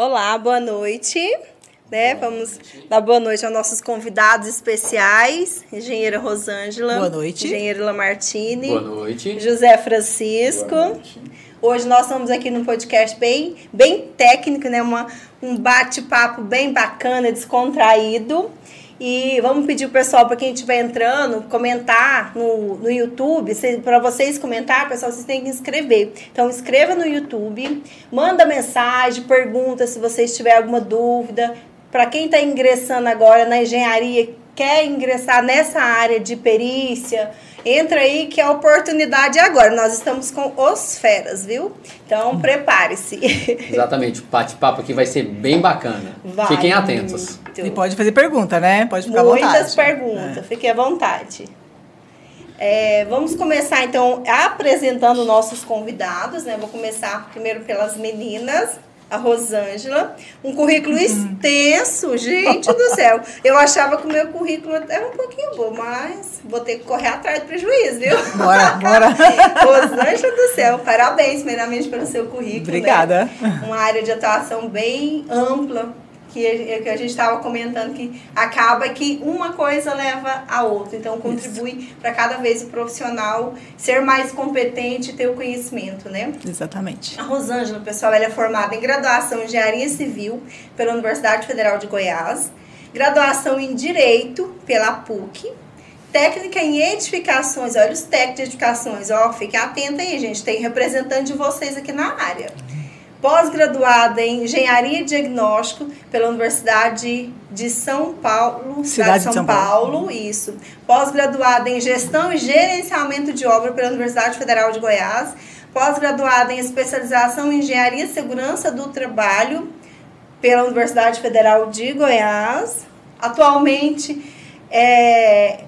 Olá, boa noite. Né? Vamos dar boa noite aos nossos convidados especiais, engenheira Rosângela. Boa noite. Engenheiro Lamartine. Boa noite. José Francisco. Boa noite. Hoje nós estamos aqui num podcast bem, bem técnico, né? Uma, um bate-papo bem bacana, descontraído. E vamos pedir o pessoal, para quem estiver entrando, comentar no, no YouTube. Para vocês comentar, pessoal, vocês têm que inscrever. Então, inscreva no YouTube, manda mensagem, pergunta se vocês tiverem alguma dúvida. Para quem está ingressando agora na engenharia, quer ingressar nessa área de perícia, entra aí que a oportunidade é agora. Nós estamos com os feras, viu? Então prepare-se. Exatamente, o bate-papo aqui vai ser bem bacana. Vai, Fiquem atentos. Muito. E pode fazer pergunta, né? Pode ficar Muitas à vontade. Muitas perguntas, é. fique à vontade. É, vamos começar então apresentando nossos convidados, né? Vou começar primeiro pelas meninas a Rosângela. Um currículo uhum. extenso, gente do céu. Eu achava que o meu currículo era um pouquinho bom, mas vou ter que correr atrás do prejuízo, viu? Bora, bora. Rosângela do céu, parabéns, primeiramente, pelo seu currículo. Né? Obrigada. Né? Uma área de atuação bem ampla que, que a gente estava comentando que acaba que uma coisa leva a outra. Então, contribui para cada vez o profissional ser mais competente e ter o conhecimento, né? Exatamente. A Rosângela, pessoal, ela é formada em graduação em Engenharia Civil pela Universidade Federal de Goiás, graduação em Direito pela PUC, técnica em edificações, olha os técnicos de edificações, ó, fique atenta aí, gente, tem representante de vocês aqui na área pós-graduada em Engenharia e Diagnóstico pela Universidade de São Paulo, cidade de São, São Paulo, Paulo, isso. Pós-graduada em Gestão e Gerenciamento de Obra pela Universidade Federal de Goiás, pós-graduada em especialização em Engenharia e Segurança do Trabalho pela Universidade Federal de Goiás. Atualmente é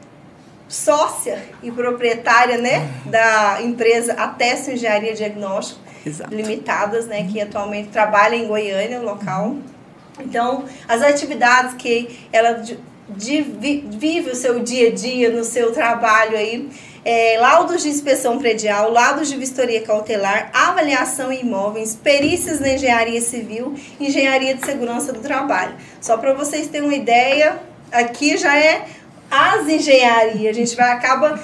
sócia e proprietária, né, da empresa Atesto Engenharia e Diagnóstico Exato. limitadas, né, que atualmente trabalham em Goiânia, o local. Então, as atividades que ela vive o seu dia a dia no seu trabalho aí, é, laudos de inspeção predial, laudos de vistoria cautelar, avaliação em imóveis, perícias na engenharia civil, engenharia de segurança do trabalho. Só para vocês terem uma ideia, aqui já é as engenharias, a gente vai acaba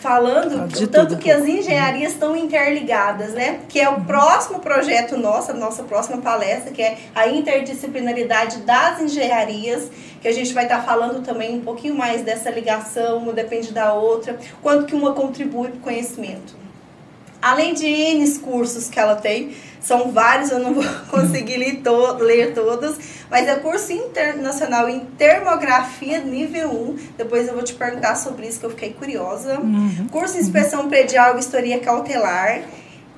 falando de o tanto que as engenharias estão interligadas, né? Que é o próximo projeto nosso, a nossa próxima palestra, que é a interdisciplinaridade das engenharias, que a gente vai estar falando também um pouquinho mais dessa ligação, uma depende da outra, quanto que uma contribui para o conhecimento. Além de N cursos que ela tem, são vários, eu não vou conseguir ler, to ler todos, mas é curso internacional em termografia nível 1. Depois eu vou te perguntar sobre isso, que eu fiquei curiosa. Uhum. Curso em inspeção predial e vistoria cautelar.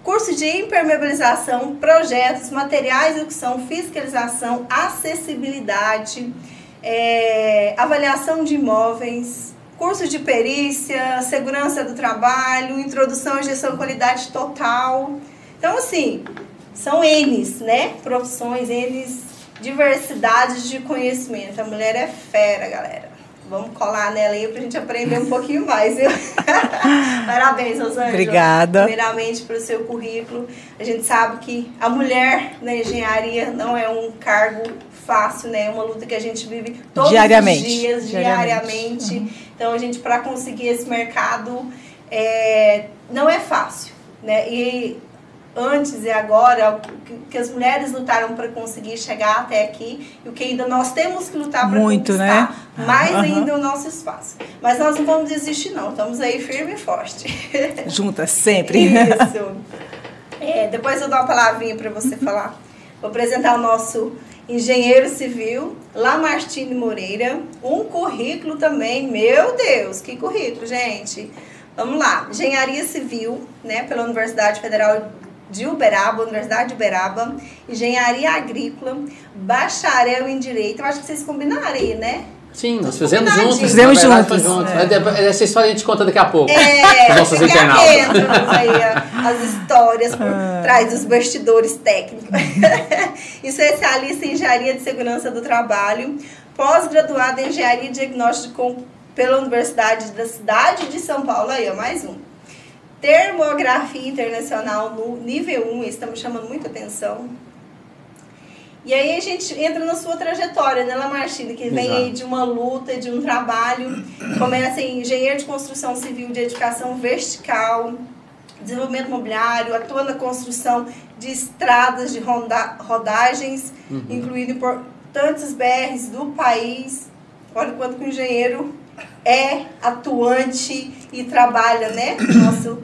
Curso de impermeabilização, projetos, materiais de execução, fiscalização, acessibilidade, é, avaliação de imóveis, curso de perícia, segurança do trabalho, introdução à gestão qualidade total. Então, assim, são N's, né? Profissões, N's, diversidades de conhecimento. A mulher é fera, galera. Vamos colar nela aí pra gente aprender um pouquinho mais, viu? Parabéns, Rosângela. Obrigada. Primeiramente pelo seu currículo. A gente sabe que a mulher na engenharia não é um cargo fácil, né? É uma luta que a gente vive todos diariamente. os dias, diariamente. diariamente. Uhum. Então, a gente, para conseguir esse mercado, é, não é fácil, né? E antes e agora, que as mulheres lutaram para conseguir chegar até aqui e o que ainda nós temos que lutar para conquistar né? mais uhum. ainda o nosso espaço. Mas nós não vamos desistir não, estamos aí firme e forte. Juntas sempre. Isso. É, depois eu dou uma palavrinha para você falar. Vou apresentar o nosso engenheiro civil, Lamartine Moreira, um currículo também, meu Deus, que currículo, gente. Vamos lá, engenharia civil, né, pela Universidade Federal de Uberaba, Universidade de Uberaba, engenharia agrícola, bacharel em direito. Eu acho que vocês combinaram aí, né? Sim, nós fizemos juntos. Fizemos juntos. juntos. É. Essa história a gente conta daqui a pouco. É, os nossos internautas. aí as histórias por ah. trás dos bastidores técnicos. especialista em engenharia de segurança do trabalho, pós-graduada em engenharia e diagnóstico pela Universidade da cidade de São Paulo. Aí, ó, mais um. Termografia internacional no nível 1, estamos chamando muita atenção E aí a gente entra na sua trajetória, né, Lamartine, que vem aí de uma luta, de um trabalho, começa em engenheiro de construção civil de educação vertical, desenvolvimento imobiliário, atua na construção de estradas de roda rodagens, uhum. incluindo importantes BRs do país. Olha quanto que o engenheiro é atuante e trabalha, né? Nosso,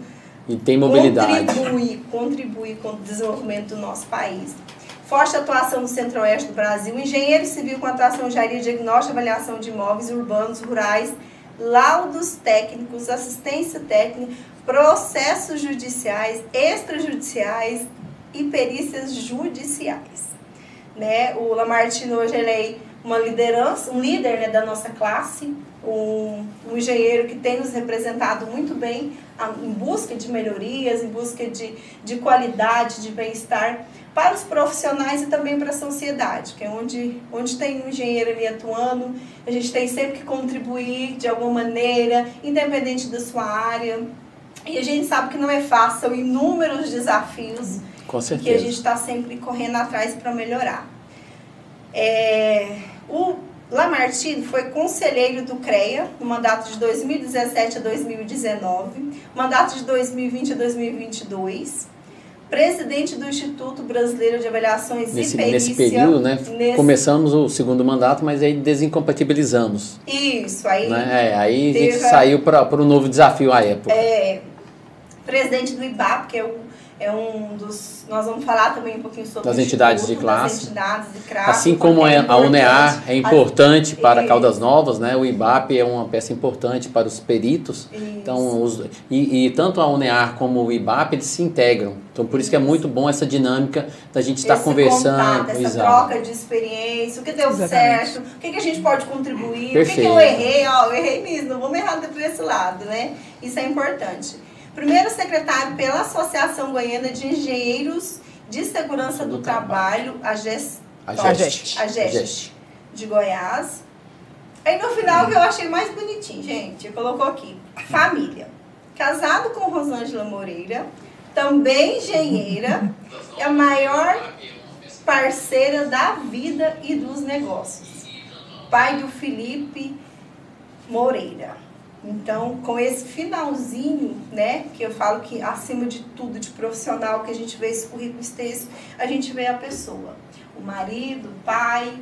e tem mobilidade. Contribui, contribui com o desenvolvimento do nosso país. Forte atuação no centro-oeste do Brasil. Engenheiro civil com atuação em engenharia, diagnóstico e avaliação de imóveis urbanos, rurais, laudos técnicos, assistência técnica, processos judiciais, extrajudiciais e perícias judiciais. Né? O Lamartine hoje ele é uma liderança, um líder né, da nossa classe, um, um engenheiro que tem nos representado muito bem em busca de melhorias, em busca de, de qualidade, de bem-estar para os profissionais e também para a sociedade, que é onde, onde tem um engenheiro ali atuando, a gente tem sempre que contribuir de alguma maneira, independente da sua área. E a gente sabe que não é fácil, são inúmeros desafios que a gente está sempre correndo atrás para melhorar. É, o Lamartine foi conselheiro do CREA no mandato de 2017 a 2019, mandato de 2020 a 2022 presidente do Instituto Brasileiro de Avaliações nesse, e Perícia. Nesse período, né? Nesse... Começamos o segundo mandato, mas aí desincompatibilizamos. Isso, aí... Né? É, aí a gente saiu para o um novo desafio à época. É, presidente do IBAP, que é o é um dos. Nós vamos falar também um pouquinho sobre das entidades de classe. Entidades de classe assim como é a UNEAR é importante as, para Caldas Novas, né? O IBAP é uma peça importante para os peritos. Isso. Então, os, e, e, tanto a UNEAR como o IBAP eles se integram. Então, por isso, que é muito bom essa dinâmica da gente estar conversando. Contato, essa exato. troca de experiência, o que deu Exatamente. certo, o que, que a gente pode contribuir, Perfeito. o que, que eu errei, ó, eu errei nisso, não vamos errar por esse lado, né? Isso é importante. Primeiro secretário pela Associação Goiana de Engenheiros de Segurança do, do Trabalho, a GEST, a GEST, de Goiás. Aí no final que eu achei mais bonitinho, gente, colocou aqui, família. Casado com Rosângela Moreira, também engenheira, é a maior parceira da vida e dos negócios. Pai do Felipe Moreira. Então, com esse finalzinho, né, que eu falo que acima de tudo de profissional que a gente vê esse currículo extenso, a gente vê a pessoa, o marido, o pai,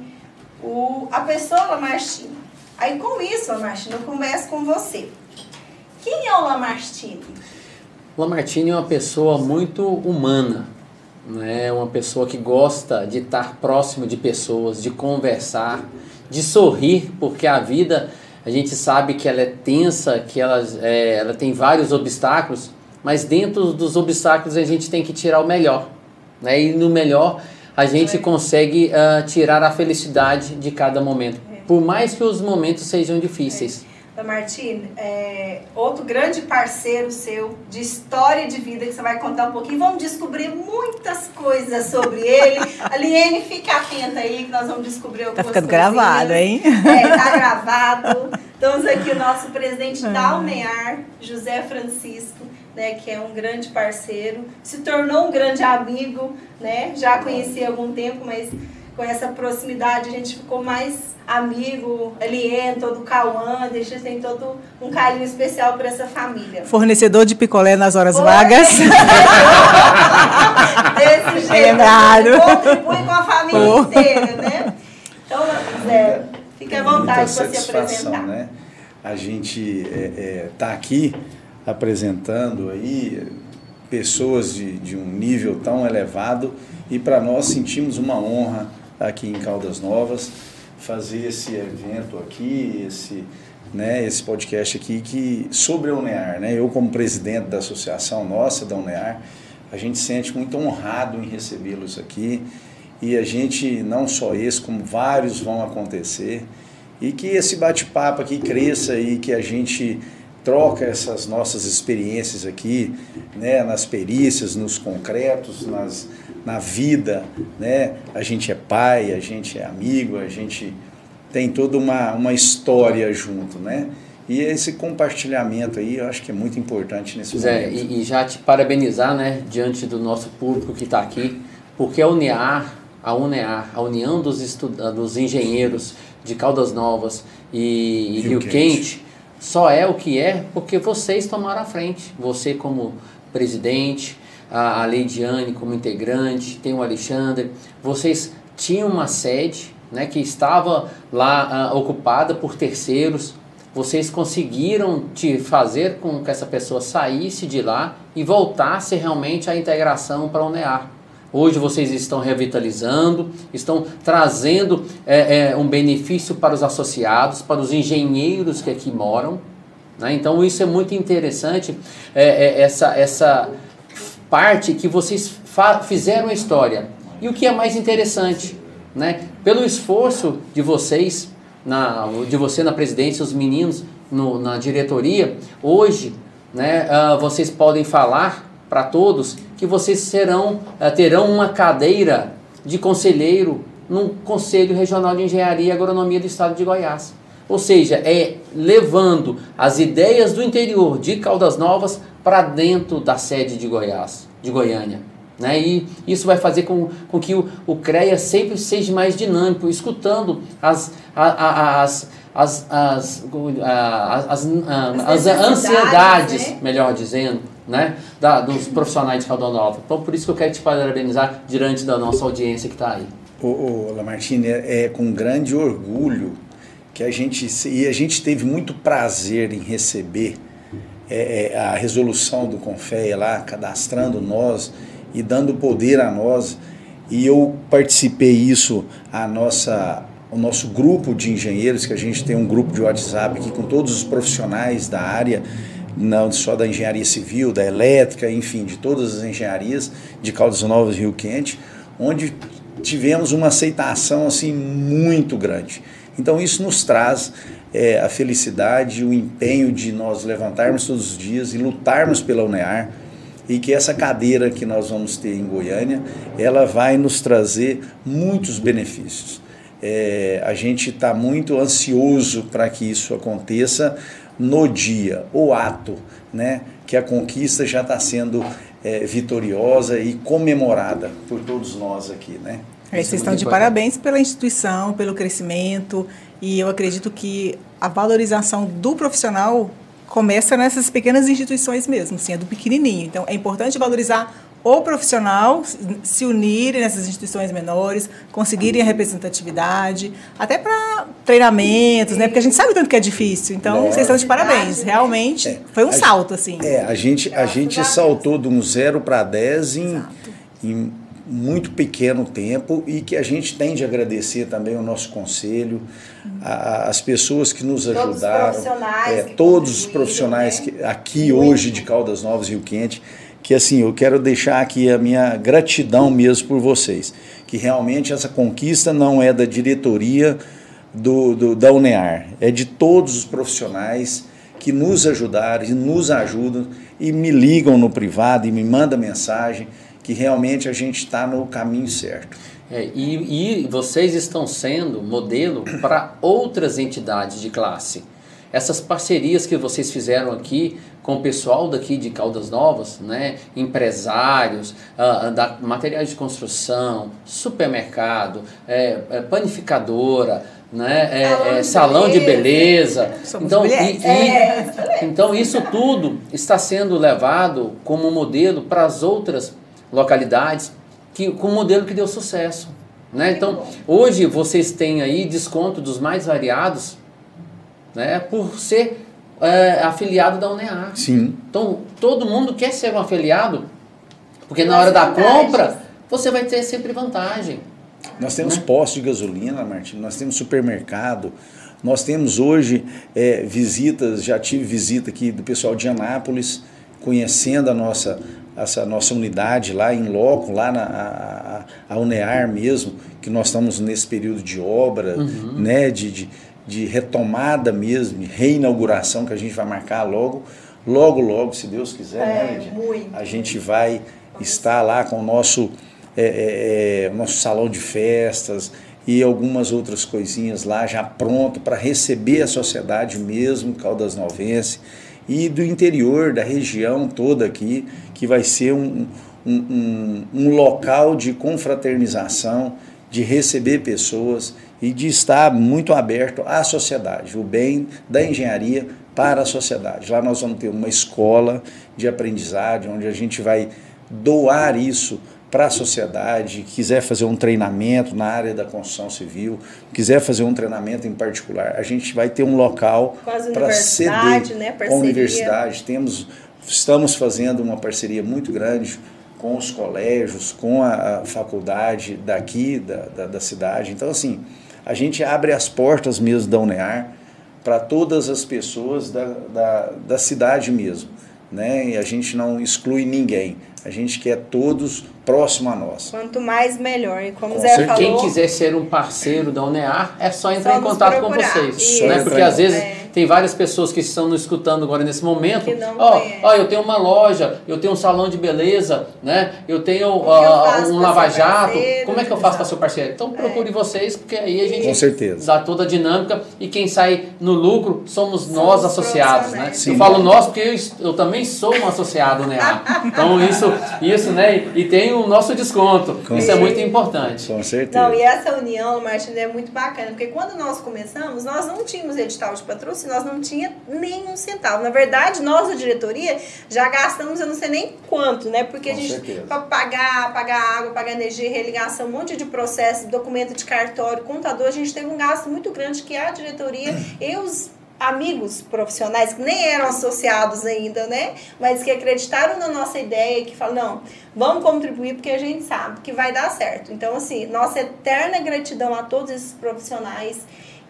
o, a pessoa Lamartine. Aí com isso, Lamartine, eu começo com você. Quem é o Lamartine? Lamartine é uma pessoa muito humana, né? uma pessoa que gosta de estar próximo de pessoas, de conversar, de sorrir, porque a vida a gente sabe que ela é tensa, que ela, é, ela tem vários obstáculos, mas dentro dos obstáculos a gente tem que tirar o melhor. Né? E no melhor a gente consegue uh, tirar a felicidade de cada momento, por mais que os momentos sejam difíceis. Martins, é, outro grande parceiro seu de história de vida que você vai contar um pouquinho. Vamos descobrir muitas coisas sobre ele. A Liene, fica atenta aí que nós vamos descobrir algumas Tá ficando gravado, hein? É, tá gravado. Estamos aqui o nosso presidente da ah. UNEAR, José Francisco, né, que é um grande parceiro, se tornou um grande amigo, né? Já conheci há algum tempo, mas com essa proximidade a gente ficou mais amigo, Eliane, todo o Cauã, a gente tem todo um carinho especial por essa família. Fornecedor de picolé nas horas Foi. vagas. Desse jeito. Lembrado. Contribui com a família oh. inteira, né? Então, Zé, fique à vontade para se apresentar. Né? A gente está é, é, tá aqui apresentando aí pessoas de, de um nível tão elevado e para nós sentimos uma honra aqui em Caldas Novas fazer esse evento aqui, esse, né, esse podcast aqui que sobre a UNEAR, né? Eu como presidente da associação nossa da UNEAR, a gente se sente muito honrado em recebê-los aqui e a gente não só esse, como vários vão acontecer e que esse bate-papo aqui cresça e que a gente troca essas nossas experiências aqui, né, nas perícias, nos concretos, nas na vida, né? A gente é pai, a gente é amigo, a gente tem toda uma, uma história junto, né? E esse compartilhamento aí eu acho que é muito importante nesse Zé, momento. E, e já te parabenizar, né, diante do nosso público que está aqui, porque a UNEAR a UNEAR, a União dos, Estu- ah, dos Engenheiros de Caldas Novas e, e Rio Rio, Quente. Quente, só é o que é porque vocês tomaram a frente. Você como presidente, a, a Leidiane como integrante, tem o Alexandre. Vocês tinham uma sede né, que estava lá ocupada por terceiros. Vocês conseguiram te fazer com que essa pessoa saísse de lá e voltasse realmente à integração para a UNEAR. Hoje vocês estão revitalizando, estão trazendo é, é, um benefício para os associados, para os engenheiros que aqui moram. né? Então isso é muito interessante, é, é, essa, essa parte que vocês fizeram a história. E o que é mais interessante, né? pelo esforço de vocês, na, de você na presidência, os meninos no- na diretoria, hoje né, ah, vocês podem falar para todos que vocês serão, ah, terão uma cadeira de conselheiro no Conselho Regional de Engenharia e Agronomia do Estado de Goiás. Ou seja, é levando as ideias do interior de Caldas Novas para dentro da sede de Goiás, de Goiânia. Né? E isso vai fazer com, com que o, o CREA sempre seja mais dinâmico, escutando as, a- a- as, as, as, a- as, ansiedades, né? melhor dizendo, né? da, dos profissionais de Caldas Nova. Então, por isso que eu quero te parabenizar diante da nossa audiência que está aí. Ô, ô Lamartine, é, é com grande orgulho que a gente e a gente teve muito prazer em receber é, é, a resolução do Confeia lá, cadastrando nós e dando poder a nós. E eu participei isso a nossa o nosso grupo de engenheiros, que a gente tem um grupo de WhatsApp aqui com todos os profissionais da área, não só da engenharia civil, da elétrica, enfim, de todas as engenharias de Caldas Novas Rio Quente, onde tivemos uma aceitação assim muito grande. Então isso nos traz é, a felicidade, o empenho de nós levantarmos todos os dias e lutarmos pela UNEAR e que essa cadeira que nós vamos ter em Goiânia, ela vai nos trazer muitos benefícios. É, a gente está muito ansioso para que isso aconteça no dia, o ato, né, que a conquista já está sendo é, vitoriosa e comemorada por todos nós aqui, né? É, é vocês estão de importante. parabéns pela instituição, pelo crescimento, e eu acredito que a valorização do profissional começa nessas pequenas instituições mesmo, assim, é do pequenininho. Então, é importante valorizar o profissional, se unirem nessas instituições menores, conseguirem a representatividade, até para treinamentos, né? Porque a gente sabe o tanto que é difícil. Então, Lógico. vocês estão de parabéns. Realmente, É, foi um a salto, assim. É, a gente, a gente saltou de um zero para 10 em, Exato. em muito pequeno tempo e que a gente tem de agradecer também o nosso conselho, a- a- as pessoas que nos Todos os ajudaram, profissionais é, que todos os profissionais né? que, aqui Muito. hoje de Caldas Novas, Rio Quente, que assim, eu quero deixar aqui a minha gratidão mesmo por vocês, que realmente essa conquista não é da diretoria do, do- da UNEAR, é de todos os profissionais que nos ajudaram e nos ajudam e me ligam no privado e me mandam mensagem que realmente a gente está no caminho certo. É, e, e vocês estão sendo modelo para outras entidades de classe. Essas parcerias que vocês fizeram aqui com o pessoal daqui de Caldas Novas, né, empresários, ah, da materiais de construção, supermercado, é, é, panificadora, né, é, Salão é, de salão de beleza. Somos Então, e- e- É, então isso tudo está sendo levado como modelo para as outras localidades, que, com um modelo que deu sucesso. Né? Então, hoje vocês têm aí desconto dos mais variados né, por ser é, afiliado da UNEAR. Sim. Então, todo mundo quer ser um afiliado, porque na hora da compra você vai ter sempre vantagem. Nós temos Né? postos de gasolina, Martim, nós temos supermercado, nós temos hoje é, visitas, já tive visita aqui do pessoal de Anápolis, conhecendo a nossa, essa nossa unidade lá em loco, lá na a, a- UNEAR mesmo, que nós estamos nesse período de obra, né, de, de, de retomada mesmo, de reinauguração que a gente vai marcar logo, logo, logo, se Deus quiser, né, É, Lídia? muito. a gente vai estar lá com o nosso, é, é, é, nosso salão de festas e algumas outras coisinhas lá já pronto para receber a sociedade mesmo, Caldas Novense, e do interior, da região toda aqui, que vai ser um, um, um, um local de confraternização de receber pessoas e de estar muito aberto à sociedade, o bem da engenharia para a sociedade. Lá nós vamos ter uma escola de aprendizagem onde a gente vai doar isso para a sociedade, quiser fazer um treinamento na área da construção civil, quiser fazer um treinamento em particular, a gente vai ter um local para ceder né? com a universidade. Temos, estamos fazendo uma parceria muito grande com os colégios, com a, a faculdade daqui da, da, da, cidade. Então, assim, a gente abre as portas mesmo da UNEAR para todas as pessoas da, da, da cidade mesmo. Né? E a gente não exclui ninguém. A gente quer todos próximo a nós. Quanto mais, melhor. E como com Zé falou... Quem quiser ser um parceiro da UNEAR, é só entrar só em contato com vocês. Isso. Né? Porque às vezes é. tem várias pessoas que estão nos escutando agora nesse momento. Ó, oh, oh, eu tenho uma loja, eu tenho um salão de beleza, né? eu tenho uh, um lava-jato. Como é que eu faço para ser parceiro? Então procure é. vocês, porque aí a gente com certeza. dá toda a dinâmica e quem sai no lucro somos, somos nós associados. Né? Sim, eu falo nós porque eu, eu também sou um associado UNEAR. então isso, isso né? E tem o nosso desconto. Com Isso é muito importante. Com certeza. Não, e essa união, Martin, é muito bacana, porque quando nós começamos, nós não tínhamos edital de patrocínio, nós não tínhamos nenhum centavo. Na verdade, nós, a diretoria, já gastamos, eu não sei nem quanto, né? Porque Com a gente, para pagar, pagar água, pagar energia, religação, um monte de processo, documento de cartório, contador, a gente teve um gasto muito grande que a diretoria e os amigos profissionais que nem eram associados ainda, né? Mas que acreditaram na nossa ideia e que falam, não, vamos contribuir porque a gente sabe que vai dar certo. Então, assim, nossa eterna gratidão a todos esses profissionais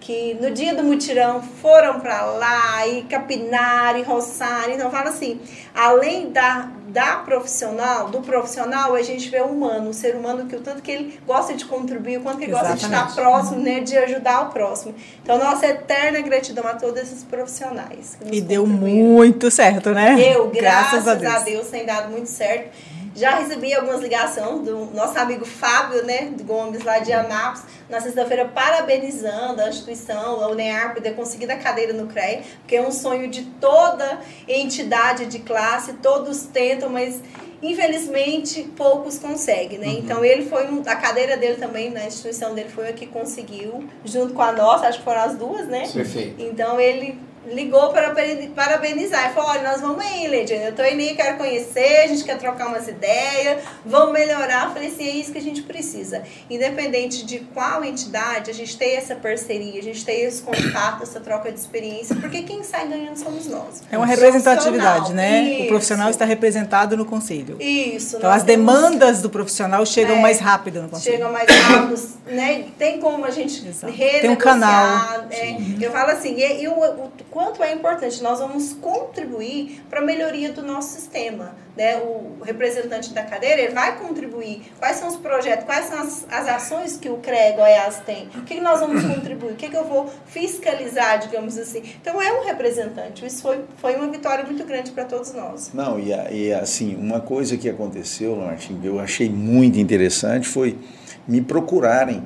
que no dia do mutirão foram para lá e capinaram e roçaram. Então, fala assim, além da, da profissional, do profissional, a gente vê o humano, o ser humano que o tanto que ele gosta de contribuir, o quanto que ele Exatamente. gosta de estar próximo, né, de ajudar o próximo. Então, nossa eterna gratidão a todos esses profissionais. E deu muito certo, né? Deu, graças, graças a, Deus. a Deus, tem dado muito certo. Já recebi algumas ligações do nosso amigo Fábio, né, do Gomes, lá de Anápolis, na sexta-feira, parabenizando a instituição, a UNEAR, poder conseguir a cadeira no CREA, porque é um sonho de toda entidade de classe, todos tentam, mas infelizmente poucos conseguem, né? Uhum. Então ele foi um, a cadeira dele também na instituição dele foi a que conseguiu, junto com a nossa, acho que foram as duas, né? Perfeito. Então ele ligou para parabenizar. E falou: olha, nós vamos aí, Leidiane. Eu tô aí, quero conhecer, a gente quer trocar umas ideias, vamos melhorar. Eu falei assim: é isso que a gente precisa. Independente de qual entidade, a gente tem essa parceria, a gente tem esse contato, essa troca de experiência, porque quem sai ganhando somos nós. É uma representatividade, né? Isso. O profissional está representado no conselho. Isso. Então as demandas do profissional chegam é, mais rápido no conselho. Chegam mais rápido, né? Tem como a gente renegociar. Tem um canal. É, eu falo assim, e, e o, o quanto é importante. Nós vamos contribuir para a melhoria do nosso sistema. Né? O representante da cadeira ele vai contribuir. Quais são os projetos, quais são as, as ações que o CREA Goiás tem? O que, nós vamos contribuir? O que, que eu vou fiscalizar, digamos assim? Então é um representante. Isso foi, foi uma vitória muito grande para todos nós. Não, e, e assim, uma coisa que aconteceu, Martin, eu achei muito interessante foi me procurarem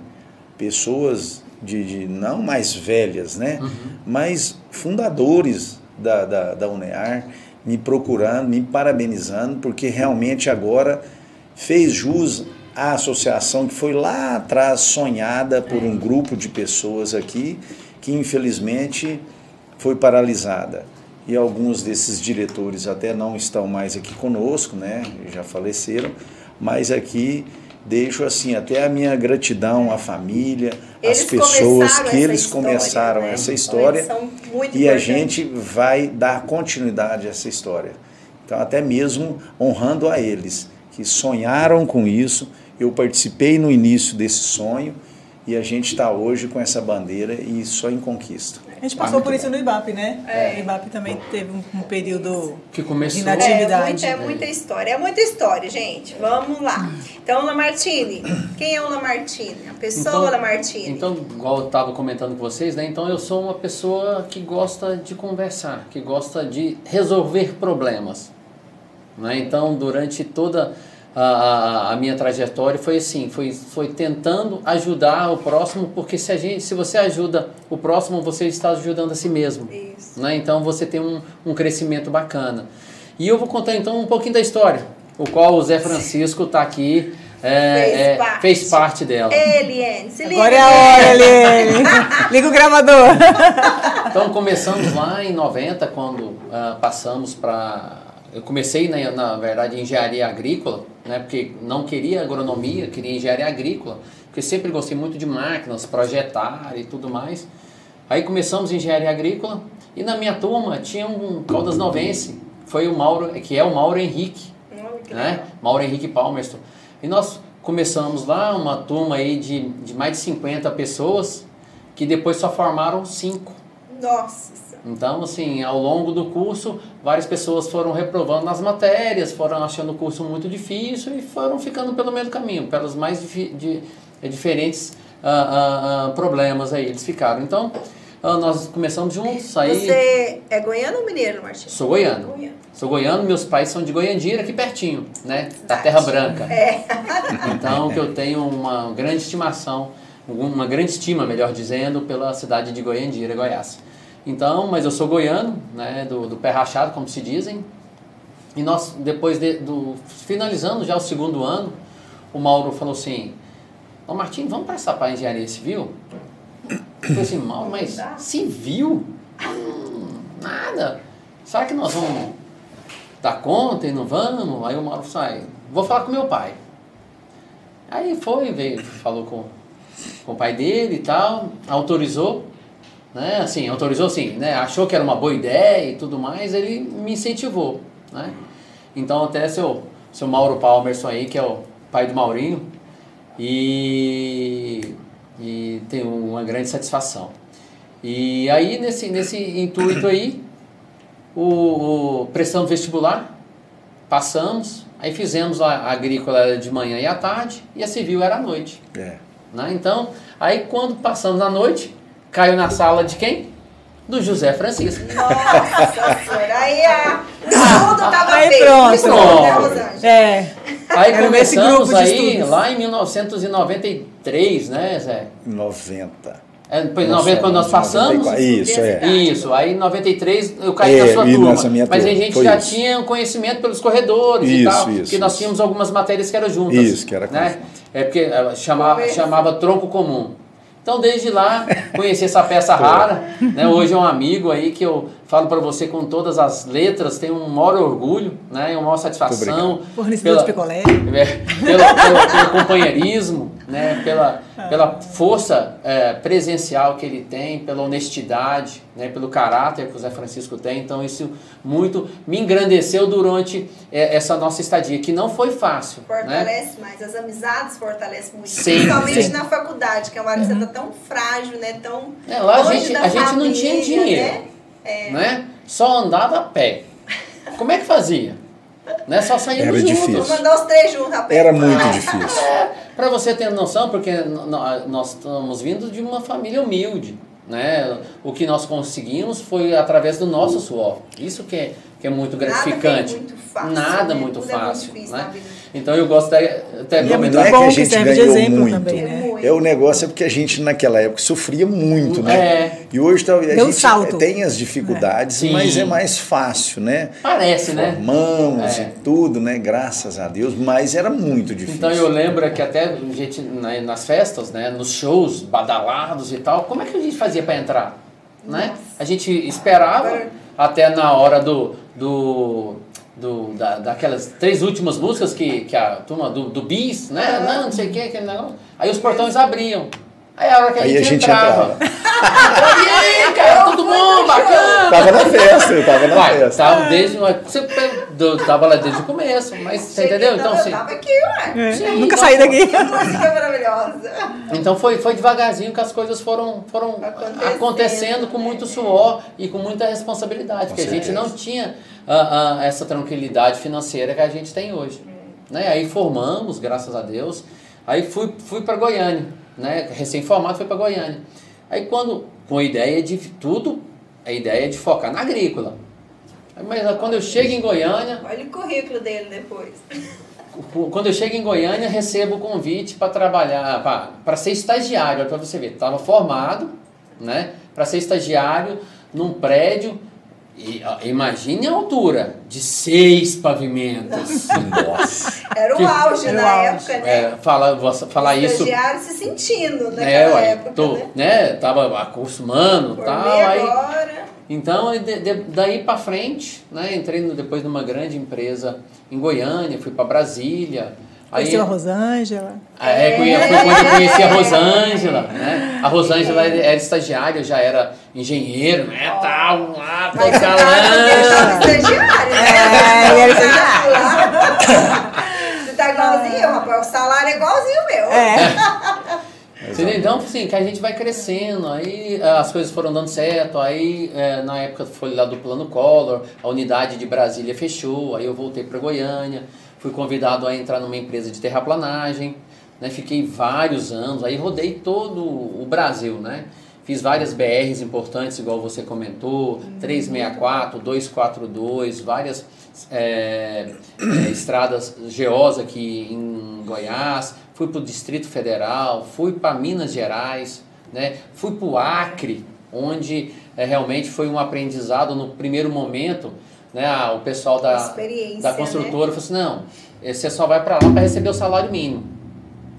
pessoas de, de não mais velhas, né? Uhum. Mas fundadores da, da, da UNEAR me procurando, me parabenizando, porque realmente agora fez jus à associação que foi lá atrás sonhada por um grupo de pessoas aqui, que infelizmente foi paralisada. E alguns desses diretores até não estão mais aqui conosco, né? Já faleceram, mas aqui deixo assim até a minha gratidão à família, eles às pessoas que eles história, começaram né? essa história e a gente vai dar continuidade a essa história. Então até mesmo honrando a eles que sonharam com isso, eu participei no início desse sonho e a gente está hoje com essa bandeira e só em conquista. A gente passou por isso no IBAP, né? É. O IBAP também teve um, período que começou. de inatividade. É, muita, é muita história. É muita história, gente. Vamos lá. Então, Lamartine. Quem é o Lamartine? A pessoa então, Lamartine. Então, igual eu estava comentando com vocês, né? Então, eu sou uma pessoa que gosta de conversar, que gosta de resolver problemas. Né? Então, durante toda a, a, minha trajetória foi assim, foi, foi tentando ajudar o próximo, porque se, a gente, se você ajuda o próximo, você está ajudando a si mesmo. Isso. Né? Então você tem um, um crescimento bacana. E eu vou contar então um pouquinho da história, o qual o Zé Francisco está aqui é, Fez é, parte. fez parte dela. Eliane, se liga. Agora é a hora, Eliane. Liga o gravador. Então começamos lá em 90, quando ah, passamos para. Eu comecei, na, na verdade, engenharia agrícola, né, porque não queria agronomia, queria engenharia agrícola, porque sempre gostei muito de máquinas, projetar e tudo mais. Aí começamos engenharia agrícola e na minha turma tinha um Caldas Novense, foi o Mauro, que é o Mauro Henrique, né? Mauro Henrique Palmerston. E nós começamos lá uma turma aí de, de mais de 50 pessoas, que depois só formaram cinco. Nossa. Então, assim, ao longo do curso, várias pessoas foram reprovando nas matérias, foram achando o curso muito difícil e foram ficando pelo meio do caminho, pelos mais de- eh, diferentes ah, ah, problemas aí eles ficaram. Então, ah, nós começamos juntos, aí... Você é goiano ou mineiro, Martim? Sou goiano. Goiano. Sou goiano, meus pais são de Goiandira, aqui pertinho, né? Da Terra Branca. É. Então, que eu tenho uma grande estimação, uma grande estima, melhor dizendo, pela cidade de Goiandira, Goiás. Então, mas eu sou goiano, né, do, do pé rachado, como se dizem. E nós, depois de, do, finalizando já o segundo ano, o Mauro falou assim, ô Martim, vamos prestar para engenharia civil? Eu falei assim, Mauro, mas civil? Hum, nada. Será que nós vamos dar conta e não vamos? Aí o Mauro sai, vou falar com meu pai. Aí foi, veio, falou com, com o pai dele e tal, autorizou, né? Assim, autorizou assim, né? Achou que era uma boa ideia e tudo mais, ele me incentivou, né? Então até seu, seu Mauro Palmerson aí, que é o pai do Maurinho, e, e tenho uma grande satisfação. E aí, nesse, nesse intuito aí, o, o prestamos vestibular, passamos, aí fizemos a, a agrícola de manhã e à tarde, e a civil era à noite. É. Né? Então, aí quando passamos a noite, caiu na sala de quem? Do José Francisco. Nossa Senhora. Aí a... tudo tava Aí feito. pronto. Né, Pronto. É. Aí Era começamos aí estudos. lá em 1993, né, Zé? 90. É, depois, Nós 90, quando nós passamos. 94. Isso, é. Isso, aí em 93 eu caí É, na sua e turma. nessa minha mas a gente foi já isso. tinha um conhecimento pelos corredores e Isso, tal. isso, porque nós tínhamos algumas matérias que eram juntas. Isso, que era né? conjunto. É porque ela chamava, chamava tronco comum. Então, desde lá, conheci essa peça rara. Né? Hoje é um amigo aí que eu falo para você com todas as letras, tenho um maior orgulho, né? uma maior satisfação. Fornecedor de picolé. É, pelo, pelo- pelo companheirismo, né? pela, pela força é, presencial que ele tem, pela honestidade, né? pelo caráter que o Zé Francisco tem. Então, isso muito me engrandeceu durante é, essa nossa estadia, que não foi fácil. Né? Fortalece mais, as amizades fortalecem muito. Sim, Principalmente sim. na faculdade, que é uma área que você tá tão frágil, né? Tão É, lá a longe gente, da a gente não tinha família, dinheiro, né? É. né? Só andava a pé. Como é que fazia? Né? Só saímos Era juntos. difícil. Vou mandar os três juntos, rapaz. Era muito difícil. Para você ter noção, porque nós estamos vindo de uma família humilde, né? O que nós conseguimos foi através do nosso suor. Isso que é, que é muito Nada gratificante. vem muito fácil, Nada né? muito Tudo é muito fácil, difícil né? Então eu gosto até, até E é muito Não é comentar. que a que gente serve de ganhou exemplo muito. também, É né? muito. É o negócio é porque a gente naquela época sofria muito, né? É. E hoje talvez a Deu gente salto. tem as dificuldades, Sim. mas é mais fácil, né? Parece, né? Formamos É. e tudo, né? Graças a Deus, mas era muito difícil. Então eu lembro que até a gente nas festas, né, nos shows badalados e tal, como é que a gente fazia para entrar? Né? A gente esperava até na hora do, do, do da, daquelas três últimas músicas que, que a turma do, do bis, né? Não, não sei o que, aquele negócio. Aí os portões abriam. Aí a hora que a Aí gente, a gente entrava. e aí, cara, tudo bom, bacana. Tava na festa, eu tava na Vai, festa. tava desde você do- tava lá desde o começo, mas você Cheguei, entendeu? não, Então eu assim, tava aqui, ué. É, Sim, Nunca então- saí daqui. Que música maravilhosa. Então foi, foi devagarzinho que as coisas foram, foram Acontecendo, acontecendo, com né? muito suor e com muita responsabilidade, porque a gente certeza. não tinha ah, ah, essa tranquilidade financeira que a gente tem hoje. Né? Aí formamos, graças a Deus, aí fui, fui para Goiânia, né? recém-formado fui para Goiânia. Aí quando, com a ideia de tudo, a ideia de focar na agrícola. Mas quando eu chego em Goiânia, Olha o currículo dele depois. quando eu chego em Goiânia, recebo o convite para trabalhar, para ser estagiário, para você ver, estava formado, né, para ser estagiário num prédio E, ó, imagine a altura de seis pavimentos. Nossa. Era o Que- auge Era o na auge. época, né? É, fala, você- falar o isso. se sentindo naquela É, ué, época, tô, né? né? Tava acostumando e Formei tal. Aí, agora. então, de- de- daí pra frente, né? Entrei no- depois numa grande empresa em Goiânia, fui pra Brasília. Aí, Conheceu a Rosângela. Ah, é, foi quando eu conheci a Rosângela, né? A Rosângela era, era estagiária, eu já era engenheiro, né? Tal, lá, tá no galã. estagiário, né? É, era Você tá estagiário. lá. Você tá igualzinho eu, rapaz. O salário é igualzinho o meu. É. Entendeu? Então, assim, que a gente vai crescendo, aí eh, as coisas foram dando certo, aí eh, na época foi lá do Plano Collor, a unidade de Brasília fechou, aí eu voltei para Goiânia, fui convidado a entrar numa empresa de terraplanagem, né? Fiquei vários anos, aí rodei todo o Brasil, né? Fiz várias BRs importantes, igual você comentou, 364, 242, várias eh, eh, estradas GOs aqui em Goiás, fui para o Distrito Federal, fui para Minas Gerais, né? fui para o Acre, onde eh, realmente foi um aprendizado no primeiro momento. Né? O pessoal da, da construtora falou assim, não, eh, você só vai para lá para receber o salário mínimo.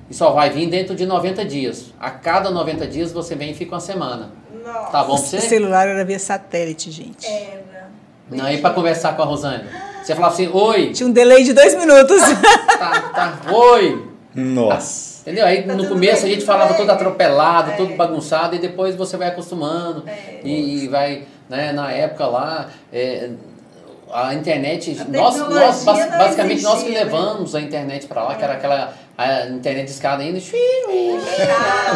E só vai vir dentro de 90 dias. A cada 90 dias você vem e fica uma semana. Nossa. Tá bom pra O você? celular era via satélite, gente. Era. Não, aí para conversar com a Rosângela. Você falava assim, oi, Tinha um delay de dois minutos. tá, tá, oi, Nossa. Entendeu? Aí Tá no começo a bem, gente falava tudo todo atropelado, É. todo bagunçado, e depois você vai acostumando. É. E, e vai, né, na época lá, é, a internet, A nós, nós basicamente nós que existia, né? levamos a internet para lá, que era aquela a internet de escada ainda,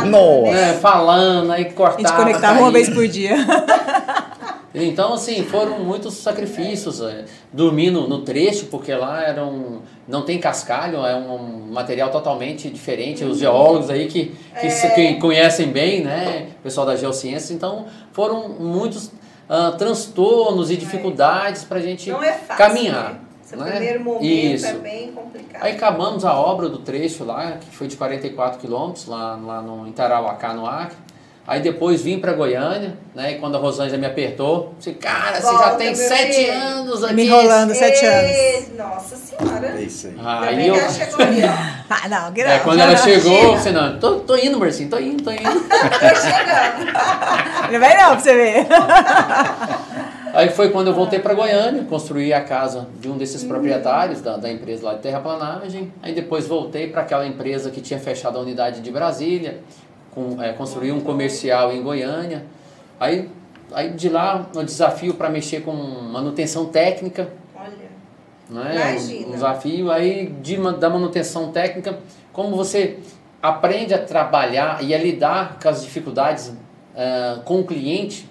Nossa. né, falando, aí A cortava. gente conectava uma caía. vez por dia. Então, assim, foram muitos sacrifícios. é, Dormir no, no trecho, porque lá era um, não tem cascalho, é um material totalmente diferente. Os geólogos aí que, que, se- que conhecem bem, né? O pessoal da geociência. Então, foram muitos ah, transtornos e dificuldades para a gente é fácil. caminhar. Né? Esse né? primeiro momento Isso. é bem complicado. Aí acabamos a obra do trecho lá, que foi de 44 quilômetros, lá, lá no Itarauacá, no Acre. Aí depois vim para Goiânia, né? E quando a Rosângela me apertou, disse, cara, você já Volta, tem sete filho." anos aqui. Me enrolando sete anos. Nossa senhora. É isso aí. Aí eu. chegou ali. Ah, não, É, não. quando ela chegou, Chega. você não, tô, tô indo, Marcinho, tô indo, tô indo. Tô chegando. Não vai não, pra você ver. Aí foi quando eu voltei para Goiânia, construí a casa de um desses proprietários da, da empresa lá de terraplanagem. Aí depois voltei para aquela empresa que tinha fechado a unidade de Brasília, com, é, construí um comercial em Goiânia. Aí, aí de lá, o desafio para mexer com manutenção técnica, Olha. né? Imagina. Um desafio aí de, da manutenção técnica, como você aprende a trabalhar e a lidar com as dificuldades ah, com o cliente.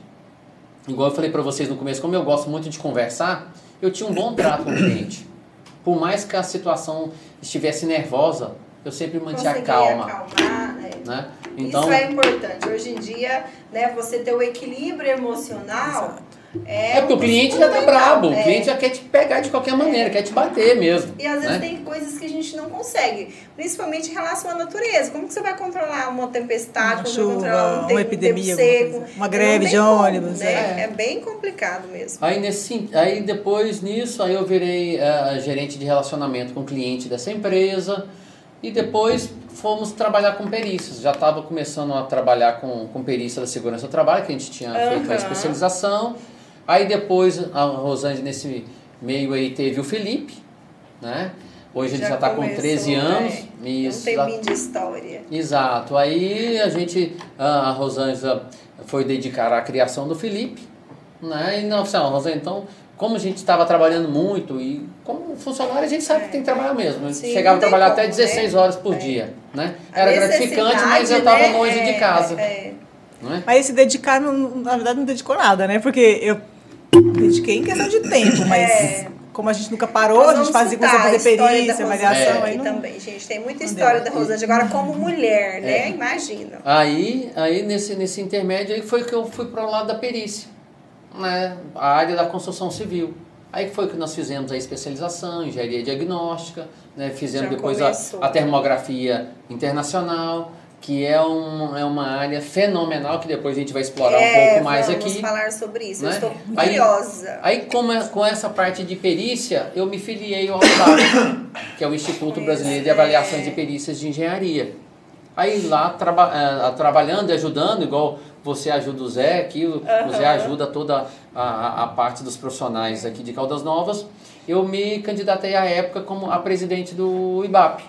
Igual eu falei para vocês no começo, como eu gosto muito de conversar, eu tinha um bom trato com o cliente. Por mais que a situação estivesse nervosa, eu sempre mantinha a calma. acalmar, né? Então, Isso é importante. Hoje em dia, né, você ter o equilíbrio emocional é, é porque o cliente já tá brabo, o É. cliente já quer te pegar de qualquer maneira, quer te bater mesmo. E às vezes né? tem coisas que a gente não consegue, principalmente em relação à natureza. Como que você vai controlar uma tempestade, Uma como chuva, vai controlar um uma tempo, epidemia, um tempo seco? Uma greve de como, ônibus, Né? é. É. bem complicado mesmo. Aí, nesse, aí depois nisso, aí eu virei eh, gerente de relacionamento com o cliente dessa empresa e depois fomos trabalhar com perícias. Já estava começando a trabalhar com, com perícia da segurança do trabalho, que a gente tinha feito a especialização. Aí depois a Rosângela nesse meio aí teve o Felipe, né? Hoje ele já está com começou, 13 anos. né? Isso, um já- tempinho de história. Exato. Aí a gente, a Rosângela foi dedicar à criação do Felipe, né? E não, assim, Rosângela, então, como a gente estava trabalhando muito e como funcionário a gente sabe que tem que trabalhar mesmo. Sim, Chegava a trabalhar como, até 16 né? horas por É. dia, né? A Era gratificante, mas eu estava né, longe de é, casa, é. né? Mas se dedicar, não- na verdade, não dedicou nada, né? Porque eu dediquei em questão de tempo, mas É. como a gente nunca parou, a gente fazia, escutar começou a fazer perícia, avaliação, É. aí não... também, gente. Tem muita história deu. da Rosângela. Agora, como mulher, né? É. Imagina. Aí, aí nesse, nesse intermédio aí foi que eu fui para o lado da perícia, né? A área da construção civil. Aí foi que nós fizemos a especialização, engenharia diagnóstica, né? fizemos Já depois a, começou. a termografia internacional, que é, um, é uma área fenomenal que depois a gente vai explorar É, um pouco mais vamos aqui. falar sobre isso. né? Eu estou Aí- curiosa. Aí, com, a- com essa parte de perícia, eu me filiei ao IBAP, que é o Instituto Brasileiro de Avaliações de Perícias de Engenharia. Aí lá, traba, eh, trabalhando e ajudando, igual você ajuda o Zé aqui, o, o Zé ajuda toda a, a- parte dos profissionais aqui de Caldas Novas, eu me candidatei à época como a presidente do IBAP.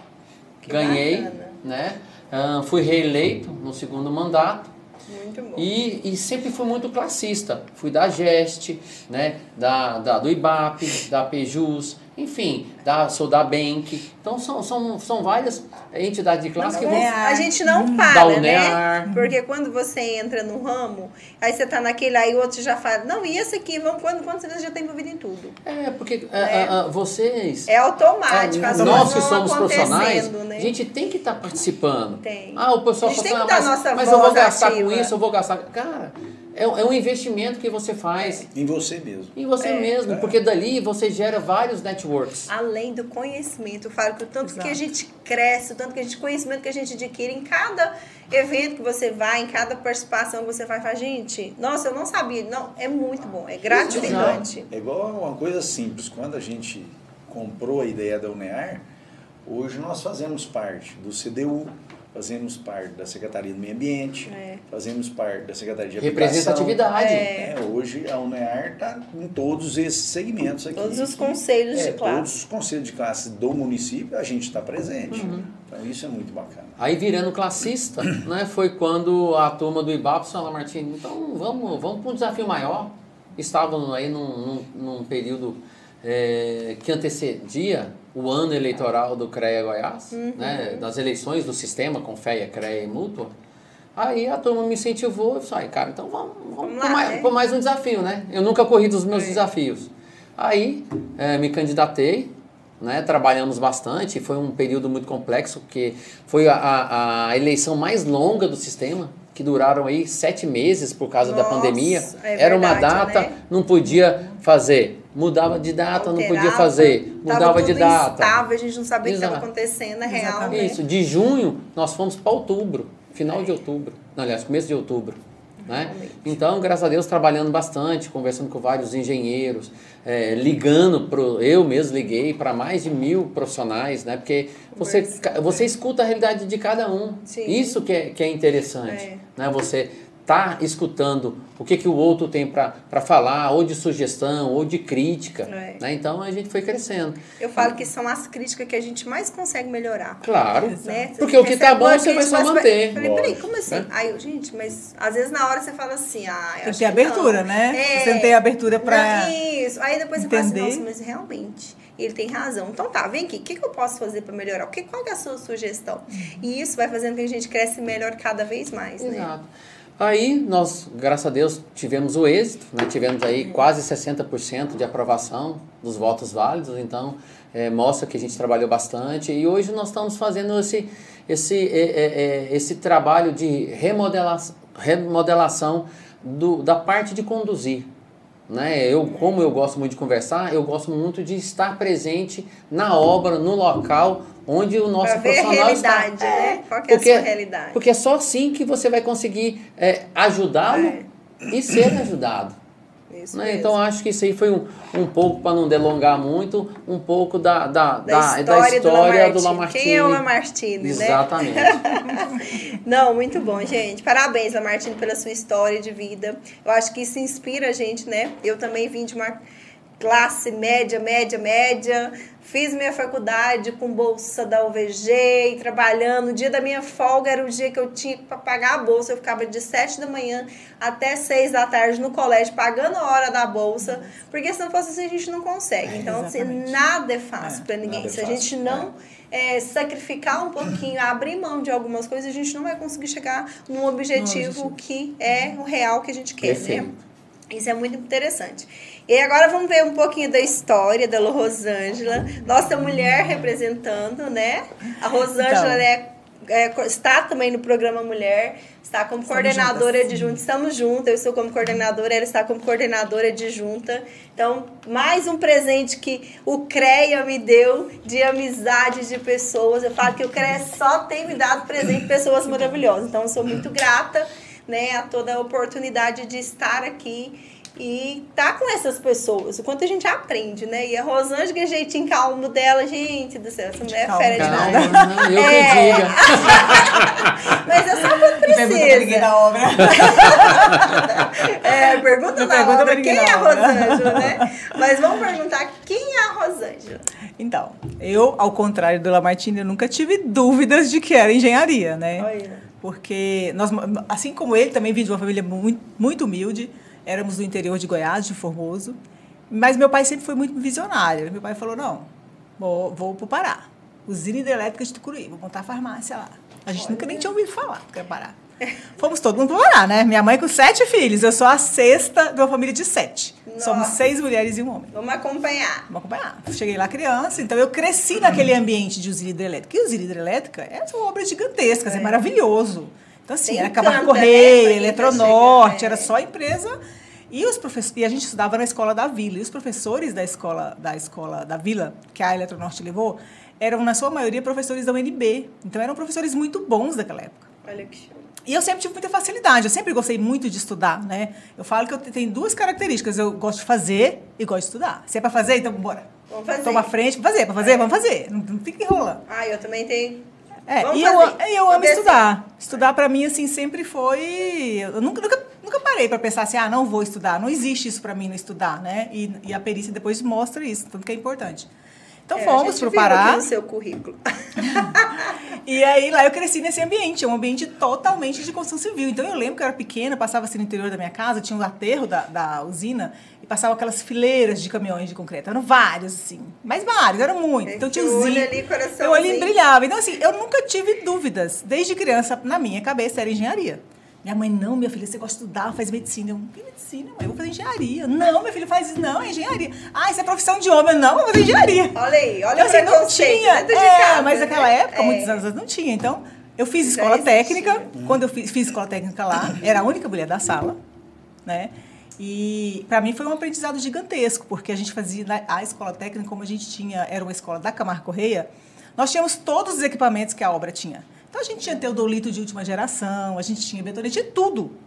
Que Ganhei, bacana. né? Ah, fui reeleito no segundo mandato. Muito bom. E, e sempre fui muito classista. Fui da GEST, né? da, da, do IBAP, da PEJUS, enfim, da, sou da Bank. Então são, são, são várias entidades de classe que vão. Unear. A gente não Da para, né? Porque quando você entra no ramo, aí você tá naquele, aí o outro já fala, não, e esse aqui, vamos, quando, quando você já tá envolvido em tudo. É, porque ah, Né? ah, ah, vocês. É automático, as nós que somos profissionais, né? a gente tem que estar participando. Tem. Ah, o pessoal A gente fala, tem ah, mas, mas eu vou gastar com ativa. isso, eu vou gastar. Cara, é, um- é um investimento que você faz Em você mesmo. em você É. mesmo, porque dali você gera vários networks. Além do conhecimento, eu falo que o tanto Exato. que a gente cresce, o tanto que a gente conhecimento que a gente adquire em cada evento que você vai, em cada participação que você vai, fala, gente, nossa, eu não sabia. Não, é muito bom, é gratificante. É igual uma coisa simples. Quando a gente comprou a ideia da UNEAR, hoje nós fazemos parte do CDU, fazemos parte da Secretaria do Meio Ambiente, É. fazemos parte da Secretaria de Habitação. Representatividade. É. É, hoje a UNEAR está em todos esses segmentos aqui. Todos os conselhos É, de classe. Todos os conselhos de classe do município, a gente está presente. Uhum. Então isso é muito bacana. Aí virando classista, né, foi quando a turma do IBAP falou, Martins, então vamos, vamos para um desafio maior. Estavam aí num, num, num período é, que antecedia o ano eleitoral do CREA Goiás, Uhum. né, das eleições do sistema com FEA, CREA e Mútua. Aí a turma me incentivou, eu falei, cara, então vamos, vamos, Vamos por, lá, mais, né? por mais um desafio, né? Eu nunca corri dos meus É. desafios. Aí eh, me candidatei, né? Trabalhamos bastante, foi um período muito complexo, porque foi a, a, eleição mais longa do sistema, que duraram aí sete meses por causa da Nossa, pandemia. é Era uma verdade, data, né? não podia fazer. Mudava de data, não podia Alterava, fazer. Mudava de data. instável, a gente não sabia o que estava acontecendo, é real, né? Isso, de junho nós fomos para outubro, final de outubro. Não, aliás, começo de outubro. Né? Então, graças a Deus, trabalhando bastante, conversando com vários engenheiros, eh, ligando, pro, eu mesmo liguei para mais de mil profissionais, né? porque você, você escuta a realidade de cada um. Sim. Isso que é, que é interessante. É. Né? Você tá escutando o que, que o outro tem para falar, ou de sugestão, ou de crítica. É. Né? Então, a gente foi crescendo. Eu falo que são as críticas que a gente mais consegue melhorar. Claro. Né? Porque o que tá bom, você vai só manter. Falei, peraí, como assim? né? Aí eu, gente, mas às vezes na hora você fala assim, ah, eu Tem que ter não. abertura, né? É. Você não tem abertura para. Não, Isso. Aí depois você fala entender. assim, nossa, mas realmente, ele tem razão. Então tá, vem aqui, o que, que eu posso fazer para melhorar? O que, qual é a sua sugestão? E isso vai fazendo com que a gente cresce melhor cada vez mais, né? Aí nós, graças a Deus, tivemos o êxito, né? tivemos aí quase 60% de aprovação dos votos válidos, então eh, mostra que a gente trabalhou bastante e hoje nós estamos fazendo esse, esse, eh, eh, eh, esse trabalho de remodelação, remodelação do, da parte de conduzir. Né? Eu, como eu gosto muito de conversar, eu gosto muito de estar presente na obra, no local onde o nosso Pra ver a profissional está. realidade, né? Qual que é a porque, sua realidade? Porque é só assim que você vai conseguir é, ajudá-lo É. e ser ajudado. Isso né? Então acho que isso aí foi um, um pouco, para não delongar muito, um pouco da, da, da, história, da história do, do Lamartine. Quem é o Lamartine. Né? Exatamente. Não, muito bom, gente. Parabéns, Lamartine, pela sua história de vida. Eu acho que isso inspira a gente, né? Eu também vim de uma classe média, média, média. Fiz minha faculdade com bolsa da UVG e trabalhando. O dia da minha folga era o dia que eu tinha para pagar a bolsa. Eu ficava de 7 da manhã até 6 da tarde no colégio, pagando a hora da bolsa. Porque se não fosse assim, a gente não consegue. Então, assim, nada é fácil É, para ninguém. é Se a fácil, gente não é, sacrificar um pouquinho, abrir mão de algumas coisas, a gente não vai conseguir chegar num objetivo objetivo. que é o real que a gente quer, né? Isso é muito interessante. E agora vamos ver um pouquinho da história da Rosângela, nossa mulher representando, né? A Rosângela Então. é é, está também no programa Mulher, está como Estamos coordenadora juntas. de junta. Estamos juntas, eu estou como coordenadora, ela está como coordenadora de junta. Então, mais um presente que o CREA me deu de amizade de pessoas. Eu falo que o CREA só tem me dado presente de pessoas maravilhosas. Então, eu sou muito grata né, a toda a oportunidade de estar aqui e tá com essas pessoas, o quanto a gente aprende, né? E a Rosângela, que jeitinho calmo dela, gente do céu, essa mulher é fera calma. demais. Calma, eu É. que diga. Mas é só quando precisa. da obra. É, pergunta Não na pergunta obra quem é a da. Rosângela, né? Mas vamos perguntar quem é a Rosângela. Então, eu, ao contrário do Lamartine, eu nunca tive dúvidas de que era engenharia, né? Olha. Porque nós, assim como ele, também vim de uma família muito, muito humilde. Éramos do interior de Goiás, de Formoso. Mas meu pai sempre foi muito visionário. Meu pai falou: não, vou, vou para o Pará. Usina hidrelétrica de Tucuruí, vou montar farmácia lá. A gente nunca nem tinha ouvido falar que era Pará. Fomos todo mundo para o Pará, né? Minha mãe com sete filhos. Eu sou a sexta de uma família de sete. Somos Nossa. seis mulheres e um homem. Vamos acompanhar. Vamos acompanhar. Cheguei lá criança, então eu cresci naquele ambiente de usina hidrelétrica. E usina hidrelétrica é uma obra gigantesca, é, maravilhoso. Então, assim, era né, pra Correia, tá Eletronorte, chegando, era é. só empresa. E os professores, e a gente estudava na escola da Vila. E os professores da escola da escola da Vila, que a Eletronorte levou, eram na sua maioria professores da UNB. Então eram professores muito bons daquela época. Olha que show. E eu sempre tive muita facilidade, eu sempre gostei muito de estudar, né? Eu falo que eu tenho duas características, eu gosto de fazer e gosto de estudar. Se é para fazer, então bora. Vamos fazer. Toma frente, pra fazer, pra fazer, vamos fazer. Não, não fica enrolando. Ah, eu também tenho. É, Vamos e eu, fazer. eu Vou amo estudar. Estudar pra mim, assim, sempre foi... Eu nunca, nunca, nunca parei pra pensar assim, ah, não vou estudar. Não existe isso pra mim, não estudar, né? E, e a perícia depois mostra isso, tanto que é importante. Então É, fomos viu aqui Pará. seu currículo. E aí lá eu cresci nesse ambiente, é um ambiente totalmente de construção civil. Então eu lembro que eu era pequena, passava assim no interior da minha casa, tinha um aterro da, da usina e passavam aquelas fileiras de caminhões de concreto. Eram vários, assim. Mas vários, eram muitos. Então tinha Esse olho ali, coraçãozinho. Eu olhei brilhava. Então, assim, eu nunca tive dúvidas. Desde criança, na minha cabeça, era engenharia. Minha mãe, não, minha filha, você gosta de estudar, faz medicina. Eu, que medicina, mãe? Eu vou fazer engenharia. Não, meu filho faz isso. Não, é engenharia. Ah, isso é profissão de homem. Não, eu vou fazer engenharia. Olha aí, olha Então, assim, não tinha. É, casa, mas né? naquela época, É. muitos anos, não tinha. Então, eu fiz escola técnica. Quando eu fiz, fiz escola técnica lá, era a única mulher da sala, né? E para mim foi um aprendizado gigantesco, porque a gente fazia a escola técnica, como a gente tinha, era uma escola da Camargo Correia, nós tínhamos todos os equipamentos que a obra tinha. Então a gente tinha teodolito de última geração, a gente tinha betonete, tinha tudo.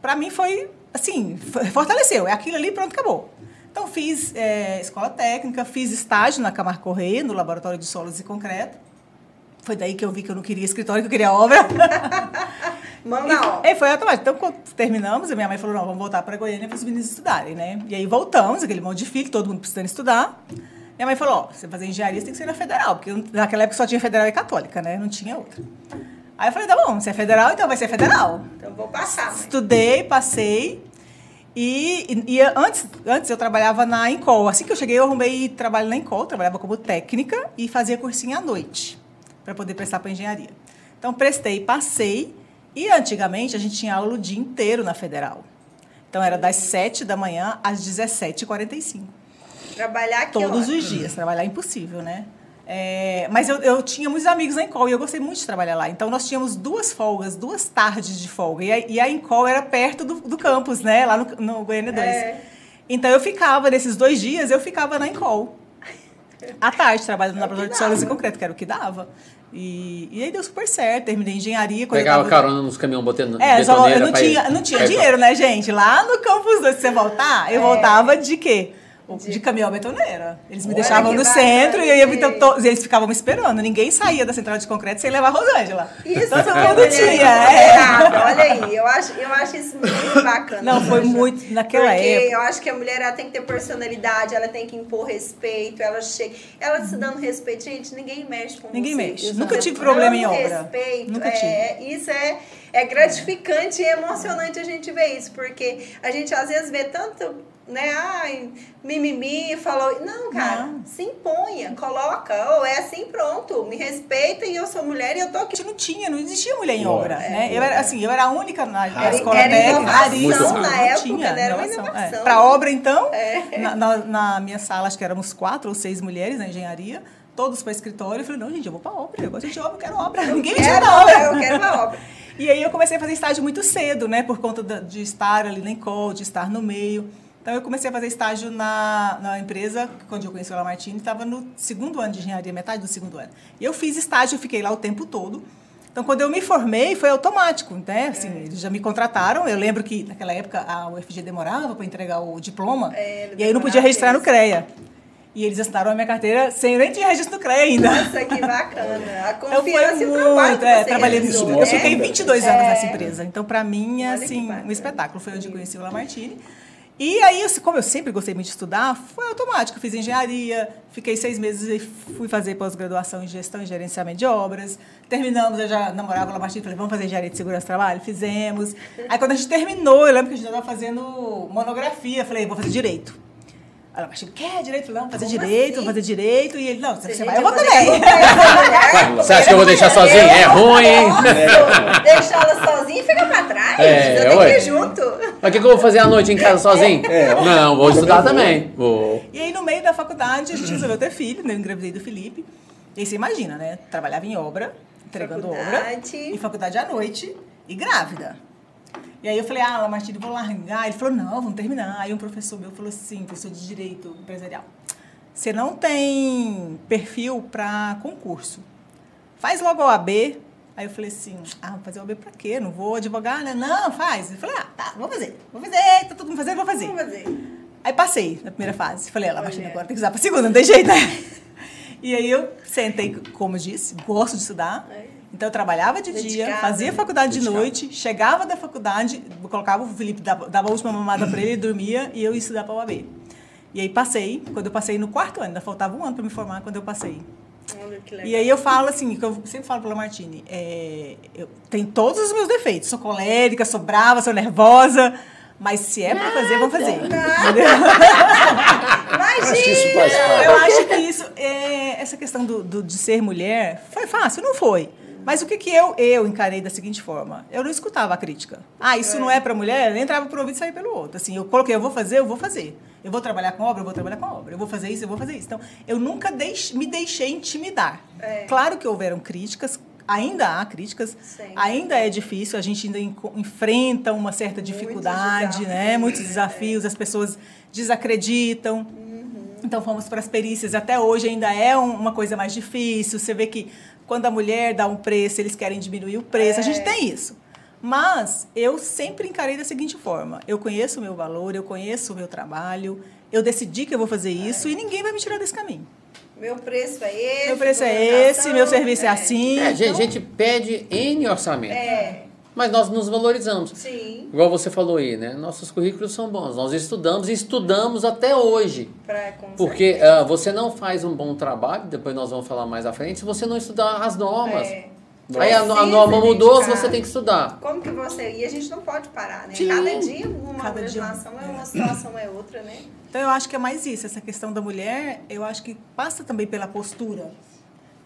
Para mim foi assim, fortaleceu, é aquilo ali, pronto, acabou. Então fiz é, escola técnica, fiz estágio na Camargo Correia, no laboratório de solos e concreto. Foi daí que eu vi que eu não queria escritório, que eu queria obra. Na obra. E foi automático. Então, quando terminamos, a minha mãe falou: não, vamos voltar para Goiânia para os meninos estudarem, né? E aí voltamos, aquele monte de filho, todo mundo precisando estudar. Minha mãe falou: ó, você fazer engenharia, você tem que ser na federal, porque naquela época só tinha federal e católica, né? Não tinha outra. Aí eu falei: tá bom, se é federal, então vai ser federal. Então vou passar, mãe. Estudei, passei. E, e, e antes, antes eu trabalhava na Encol. Assim que eu cheguei, eu arrumei trabalho na Encol, trabalhava como técnica e fazia cursinho à noite para poder prestar para engenharia. Então prestei, passei. E antigamente a gente tinha aula o dia inteiro na federal. Então era das 7 da manhã às 17h45. Trabalhar aqui, Todos ó. os dias. Trabalhar é impossível, né? É, mas eu, eu tinha muitos amigos na Encol e eu gostei muito de trabalhar lá. Então nós tínhamos duas folgas, duas tardes de folga. E a, e a Encol era perto do, do campus, né? Lá no, no Goiânia 2. É. Então eu ficava, nesses dois dias, eu ficava na Encol. À tarde, trabalhando no É o que laboratório de solos e concreto, que era o que dava. E, e aí deu super certo. Terminei engenharia. Pegava tava- carona nos caminhões botando é, só, betoneira eu não ir- tinha, não tinha ir- dinheiro, né, gente? Lá no Campus 2, se você voltar, eu É. voltava de quê? De, De- caminhão betoneira. Eles me Olha deixavam no centro e eu ia, então, to- eles ficavam me esperando. Ninguém saía da central de concreto sem levar a Rosângela. Isso Todo que mundo tinha. É. Olha aí, eu acho, eu acho isso muito bacana. Não, foi muito naquela Porque época. eu acho que a mulher ela tem que ter personalidade, ela tem que impor respeito, ela chega. Ela se dando respeito, gente, ninguém mexe com Ninguém você. mexe. Nunca tive dando problema em obra. respeito, Nunca é, Isso é, é gratificante e emocionante a gente ver isso, porque a gente às vezes vê tanto, né? Ai, mimimi, falou. Não, cara, Não. se imponha, coloca. Ou é assim, pronto. Me respeita e eu sou mulher e eu tô A aqui. gente não tinha, não existia mulher em obra, É, né? Eu era, assim, eu era a única na, na Era- escola era técnica. inovação raríssima, na não época, tinha né? Era uma inovação. Para obra, então, É. na, na- na minha sala, acho que éramos quatro ou seis mulheres na engenharia. todos para escritório. Eu falei, não, gente, eu vou para obra. Eu gosto de obra, eu quero obra. Eu Ninguém me tira da obra, obra. eu quero uma obra. E aí eu comecei a fazer estágio muito cedo, né? Por conta de estar ali na Encol, de estar no meio. Então eu comecei a fazer estágio na, na empresa, quando eu conheci o Lamartine, estava no segundo ano de engenharia, metade do segundo ano. E eu fiz estágio, eu fiquei lá o tempo todo. Então quando eu me formei, foi automático, né? Assim, É. eles já me contrataram. Eu lembro que naquela época a UFG demorava para entregar o diploma. É, e aí eu não podia registrar no. CREA. E eles assinaram a minha carteira sem nem tinha registro no CREA ainda. Nossa, que bacana. A Então confiança foi e o trabalho que é, trabalhei realizou, né? Eu fiquei 22 anos É. nessa empresa. Então, para mim, é assim, um espetáculo. Foi onde eu conheci o Lamartine. E aí, eu- como eu sempre gostei muito de estudar, foi automático. Fiz engenharia, fiquei seis meses e fui fazer pós-graduação em gestão e gerenciamento de obras. Terminamos, eu já namorava o Lamartine, falei, vamos fazer engenharia de segurança do trabalho? Fizemos. Aí, quando a gente terminou, eu lembro que a gente estava fazendo monografia, falei, vou fazer direito. Aí o Lamartine, quer direito? Não, vou fazer Como direito, assim? vou fazer direito. E ele, não, você Gente, vai, eu vou fazer também. Você acha que eu vou deixar sozinho? É ruim, hein? Nossa, deixar ela sozinha e fica pra trás. É, eu tenho que ir junto. Mas o que, que eu vou fazer à noite em casa sozinho? Não, vou estudar também. Vou. E aí, no meio da faculdade, a gente resolveu ter filho, né? Eu engravidei do Felipe. E aí você imagina, né? Trabalhava em obra, entregando obra, Faculdade. em faculdade à noite e grávida. E aí eu falei, ah, Lamartine, vou largar. Ele falou, não, vamos terminar. Aí um professor meu falou assim, professor de Direito Empresarial, você não tem perfil para concurso. Faz logo a OAB. Aí eu falei assim, ah, vou fazer OAB pra quê? Não vou advogar, né? Não, faz. Eu falei, ah, tá, vou fazer. Vou fazer, tá todo mundo fazendo, vou fazer. Vamos fazer. Aí passei na primeira fase. Falei, ela, Olha. Martina, agora tem que usar pra segunda, não tem jeito, né? E aí eu sentei, como eu disse, gosto de estudar. É. Então eu trabalhava de dia, Dedicada. fazia faculdade de noite, chegava da faculdade, colocava o Felipe, dava, dava a última mamada pra ele, dormia e eu ia estudar pra UAB. E aí passei, quando eu passei no quarto ano, ainda faltava um ano pra me formar quando eu passei. Olha que legal. E aí eu falo assim, que eu sempre falo pra Martini, é, eu tenho todos os meus defeitos. Sou colérica, sou brava, sou nervosa. Mas se é pra fazer, vou fazer. Entendeu? Imagina! Eu acho que isso, é, essa questão do, do- de ser mulher, foi fácil? Não foi. Mas o que, que eu, eu encarei da seguinte forma? Eu não escutava a crítica. Ah, isso não é para mulher? Eu entrava por um ouvido e saía pelo outro. Assim, eu coloquei, eu vou fazer, eu vou fazer. Eu vou trabalhar com obra, eu vou trabalhar com obra. Eu vou fazer isso, eu vou fazer isso. Então, eu nunca deix- me deixei intimidar. É. Claro que houveram críticas, ainda há críticas, Sim. ainda é difícil, a gente ainda enfrenta uma certa dificuldade, né? Muitos né? desafios, as pessoas desacreditam. Uhum. Então fomos para as perícias. Até hoje ainda é um- uma coisa mais difícil. Você vê que quando a mulher dá um preço, eles querem diminuir o preço. A gente É. tem isso. Mas eu sempre encarei da seguinte forma: eu conheço o meu valor, eu conheço o meu trabalho, eu decidi que eu vou fazer isso e ninguém vai me tirar desse caminho. Meu preço é esse. Meu preço é esse, meu serviço é, assim. É, a gente, então- a gente pede N orçamento. É, Mas nós nos valorizamos. sim. Igual você falou aí, né? Nossos currículos são bons. Nós estudamos e estudamos até hoje. Pra, Porque ah, você não faz um bom trabalho, depois nós vamos falar mais à frente, se você não estudar as normas. É. Aí a, a norma mudou, dedicar. você tem que estudar. Como que você. E a gente não pode parar, né? Sim. Cada dia uma Cada dia legislação é uma situação, é outra, né? Então eu acho que é mais isso, essa questão da mulher, eu acho que passa também pela postura.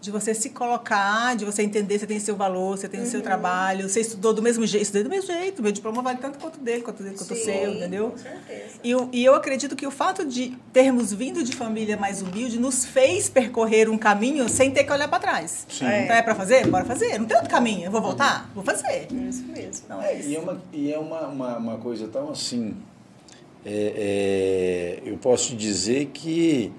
De você se colocar, de você entender você tem seu valor, você tem o seu Uhum. trabalho, você estudou do mesmo jeito, estudei do mesmo jeito, meu diploma vale tanto quanto dele, quanto dele, quanto o Sim, seu, entendeu? Com certeza. E eu, e eu acredito que o fato de termos vindo de família mais humilde nos fez percorrer um caminho sem ter que olhar para trás. Sim. Então é para fazer? Bora fazer. Não tem outro caminho. Eu vou voltar? Vou fazer. Isso mesmo. Não é É, isso. e é, uma, e é uma, uma, uma coisa tão assim. é, é, eu posso dizer que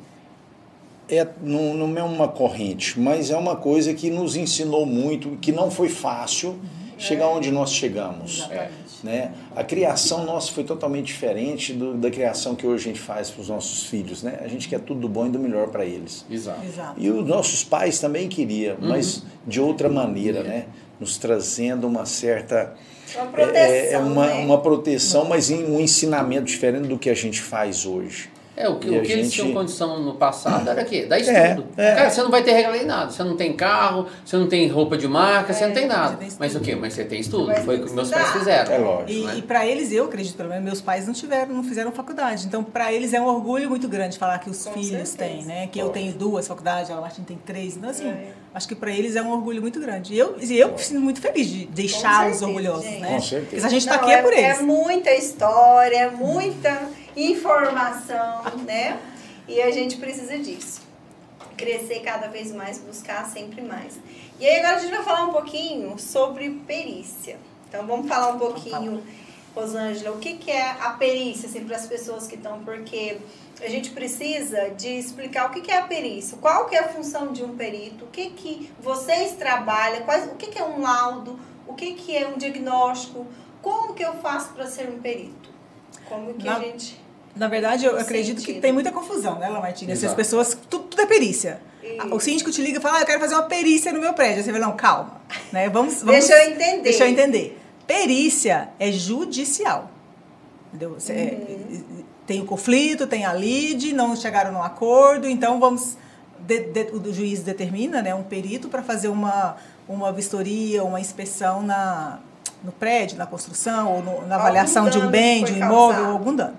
é, não, não é uma corrente, mas é uma coisa que nos ensinou muito, que não foi fácil chegar onde nós chegamos. Exatamente. Né? A criação nossa foi totalmente diferente do- da criação que hoje a gente faz para os nossos filhos. Né? A gente quer tudo do bom e do melhor para eles. Exato. Exato. E os nossos pais também queriam, mas de outra maneira, né? Nos trazendo uma certa. Uma é- proteção. é uma, né? uma proteção, mas em um ensinamento diferente do que a gente faz hoje. É, o que, o que eles gente- tinham condição no passado era o quê? Dar É, estudo. é. Cara, você não vai ter regra em nada. Você não tem carro, você não tem roupa de marca, você não tem nada. Mas o quê? Mas você tem estudo. Mas Foi o que que meus pais fizeram. É lógico. E, né? e para eles, eu acredito, pelo menos, meus pais não tiveram, não fizeram faculdade. Então, para eles é um orgulho muito grande falar que os Com filhos certeza. têm, né? Que eu tenho duas faculdades, a Martin tem três. Então, assim, É. acho que para eles é um orgulho muito grande. E eu, e eu me sinto muito feliz de deixá-los orgulhosos, gente. né? Com certeza. Porque se a gente está aqui é, por eles. É muita história, é muita informação, né? E a gente precisa disso. crescer cada vez mais, buscar sempre mais. E aí agora a gente vai falar um pouquinho sobre perícia. Então vamos falar um pouquinho, Rosângela, o que, que é a perícia assim, para as pessoas que estão, porque a gente precisa de explicar o que, que é a perícia, qual que é a função de um perito, o que, que vocês trabalham, quais, o que, que é um laudo, o que, que é um diagnóstico, como que eu faço para ser um perito? Como que Na- a gente. Na verdade, eu acredito Sentido. que tem muita confusão, né, Lamartina? Se as pessoas. Tudo, tudo é perícia. Isso. O síndico te liga e fala, ah, eu quero fazer uma perícia no meu prédio. Aí você fala, não, calma. Né? Vamos, vamos, Deixa eu entender. Deixa eu entender. Perícia é judicial. Entendeu? Você- é, Uhum. tem o conflito, tem a lide, não chegaram num acordo, então vamos. de- de- o juiz determina né, um perito para fazer uma, uma vistoria, uma inspeção na, no prédio, na construção, ou no- na avaliação de um bem, de um imóvel, causado. ou algum dano.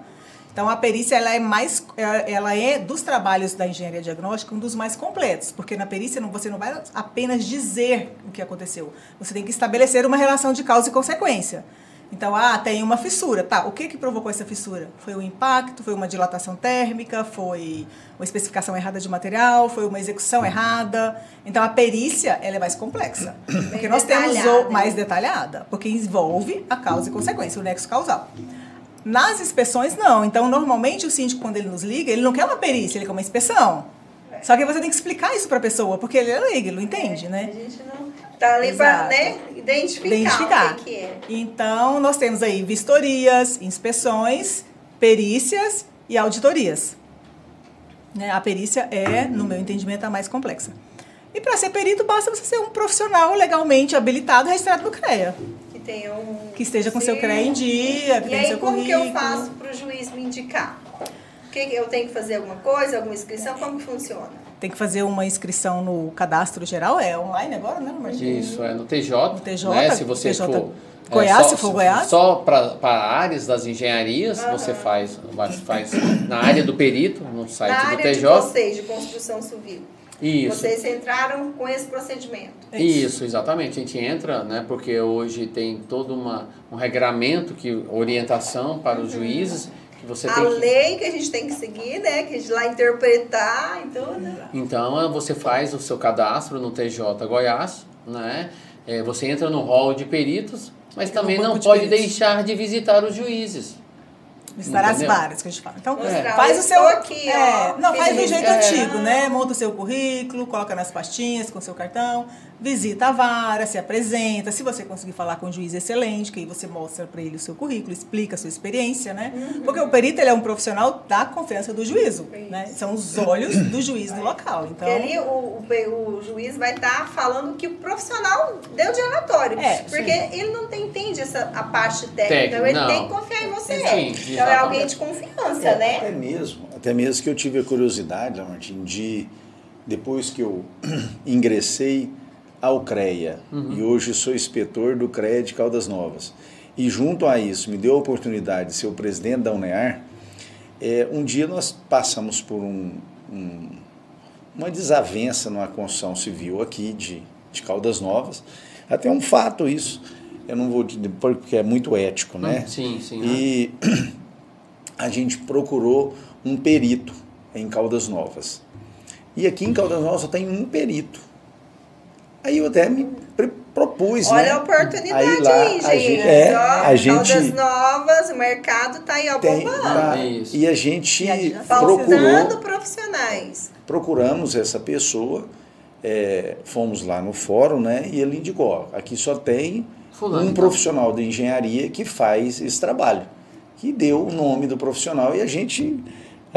Então a perícia ela é mais, ela é dos trabalhos da engenharia diagnóstica um dos mais completos, porque na perícia não- você não vai apenas dizer o que aconteceu, você tem que estabelecer uma relação de causa e consequência. Então, ah, tem uma fissura, tá? O que que provocou essa fissura? Foi um impacto, foi uma dilatação térmica, foi uma especificação errada de material, foi uma execução errada. Então a perícia ela é mais complexa, porque nós temos o mais detalhada, porque envolve a causa e consequência, o nexo causal. Nas inspeções, não. Então, normalmente, o síndico, quando ele nos liga, ele não quer uma perícia, ele quer uma inspeção. Só que você tem que explicar isso para a pessoa, porque ele é leigo, ele não entende, A né? gente não tá ali para né, identificar, Identificar. o que, que é. Então, nós temos aí vistorias, inspeções, perícias e auditorias. Né? A perícia é, no meu entendimento, a mais complexa. E para ser perito, basta você ser um profissional legalmente habilitado, registrado no CREA. Que tenha um. Que esteja com seu. CREA em dia, que E tenha aí, seu como currículo. que eu faço para o juiz me indicar? Que eu tenho que fazer alguma coisa, alguma inscrição? Como que funciona? Tem que fazer uma inscrição no cadastro geral, é online agora, né, Martins? Isso, é no TJ. No TJ, né? Se você TJ for. Goiás, só, se for Goiás. Só para áreas das engenharias, você faz, faz na área do perito, no site Na do área de TJ. vocês, de construção civil. Isso. Vocês entraram com esse procedimento. Isso, exatamente. A gente entra, né, porque hoje tem todo uma, um regramento, que, orientação para os juízes, que você a tem que... lei que a gente tem que seguir, né? Que a gente lá interpretar e tudo. Então, você faz o seu cadastro no TJ Goiás, né? É, você entra no hall de peritos, mas no também não de pode peritos. deixar de visitar os juízes. Visitar as Entendeu? varas que a gente fala. Então, Mostrar, faz o seu. aqui, é, ó, não, faz do jeito isso. antigo, É. né? Monta o seu currículo, coloca nas pastinhas com o seu cartão, visita a vara, se apresenta. Se você conseguir falar com um juiz excelente, que aí você mostra para ele o seu currículo, explica a sua experiência, né? Porque o perito ele é um profissional da confiança do juízo, né? São os olhos do juiz no local. Então, Porque ali o, o, o juiz vai estar falando que o profissional deu de relatório. É, porque sim. ele não tem, entende essa, a parte técnica. Técnica, então ele não. tem que confiar em você. Sim, então é alguém de confiança, É, né? Até mesmo, até mesmo que eu tive a curiosidade, Lamartine, de depois que eu ingressei ao CREA e hoje sou inspetor do CREA de Caldas Novas. E junto a isso me deu a oportunidade de ser o presidente da UNEAR. É, um dia nós passamos por um, um- uma desavença numa construção civil aqui de, de Caldas Novas. Até um fato isso. Eu não vou te- porque é muito ético, né? Hum, sim, sim, E a gente procurou um perito em Caldas Novas. E aqui em Caldas Novas só tem um perito. Aí eu até me propus, Olha né? a oportunidade Aí lá, aí, a gente. gente- é, Ó, a gente- novas, o mercado tá aí, ó, Tem, bombando. tá, e a gente E a gente já procurou, Faltando profissionais. procuramos essa pessoa, é, fomos lá no fórum, né? E ele indicou, ó, aqui só tem Fulano, um então. profissional de engenharia que faz esse trabalho, que deu o nome do profissional e a gente,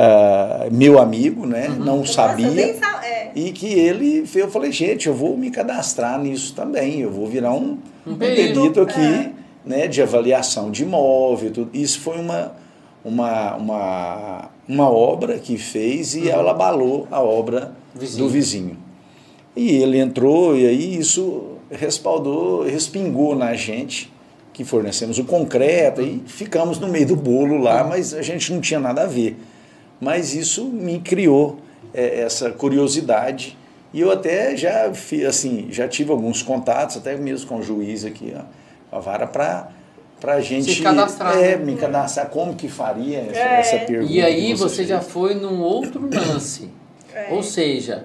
ah, meu amigo, né? Uhum. Não Nossa, sabia. nem sa- é. E que ele eu falei, gente, eu vou me cadastrar nisso também, eu vou virar um, Um um perito. aqui, É. né, de avaliação de imóvel, tudo. Isso foi uma, uma, uma, uma obra que fez e ela abalou a obra Uhum. Vizinho. do vizinho. E ele entrou e aí isso respaldou, respingou na gente, que fornecemos o concreto e ficamos no meio do bolo lá, mas a gente não tinha nada a ver. Mas isso me criou é, essa curiosidade e eu até já assim já tive alguns contatos até mesmo com o juiz aqui ó, a vara para para a gente cadastrar, é, né? me cadastrar como que faria essa, É. essa pergunta E aí que você já foi num outro lance. É. Ou seja,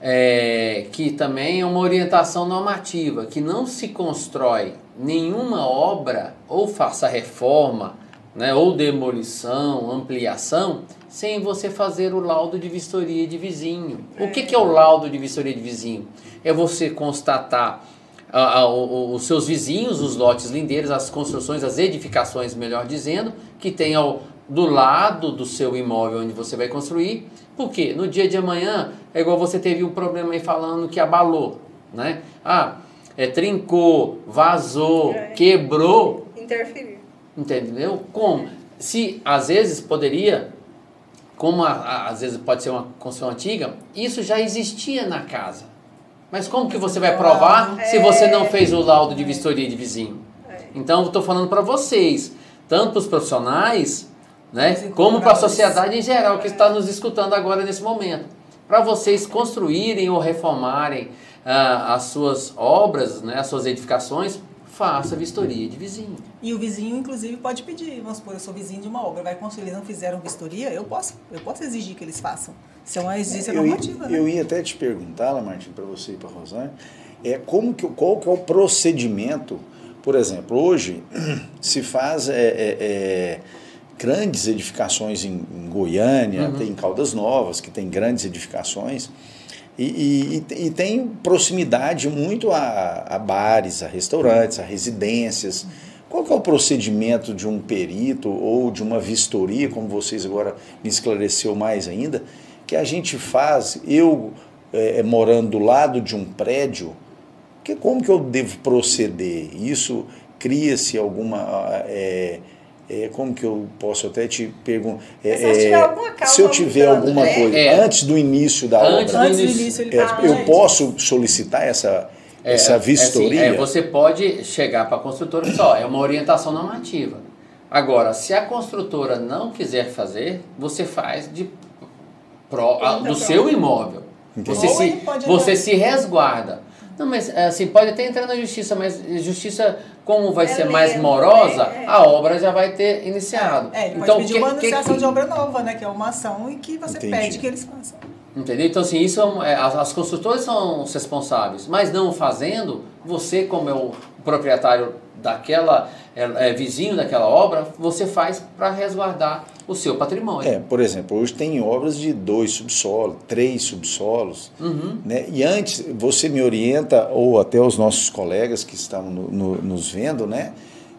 é, que também é uma orientação normativa, que não se constrói nenhuma obra, ou faça reforma, né, ou demolição, ampliação, sem você fazer o laudo de vistoria de vizinho. O que, que é o laudo de vistoria de vizinho? É você constatar ah, ah, os seus vizinhos, os lotes lindeiros, as construções, as edificações, melhor dizendo, que tem ao, do lado do seu imóvel onde você vai construir. Por quê? No dia de amanhã, é igual você teve um problema aí falando que abalou, né? Ah, é, trincou, vazou, é. quebrou. Interferiu. Entendeu? Como? Se às vezes poderia como a, a, às vezes pode ser uma construção antiga, isso já existia na casa. Mas como que você vai provar é. se você não fez o laudo de vistoria de vizinho? É. Então, estou falando para vocês, tanto para os profissionais, né, como para a sociedade em geral que está nos escutando agora nesse momento, para vocês construírem ou reformarem ah, as suas obras, né, as suas edificações, faça vistoria de vizinho. E o vizinho, inclusive, pode pedir. Vamos supor, eu sou vizinho de uma obra, vai construir, eles não fizeram vistoria, eu posso, eu posso exigir que eles façam. Isso é uma exigência eu normativa. Ia, né? Eu ia até te perguntar, Lamartine, para você e para a Rosane, é, como que, qual que é o procedimento, por exemplo, hoje se faz é, é, é grandes edificações em, em Goiânia, uhum. tem Caldas Novas, que tem grandes edificações, e, e, e, tem proximidade muito a, a, bares, a restaurantes, a residências. Qual que é o procedimento de um perito ou de uma vistoria, como vocês agora me esclareceu mais ainda, que a gente faz, eu é, morando do lado de um prédio, que, como que eu devo proceder? Isso cria-se alguma... É, é, como que eu posso até te perguntar? É, se, é, se eu tiver alguma né? coisa é. antes do início da antes obra, do início, é, eu posso solicitar essa é, essa vistoria? Assim, você pode chegar para a construtora só, é uma orientação normativa. Agora, se a construtora não quiser fazer, você faz de pro, a, do seu imóvel. Entendi. Você se, você se resguarda. Não, mas assim, pode até entrar na justiça, mas justiça, como vai é ser mais morosa, é, é. a obra já vai ter iniciado. É, ele então, pode pedir que, uma anunciação que, de obra nova, né? Que é uma ação e que você Entendi. pede que eles façam. Entendeu? Então, assim, isso é, as, as construtoras são os responsáveis, mas não fazendo, você, como é o proprietário daquela, é, é vizinho daquela obra, você faz para resguardar o seu patrimônio. É, por exemplo, hoje tem obras de dois subsolos, três subsolos, uhum. né? E antes, você me orienta, ou até os nossos colegas que estão no, no, nos vendo, né?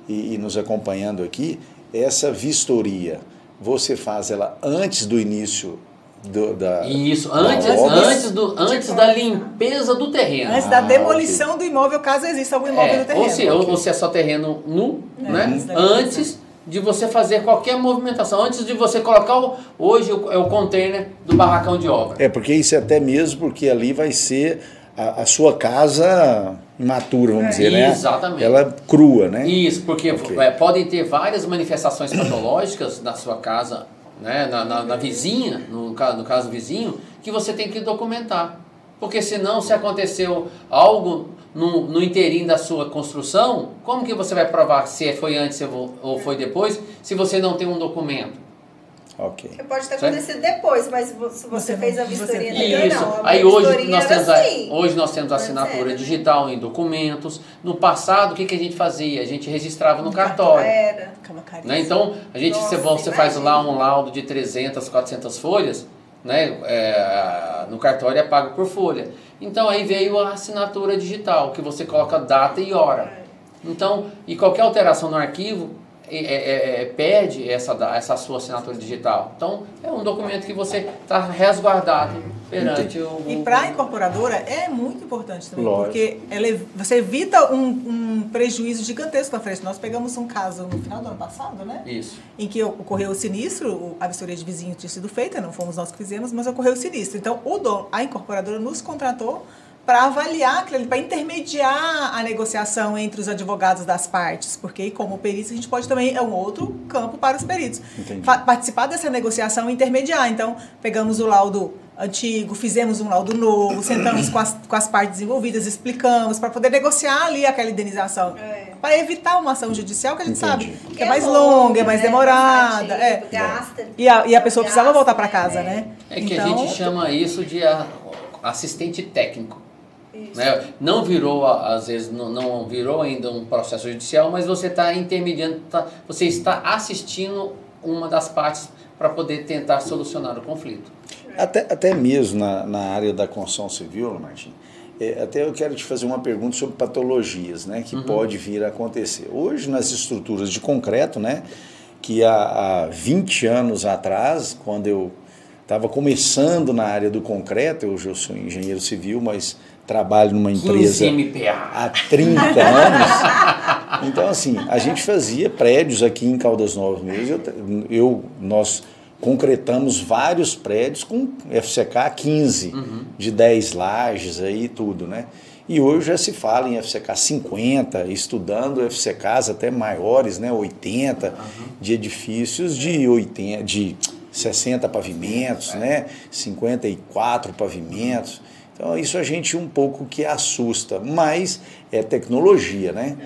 E, e, nos acompanhando aqui, essa vistoria, você faz ela antes do início do, da, Isso, antes, da antes, do, antes da limpeza do terreno. Antes da ah, demolição okay. do imóvel, caso exista algum imóvel é, no terreno. Ou se, okay. ou se é só terreno nu, é, né? Antes de você fazer qualquer movimentação, antes de você colocar o, hoje o, é o container do barracão de obra. É, porque isso é até mesmo porque ali vai ser a, a sua casa imatura, vamos é, dizer, né? Exatamente. Ela é crua, né? Isso, porque okay. é, podem ter várias manifestações patológicas na sua casa, né? na, na, na vizinha, no, no caso vizinho, que você tem que documentar. Porque senão, se aconteceu algo no, no inteirinho da sua construção, como que você vai provar se foi antes ou foi depois, se você não tem um documento? Ok. Porque pode ter acontecido depois, mas se você, você fez a vistoria anterior, não. Aí hoje nós, temos assim. a, hoje nós temos assinatura digital em documentos. No passado, o que, que a gente fazia? A gente registrava no cartório. Era. Né? Então, a gente, Nossa, você, você faz lá um laudo de 300, 400 folhas, né? É, no cartório é pago por folha. Então aí veio a assinatura digital, que você coloca data e hora. Então, e qualquer alteração no arquivo é, é, é, pede essa, essa sua assinatura digital. Então, é um documento que você está resguardado perante o. E para a incorporadora é muito importante também, Lógico. porque ela, você evita um, um prejuízo gigantesco na frente. Nós pegamos um caso no final do ano passado, né? Isso. Em que ocorreu o sinistro, a vistoria de vizinho tinha sido feita, não fomos nós que fizemos, mas ocorreu o sinistro. Então, o dono, a incorporadora nos contratou para avaliar aquilo, para intermediar a negociação entre os advogados das partes, porque como perito a gente pode também é um outro campo para os peritos. Participar dessa negociação e intermediar. Então, pegamos o laudo antigo, fizemos um laudo novo, sentamos com as, com as partes envolvidas, explicamos para poder negociar ali aquela indenização. É. Para evitar uma ação judicial que a gente Entendi. sabe que é, é mais longa, é mais né? demorada. É. Gasta. E a, e a pessoa precisava voltar para casa, né? É que então, a gente chama isso de a assistente técnico. Isso. Né? Não virou, a- às vezes, não, não virou ainda um processo judicial, mas você está intermediando, tá- você está assistindo uma das partes para poder tentar solucionar o conflito. Até, até mesmo na, na área da construção civil, Martim, é, até eu quero te fazer uma pergunta sobre patologias, né, que pode vir a acontecer. Hoje, nas estruturas de concreto, né, que há, há 20 anos atrás, quando eu estava começando na área do concreto, hoje eu sou engenheiro civil, mas trabalho numa 15 empresa MPA. há 30 anos. Então, assim, a gente fazia prédios aqui em Caldas Novas mesmo. Eu, eu- nós concretamos vários prédios com FCK 15, de 10 lajes aí tudo, né? E hoje já se fala em FCK 50, estudando FCKs até maiores, né? 80, de edifícios de 80, de 60 pavimentos, né? 54 pavimentos. Então isso a gente um pouco que assusta, mas é tecnologia, né?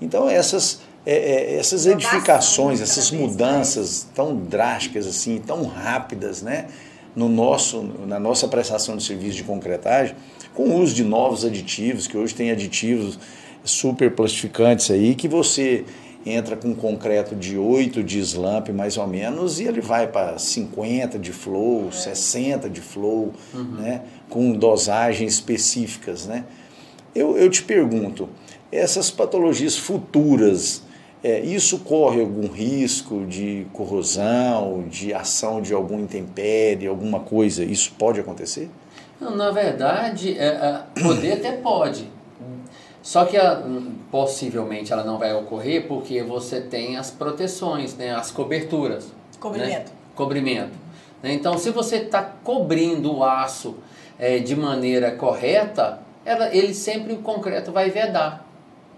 Então essas, é, é, essas edificações, essas vez mudanças tão drásticas assim, tão rápidas, né? No nosso, na nossa prestação de serviço de concretagem, com o uso de novos aditivos, que hoje tem aditivos super plastificantes aí, que você entra com concreto de 8 de slump mais ou menos e ele vai para 50 de flow, 60 de flow, né, com dosagens específicas, né? Eu, eu te pergunto, essas patologias futuras, é, isso corre algum risco de corrosão, de ação de algum intempérie, alguma coisa? Isso pode acontecer? Não, na verdade, é, é, poder até pode. Só que a- possivelmente ela não vai ocorrer porque você tem as proteções, né, as coberturas. Cobrimento. né? Cobrimento. Né? Então, se você está cobrindo o aço é, de maneira correta, ela, ele sempre o concreto vai vedar.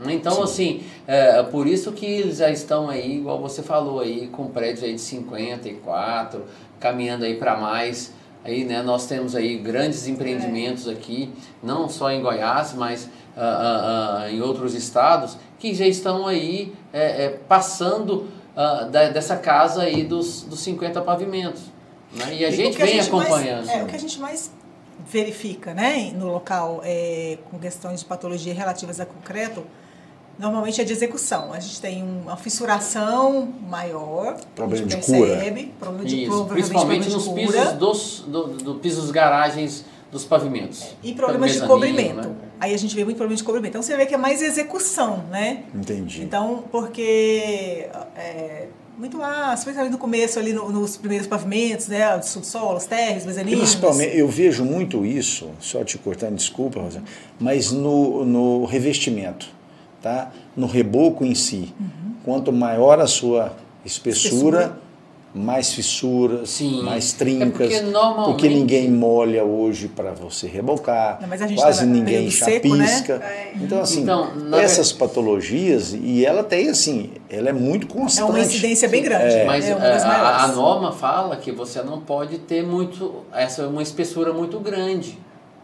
Então, assim, é, por isso que eles já estão aí, igual você falou aí, com prédios aí de 54, caminhando aí para mais. Aí, né, nós temos aí grandes empreendimentos aqui, não só em Goiás, mas ah, ah, ah, em outros estados, que já estão aí é, é, passando ah, da- dessa casa aí dos, dos 50 pavimentos. Né? E a E gente vem mais- acompanhando. é, o que a gente mais verifica né, no local é, com questões de patologia relativas a concreto, normalmente é de execução. A gente tem uma fissuração maior, Problema de cura. percebe, problema de, Isso, principalmente problema nos de cura, pisos dos do, do pisos garagens dos pavimentos. e problemas de cobrimento. né? Aí a gente vê muito problema de cobrimento. Então você vê que é mais execução, né? Entendi. Então, porque é, muito lá, especialmente no começo ali no- nos primeiros pavimentos, né, subsolos, térreos, mezaninos. Principalmente, eu vejo muito isso, só te cortando, desculpa, Rosana, mas no, no revestimento, tá? no reboco em si. Quanto maior a sua espessura, Espessura. mais fissuras, Sim. mais É trincas, porque normalmente- porque ninguém molha hoje para você rebocar, Não, mas a gente quase tá ninguém período seco, né? chapisca. É. Então, assim, Então, essas patologias, e ela tem assim, ela é muito É constante. uma incidência bem grande. Mas é uma é, das a, maiores. a norma fala que você não pode ter muito essa uma espessura muito grande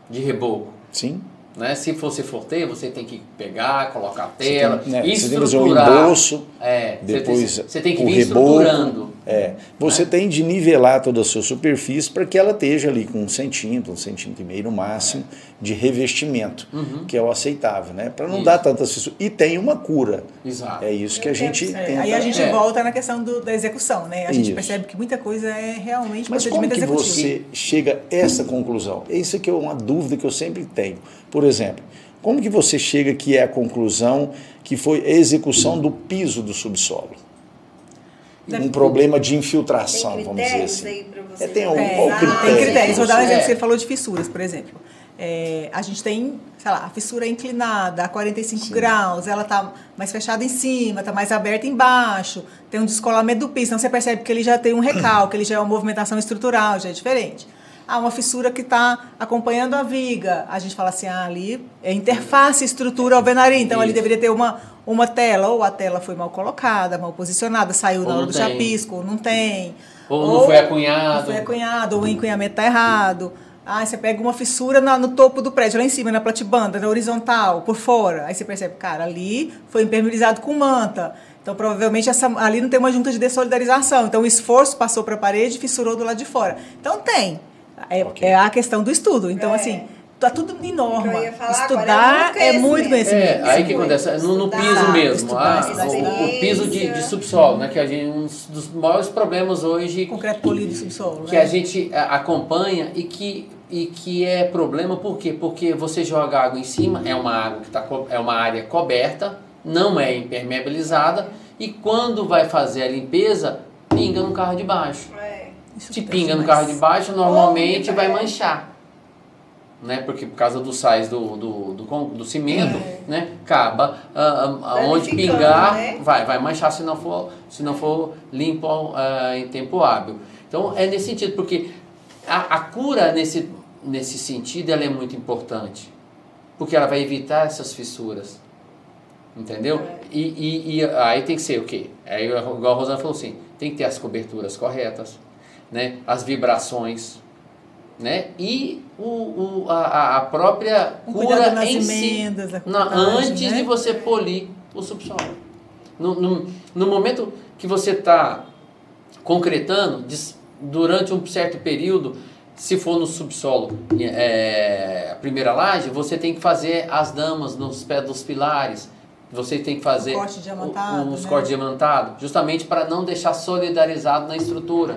de reboco. Sim. Né? Se você for ter, você tem que pegar, colocar a Você tela, tem, né, você tem que um estruturar. embolso, É, você depois tem, você tem que o vir reboco. estruturando. É, você tem de nivelar toda a sua superfície para que ela esteja ali com um centímetro, um centímetro e meio no máximo de revestimento, que é o aceitável, né? Para não Uhum. Isso. dar fissuras. E tem uma cura. Exato. É isso que a gente É, tenta. aí a gente É. volta na questão do- da execução, né? A gente Isso. percebe que muita coisa é realmente Mas como que executivo. você chega a essa conclusão? Isso aqui é uma dúvida que eu sempre tenho. Por exemplo, como que você chega que é a conclusão que foi a execução do piso do subsolo? Um problema de infiltração, vamos dizer assim. É, tem um- Tem, qual o tem critério? critérios. Vou dar um É. exemplo. Você falou de fissuras, por exemplo. É, a gente tem, sei lá, a fissura inclinada a 45 graus, ela tá mais fechada em cima, tá mais aberta embaixo, tem um descolamento do piso, então você percebe que ele já tem um recalque, ele já é uma movimentação estrutural, já é diferente. Ah, uma fissura que está acompanhando a viga, a gente fala assim, ah, ali é interface estrutura alvenaria, então ali Isso. deveria ter uma, uma tela, ou a tela foi mal colocada, mal posicionada, saiu Ou na hora do tem. chapisco, ou não tem. Ou não foi acunhado. Não foi acunhado, ou o encunhamento está errado. Ah, você pega uma fissura na- no topo do prédio, lá em cima, na platibanda, na horizontal, por fora. Aí você percebe, cara, ali foi impermeabilizado com manta. Então, provavelmente, essa, ali não tem uma junta de dessolidarização. Então, o esforço passou para a parede e fissurou do lado de fora. Então, tem. É, Ok. é a questão do estudo. Então, É. assim, tá tudo em norma. Eu ia falar agora, Estudar é é muito conhecimento. É, aí que acontece, no, no Estudar, piso mesmo, estudar, ah, estudar, o, o piso de, de subsolo, né, que a gente, um dos maiores problemas hoje Concreto polido e subsolo. que né? a gente a- acompanha e que, e que é problema por quê? Porque você joga água em cima, é uma água que tá, é uma área coberta, não é impermeabilizada, e quando vai fazer a limpeza, pinga no carro de baixo. É. Se pinga no carro de baixo, normalmente vai é. manchar. Né? Porque por causa dos sais do, do, do, do cimento, né? Acaba ah, ah, onde Danificando, pingar, né? vai, vai manchar se não for, se não for limpo ah, em tempo hábil. Então é nesse sentido, porque a, a cura nesse, nesse sentido ela é muito importante. Porque ela vai evitar essas fissuras. Entendeu? É. E, e, e aí tem que ser o quê? Aí, igual a Rosana falou assim, tem que ter as coberturas corretas, né? as vibrações, né? E o, o, a, a própria Um cura nas em si. emendas, a Na- antes né? de você polir o subsolo. No, no, no momento que você está concretando, des- durante um certo período, se for no subsolo, é, a primeira laje, você tem que fazer as damas nos pés dos pilares. Você tem que fazer O corte diamantado, o- os né? cortes diamantados, justamente para não deixar solidarizado na estrutura.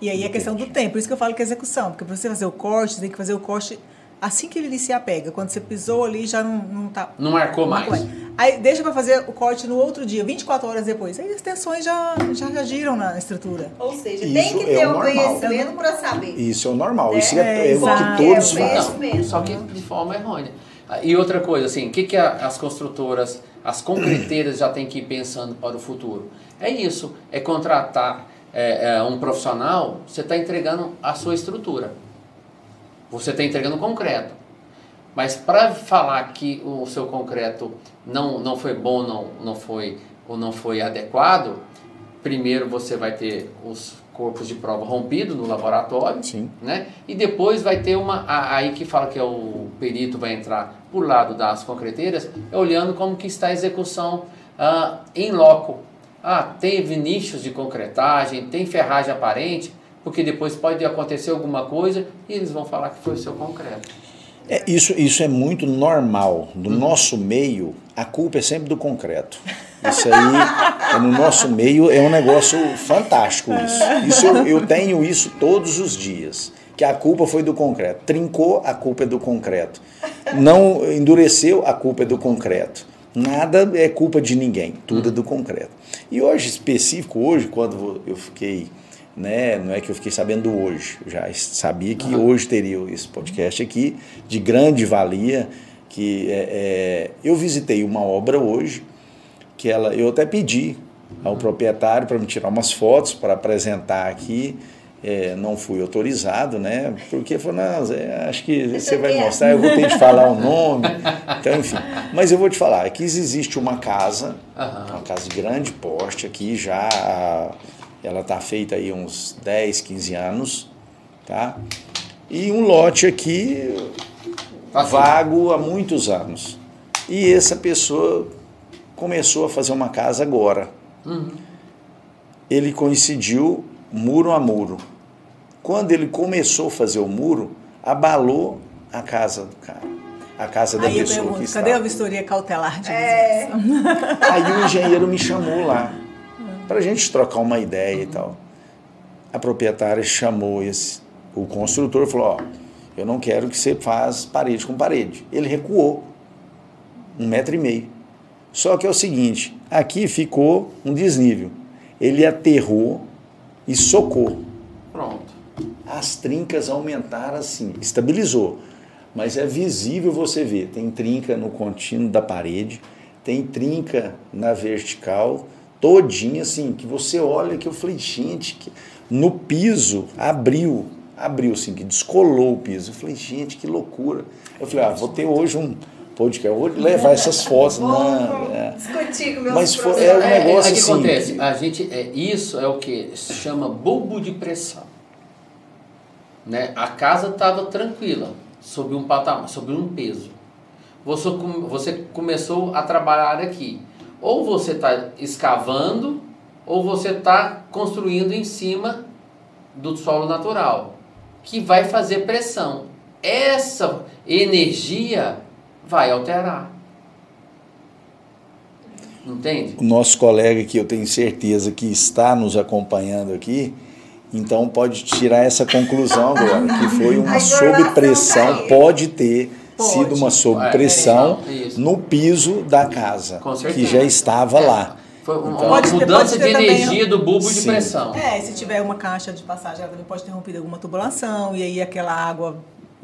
E aí a questão do tempo, por isso que eu falo que é execução, porque para você fazer o corte, você tem que fazer o corte assim que ele iniciar a pega. Quando você pisou ali, já não, não tá. Não marcou mais. Aí deixa para fazer o corte no outro dia, 24 horas depois. Aí as tensões já, já reagiram na estrutura. Ou seja, Isso tem que é ter o o conhecimento para saber. Isso é o normal, isso é, É, é o que todos É, o fazem. mesmo. Só que de forma errônea. E outra coisa, assim, o que, que a- as construtoras, as concreteiras já têm que ir pensando para o futuro? É isso, é contratar é, é, um profissional, você está entregando a sua estrutura. Você está entregando concreto. Mas para falar que o seu concreto não, não foi bom não, não foi, ou não foi adequado, primeiro você vai ter os corpos de prova rompidos no laboratório, Sim. né? E depois vai ter uma a- aí que fala que é o perito vai entrar por lado das concreteiras, é olhando como que está a execução ah, em loco. Ah, teve nichos de concretagem, tem ferragem aparente, porque depois pode acontecer alguma coisa e eles vão falar que foi o seu concreto. É, isso, isso é muito normal. No nosso meio, a culpa é sempre do concreto. Isso aí, é no nosso meio, é um negócio fantástico isso. isso eu, eu tenho isso todos os dias. Que a culpa foi do concreto. Trincou, a culpa é do concreto. Não endureceu, a culpa é do concreto. Nada é culpa de ninguém, tudo é do concreto. E hoje, específico, hoje, quando eu fiquei né? Não é que eu fiquei sabendo hoje, eu já sabia que hoje teria esse podcast aqui de grande valia, que é, é, eu visitei uma obra hoje que ela, eu até pedi ao proprietário para me tirar umas fotos para apresentar aqui. É, não fui autorizado, né? Porque falou, não, acho que você vai mostrar, eu vou ter que falar o nome. Então, enfim. Mas eu vou te falar, aqui existe uma casa, uma casa de grande porte aqui já ela está feita aí uns 10, 15 anos, tá? E um lote aqui Tá vago há muitos anos. E essa pessoa começou a fazer uma casa agora. Uhum. Ele coincidiu muro a muro. Quando ele começou a fazer o muro, abalou a casa do cara. A casa da Aí pessoa que pergunto, estava. cadê a vistoria cautelar de É. Aí o engenheiro me chamou lá para a gente trocar uma ideia e tal. A proprietária chamou esse, o construtor e falou: Ó, eu não quero que você faça parede com parede. Ele recuou um metro e meio. Só que é o seguinte: aqui ficou um desnível. Ele aterrou e socou. Pronto. As trincas aumentaram assim, estabilizou. Mas é visível você ver, tem trinca no contínuo da parede, tem trinca na vertical, todinha assim, que você olha que eu falei, gente, que... no piso abriu, abriu assim, que descolou o piso. Eu falei, gente, que loucura. Eu falei, ah, vou ter hoje um podcast, vou levar essas fotos. Vou Não, é. discutir com meus Mas foi- é um negócio o que assim- acontece? A gente, é, isso é o que se chama bulbo de pressão. Né? A casa estava tranquila, sob um patamar, sob um peso. Você, você começou a trabalhar aqui. Ou você está escavando, ou você está construindo em cima do solo natural, que vai fazer pressão. essa energia vai alterar. Entende? O nosso colega que eu tenho certeza que está nos acompanhando aqui, então pode tirar essa conclusão agora, que foi uma tá sobrepressão, aí. pode ter Pode. sido uma sobrepressão É, no piso da casa, que já estava lá. Foi uma Então- ter- mudança ter de também- energia do bulbo de Sim. pressão. É, se tiver uma caixa de passagem, ela pode ter rompido alguma tubulação, e aí aquela água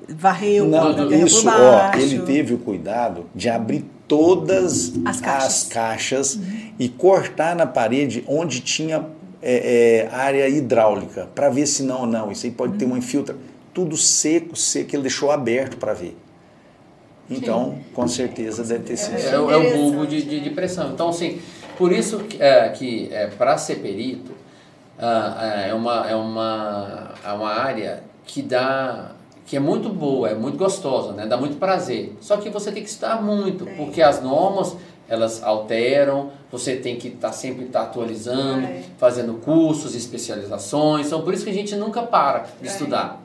varreu Não, terra isso, por ó, ele teve o cuidado de abrir todas As caixas. caixas e cortar na parede onde tinha é, é, área hidráulica, para ver se não ou não. Isso aí pode ter uma infiltra. Tudo seco, seco, ele deixou aberto para ver. Então, com certeza deve ter sido. É, o- é o bulbo de, de, de pressão. Então, assim, por isso que, é, que é, para ser perito, ah, é, uma, é, uma, é uma área que dá que é muito boa, é muito gostosa, né? dá muito prazer. Só que você tem que estudar muito, porque as normas elas alteram, você tem que estar sempre tá atualizando, É. fazendo cursos, especializações. Então, por isso que a gente nunca para de É. estudar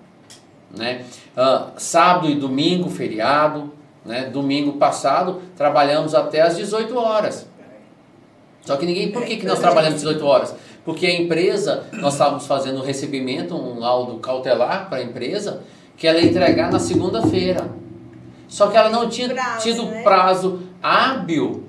né? Ah, sábado e domingo, feriado, né? Domingo passado, trabalhamos até às 18 horas. Só que ninguém, por que, que nós trabalhamos 18 horas? Porque a empresa, nós estávamos fazendo um recebimento, um laudo cautelar para a empresa, que ela ia entregar na segunda-feira. Só que ela não tinha Prazo, tido né? prazo hábil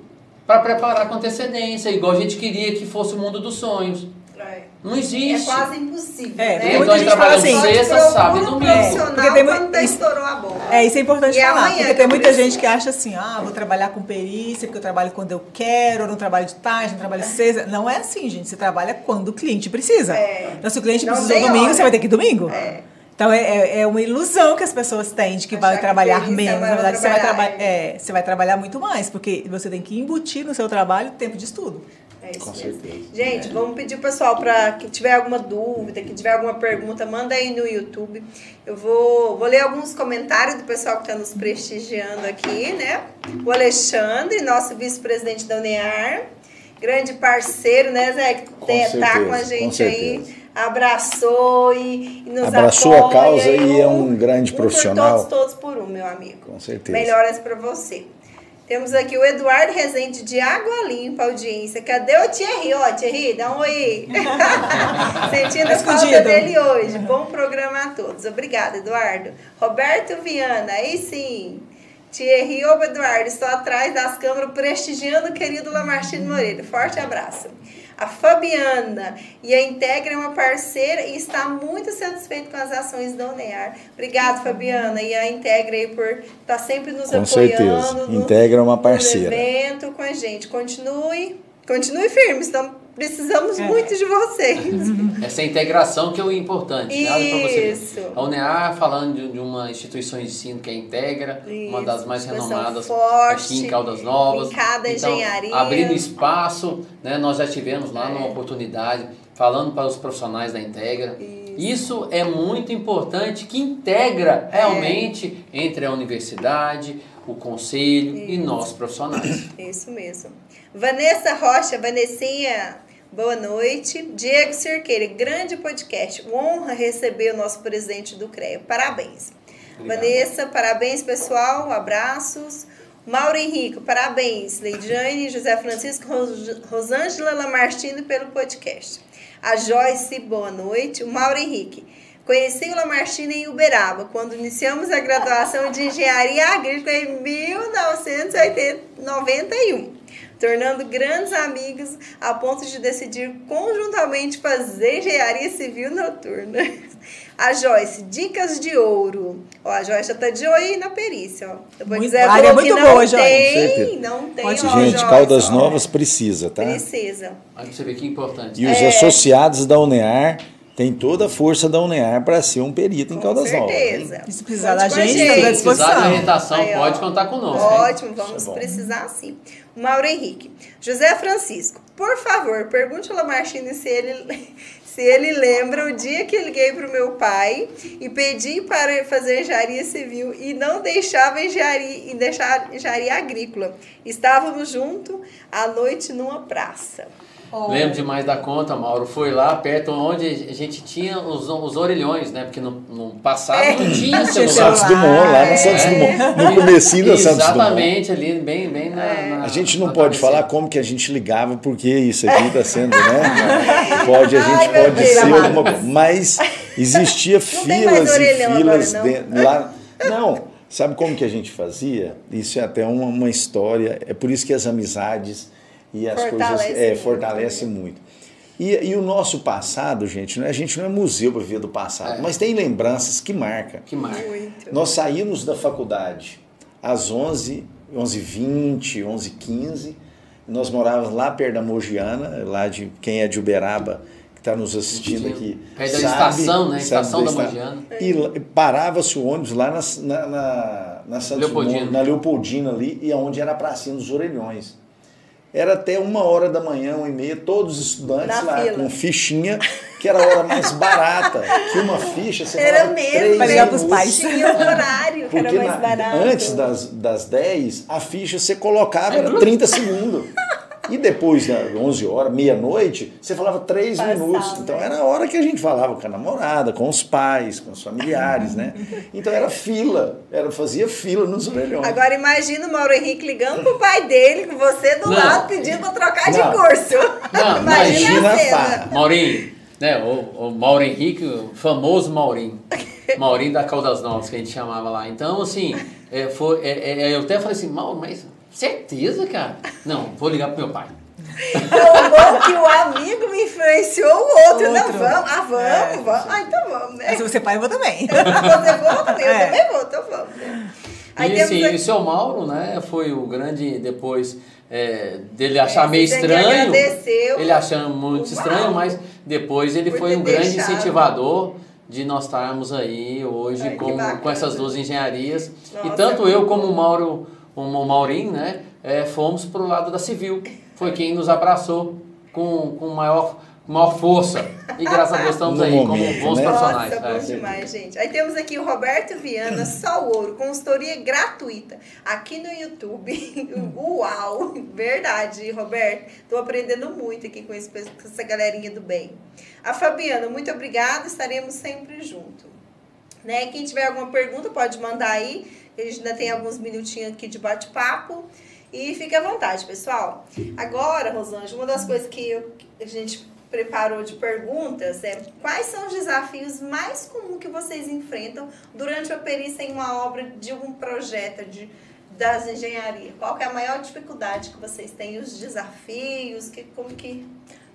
para preparar com antecedência, igual a gente queria que fosse o mundo dos sonhos. É. Não É existe. quase impossível, É, né? então a gente trabalha assim, sexta, sábado e domingo. profissional porque tem quando muito- isso- estourou a bomba. É, isso é importante E falar, porque que tem muita preciso. gente que acha assim, ah, vou trabalhar com perícia, porque eu trabalho quando eu quero, eu não trabalho de tarde, não trabalho de sexta. Não é assim, gente. Você trabalha quando o cliente precisa. É. Então, se o cliente Não precisou tem domingo, hora. você vai ter que ir domingo. É. Então, é, é- é uma ilusão que as pessoas têm de que Achar vai que trabalhar perícia menos. vai Na verdade, você vai, trabalhar, traba é, você vai trabalhar muito mais, porque você tem que embutir no seu trabalho tempo de estudo. É isso Com mesmo. certeza. Gente, vamos pedir pro pessoal para que tiver alguma dúvida, que tiver alguma pergunta, manda aí no YouTube. Eu vou, vou ler alguns comentários do pessoal que está nos prestigiando aqui, né? O Alexandre, nosso vice-presidente da UNEAR, grande parceiro, né, Zé? Que Com tá certeza, com a com gente aí, certeza. Abraçou e, e nos Abraçou a apoia. causa e é um grande um profissional. Por todos, todos por um, meu amigo. Com certeza. Melhoras para você. Temos aqui o Eduardo Rezende de Água Limpa, audiência. Cadê o Thierry? Ó, Thierry, dá um oi. Sentindo a falta dele hoje. Bom programa a todos. Obrigada, Eduardo. Roberto Viana, aí sim. Thierry ou Eduardo, estou atrás das câmeras prestigiando o querido Lamartine Moreira. Forte abraço. A Fabiana e a Integra é uma parceira e está muito satisfeita com as ações da UNEAR. Obrigada, Fabiana. E a Integra aí por estar sempre nos Com apoiando. certeza. no- Integra é uma no parceira. evento com a gente. Continue, continue firme. Estamos, precisamos É. muito de vocês. Essa integração que é o importante. né? Isso. A UNEA, falando de, de uma instituição de ensino que é Integra, uma Isso, das mais renomadas forte, aqui em Caldas Novas. linkada à então, engenharia. abrindo espaço, né, nós já tivemos lá É. numa oportunidade, falando para os profissionais da Integra. Isso é muito importante, que integra É. realmente entre a universidade, o conselho e nós profissionais. Isso mesmo. Vanessa Rocha, Vanessinha, boa noite. Diego Cerqueira, grande podcast. Honra receber o nosso presidente do CREA. Parabéns. Obrigado. Vanessa, parabéns, pessoal. Abraços. Mauro Henrique, parabéns. Leidiane, José Francisco, Ros- Rosângela Lamartine pelo podcast. A Joyce, boa noite. O Mauro Henrique. Conheci o Lamartine em Uberaba, quando iniciamos a graduação de Engenharia Agrícola em 1991, tornando grandes amigos a ponto de decidir conjuntamente fazer engenharia civil noturna. A Joyce, dicas de ouro. Ó, a Joyce já tá de olho aí na perícia, ó. Depois Muito- quiser área é muito não boa, Joyce. Tem, não tem, Pode- ó, Gente, Joyce, Caldas ó. Novas precisa, tá? Precisa. Olha pra você ver que importante. E os É. associados da UNEAR têm toda a força da UNEAR para ser um perito em Com Caldas Novas. hein? certeza. E se precisar Conte da com a gente, Se estamos à precisar disposição. orientação, Aí, ó. pode contar conosco. hein? Ótimo, vamos Isso é precisar sim. Mauro Henrique. José Francisco, por favor, pergunte ao Lamartine se ele, se ele lembra o dia que liguei para o meu pai e pedi para fazer engenharia civil e não deixava engenharia, e deixar engenharia agrícola. Estávamos juntos à noite numa praça. Oh. Lembro demais da conta, Mauro. Foi lá perto onde a gente tinha os, os orelhões, né? Porque no, no passado É. não tinha No celular. Santos Dumont, lá no Santos Dumont. No comecinho da Santos Dumont. Exatamente, ali, bem, bem na, É. na- A gente não na pode falar como que a gente ligava, porque isso aqui está sendo, né? Pode, a Ai, gente meu pode Deus. ser alguma coisa. Mas existia filas e filas agora, de- lá. Não, sabe como que a gente fazia? Isso é até uma, uma história. É por isso que as amizades e as Fortalece coisas é, muito, fortalecem muito. E, e o nosso passado, gente, né? a gente não é museu para viver do passado, É. mas tem lembranças que marcam. Que marca. Muito. Nós saímos da faculdade às 11, 11h20, 11h15. Nós morávamos lá perto da Mogiana, lá de quem é de Uberaba, que está nos assistindo aqui. Perto da sabe- estação, né? sabe Estação da esta- Mogiana. E parava-se o ônibus lá na, na, na, na Santos Leopoldina. Dumont, na Leopoldina ali, e onde era a pracinha dos orelhões. Era até uma hora da manhã, uma e meia, todos os estudantes Na lá fila. com fichinha, que era a hora mais barata, que uma ficha você Era mesmo, Pra ligar né? minutos. pais. Tinha um horário que era mais na- barato. antes das, das 10, a ficha você colocava era 30 segundos. E depois, das 11 horas, meia-noite, você falava 3 Passava, minutos. Então era a hora que a gente falava com a namorada, com os pais, com os familiares, né? Então era fila, era, fazia fila nos orelhões. Agora imagina o Mauro Henrique ligando pro pai dele, com você do Não. lado, pedindo pra trocar de Não. curso. Não, imagina, imagina a cena. Maurinho, né? O, o Mauro Henrique, o famoso Maurinho. Maurinho da Caldas Novas, que a gente chamava lá. Então, assim, é, foi, é, é, eu até falei assim, Mauro, mas certeza, cara? Não, vou ligar pro meu pai. O bom que o amigo me influenciou o outro. Não, Outro. vamos, ah, vamos, É, vamos. Ah, então vamos, né? Mas se você pai, eu vou também. Você volta, eu É. também vou, então vamos. né? Aí e assim, aqui- o seu Mauro, né, foi o grande, depois é, dele achar meio estranho. Ele achando muito estranho, mas depois ele foi um grande deixado. incentivador de nós estarmos aí hoje Ai, com, com essas duas engenharias. e Nossa, tanto é eu como o Mauro, o Maurinho, né, é, fomos pro lado da civil. Foi quem nos abraçou com, com maior, maior força. E graças a Deus estamos No aí momento, como bons né? profissionais. Nossa, bom É. demais, gente. Aí temos aqui o Roberto Viana, Só Ouro, consultoria gratuita, aqui no YouTube. Uau! Verdade, Roberto. Estou aprendendo muito aqui com, esse, com essa galerinha do bem. A Fabiana, muito obrigada, estaremos sempre juntos. Né? Quem tiver alguma pergunta pode mandar aí. A gente ainda tem alguns minutinhos aqui de bate-papo. E fique à vontade, pessoal. Agora, Rosângela, uma das coisas que eu- a gente preparou de perguntas é quais são os desafios mais comuns que vocês enfrentam durante a perícia em uma obra de um projeto de, das engenharias? Qual que é a maior dificuldade que vocês têm? Os desafios? Que, como que...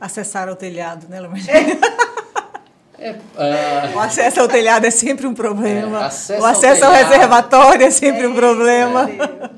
Acessar ao telhado, né, Lumar? É, ah, O acesso ao telhado é sempre um problema. É, acesso o ao acesso ao, telhado. reservatório é sempre um problema.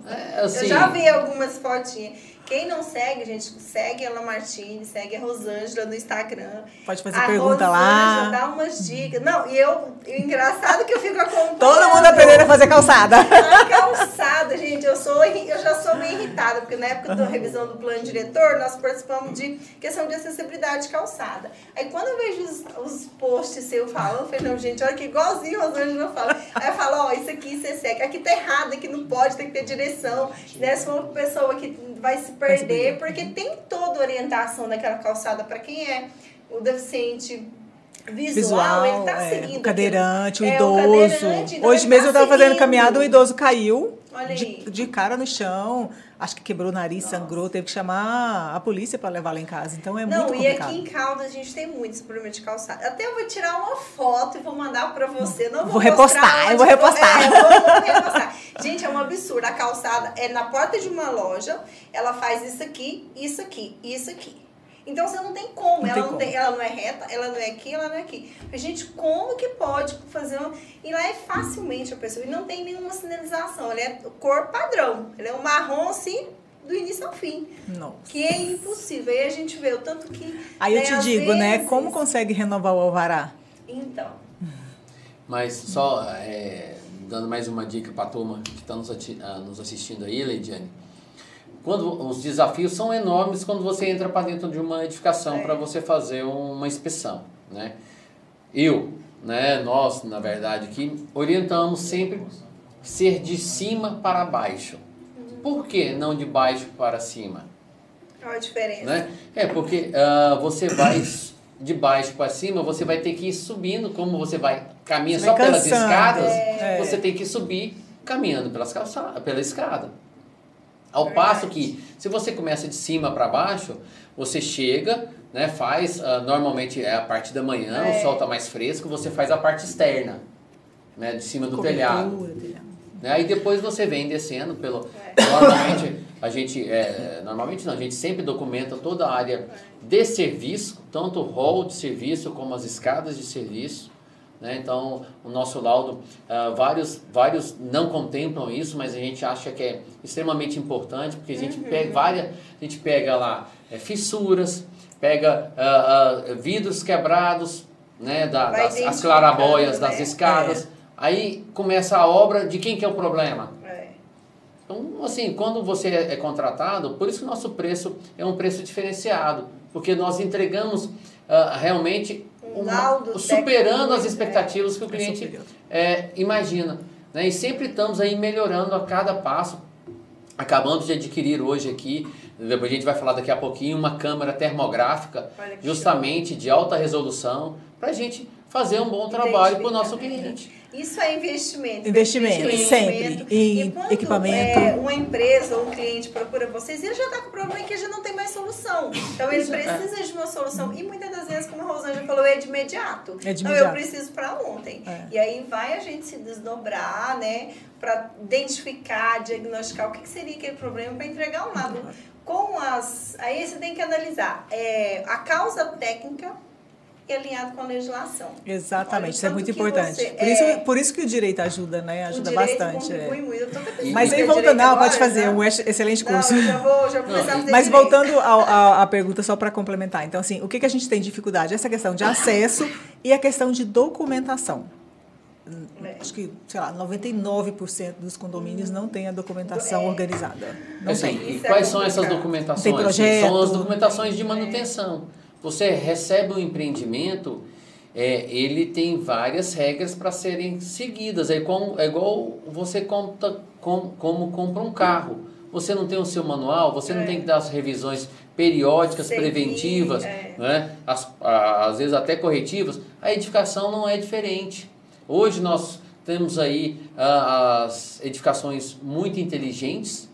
é, assim, Eu já vi algumas fotinhas. Quem não segue, gente, segue a Martins, segue a Rosângela no Instagram. Pode fazer a pergunta Rosângela lá. dá umas dicas. Não, e eu, e o engraçado é que eu fico acompanhando. Todo mundo aprendendo a fazer calçada. A calçada, gente, eu, sou, eu já sou meio irritada, porque na época da revisão do plano diretor, nós participamos de questão de acessibilidade de calçada. Aí quando eu vejo os, os posts seus falando, eu falei, não, gente, olha que igualzinho a Rosângela fala. Aí eu falo, ó, isso aqui você segue, aqui tá errado, aqui não pode, tem que ter direção. Né? Se for uma pessoa que vai se perder, porque tem toda orientação daquela calçada para quem é o deficiente visual, Visual, ele tá é, seguindo. o cadeirante, o É, o idoso. cadeirante, então Hoje mesmo tá eu estava fazendo caminhada, o idoso caiu de, de cara no chão. Acho que quebrou o nariz, sangrou, teve que chamar a polícia para levar lá em casa. Então é Não, muito e complicado. aqui em Caldas a gente tem muito esse problema de calçada. Até eu vou tirar uma foto e vou mandar pra você. Não vou, Vou repostar, eu vou repostar. É, vou repostar. Gente, é um absurdo. A calçada é na porta de uma loja, ela faz isso aqui, isso aqui, isso aqui. Então você não tem como, Não ela, tem não como. Tem, ela não é reta, ela não é aqui, ela não é aqui. Mas, gente, como que pode fazer uma... E lá é facilmente a pessoa, e não tem nenhuma sinalização, ele é cor padrão, ele é um marrom assim, do início ao fim. Nossa. Que é impossível. Aí a gente vê o tanto que. Aí eu né, te às digo, né? vezes- Como consegue renovar o alvará? Então. Mas só é, dando mais uma dica para a turma que está nos, ah, nos assistindo aí, Leidiane. Quando os desafios são enormes quando você entra para dentro de uma edificação É. para você fazer uma inspeção, né? Eu, né, nós, na verdade, que orientamos sempre ser de cima para baixo. Por que não de baixo para cima? Qual a diferença? Né? É, porque uh, você vai de baixo para cima, você vai ter que ir subindo, como você vai caminha só pelas escadas, é. você tem que subir caminhando pelas calçadas, pela escada. Ao Verdade. passo que, se você começa de cima para baixo, você chega, né, faz, uh, normalmente é a parte da manhã, é. o sol está mais fresco, você faz a parte externa, né, de cima do telhado. telhado. Né, aí depois você vem descendo pelo... É. Normalmente, a gente, é, normalmente não, a gente sempre documenta toda a área de serviço, tanto o hall de serviço como as escadas de serviço, né? Então, o nosso laudo, uh, vários, vários não contemplam isso, mas a gente acha que é extremamente importante, porque a gente uhum. pega várias, a gente pega lá é, fissuras, pega uh, uh, vidros quebrados, né, da, das, as clarabóias né? das escadas. É. Aí começa a obra de quem que é o problema? É. Então, assim, quando você é, é contratado, por isso que o nosso preço é um preço diferenciado, porque nós entregamos realmente uma, superando as expectativas que o cliente é, imagina. Né? E sempre estamos aí melhorando a cada passo. Acabamos de adquirir hoje aqui, depois a gente vai falar daqui a pouquinho, uma câmera termográfica, justamente de alta resolução, para a gente fazer um bom trabalho para o nosso cliente. Isso é investimento. Investimento, sempre. E, e quando equipamento. É, uma empresa ou um cliente procura vocês, ele já está com problema que já não tem mais solução. Então ele é. precisa de uma solução. E muitas das vezes, como a Rosângela falou, é de imediato. É de imediato. Então eu preciso para ontem. É. E aí vai a gente se desdobrar, né? Para identificar, diagnosticar o que, que seria aquele problema para entregar um lado. Com as. Aí você tem que analisar é, a causa técnica e alinhado com a legislação. Exatamente, Olha, isso é muito importante. Você, por, isso, é, por isso que o direito ajuda, né? Ajuda bastante. É. Muito. Mas aí voltando, não, pode fazer um excelente curso. Não, já vou, já vou começar a fazer Mas voltando à pergunta, só para complementar. Então, assim, o que, que a gente tem dificuldade? Essa questão de acesso e a questão de documentação. É. Acho que, sei lá, 99% dos condomínios não tem a documentação é. organizada. Não assim, tem. E quais são essas documentações? Tem projeto, são as documentações de manutenção. Você recebe um empreendimento, é, ele tem várias regras para serem seguidas. É, igual, é igual você conta com, como compra um carro. Você não tem o seu manual, você é. não tem que dar as revisões periódicas, Seguir, preventivas, é. né? As, às vezes até corretivas. A edificação não é diferente. Hoje nós temos aí as edificações muito inteligentes,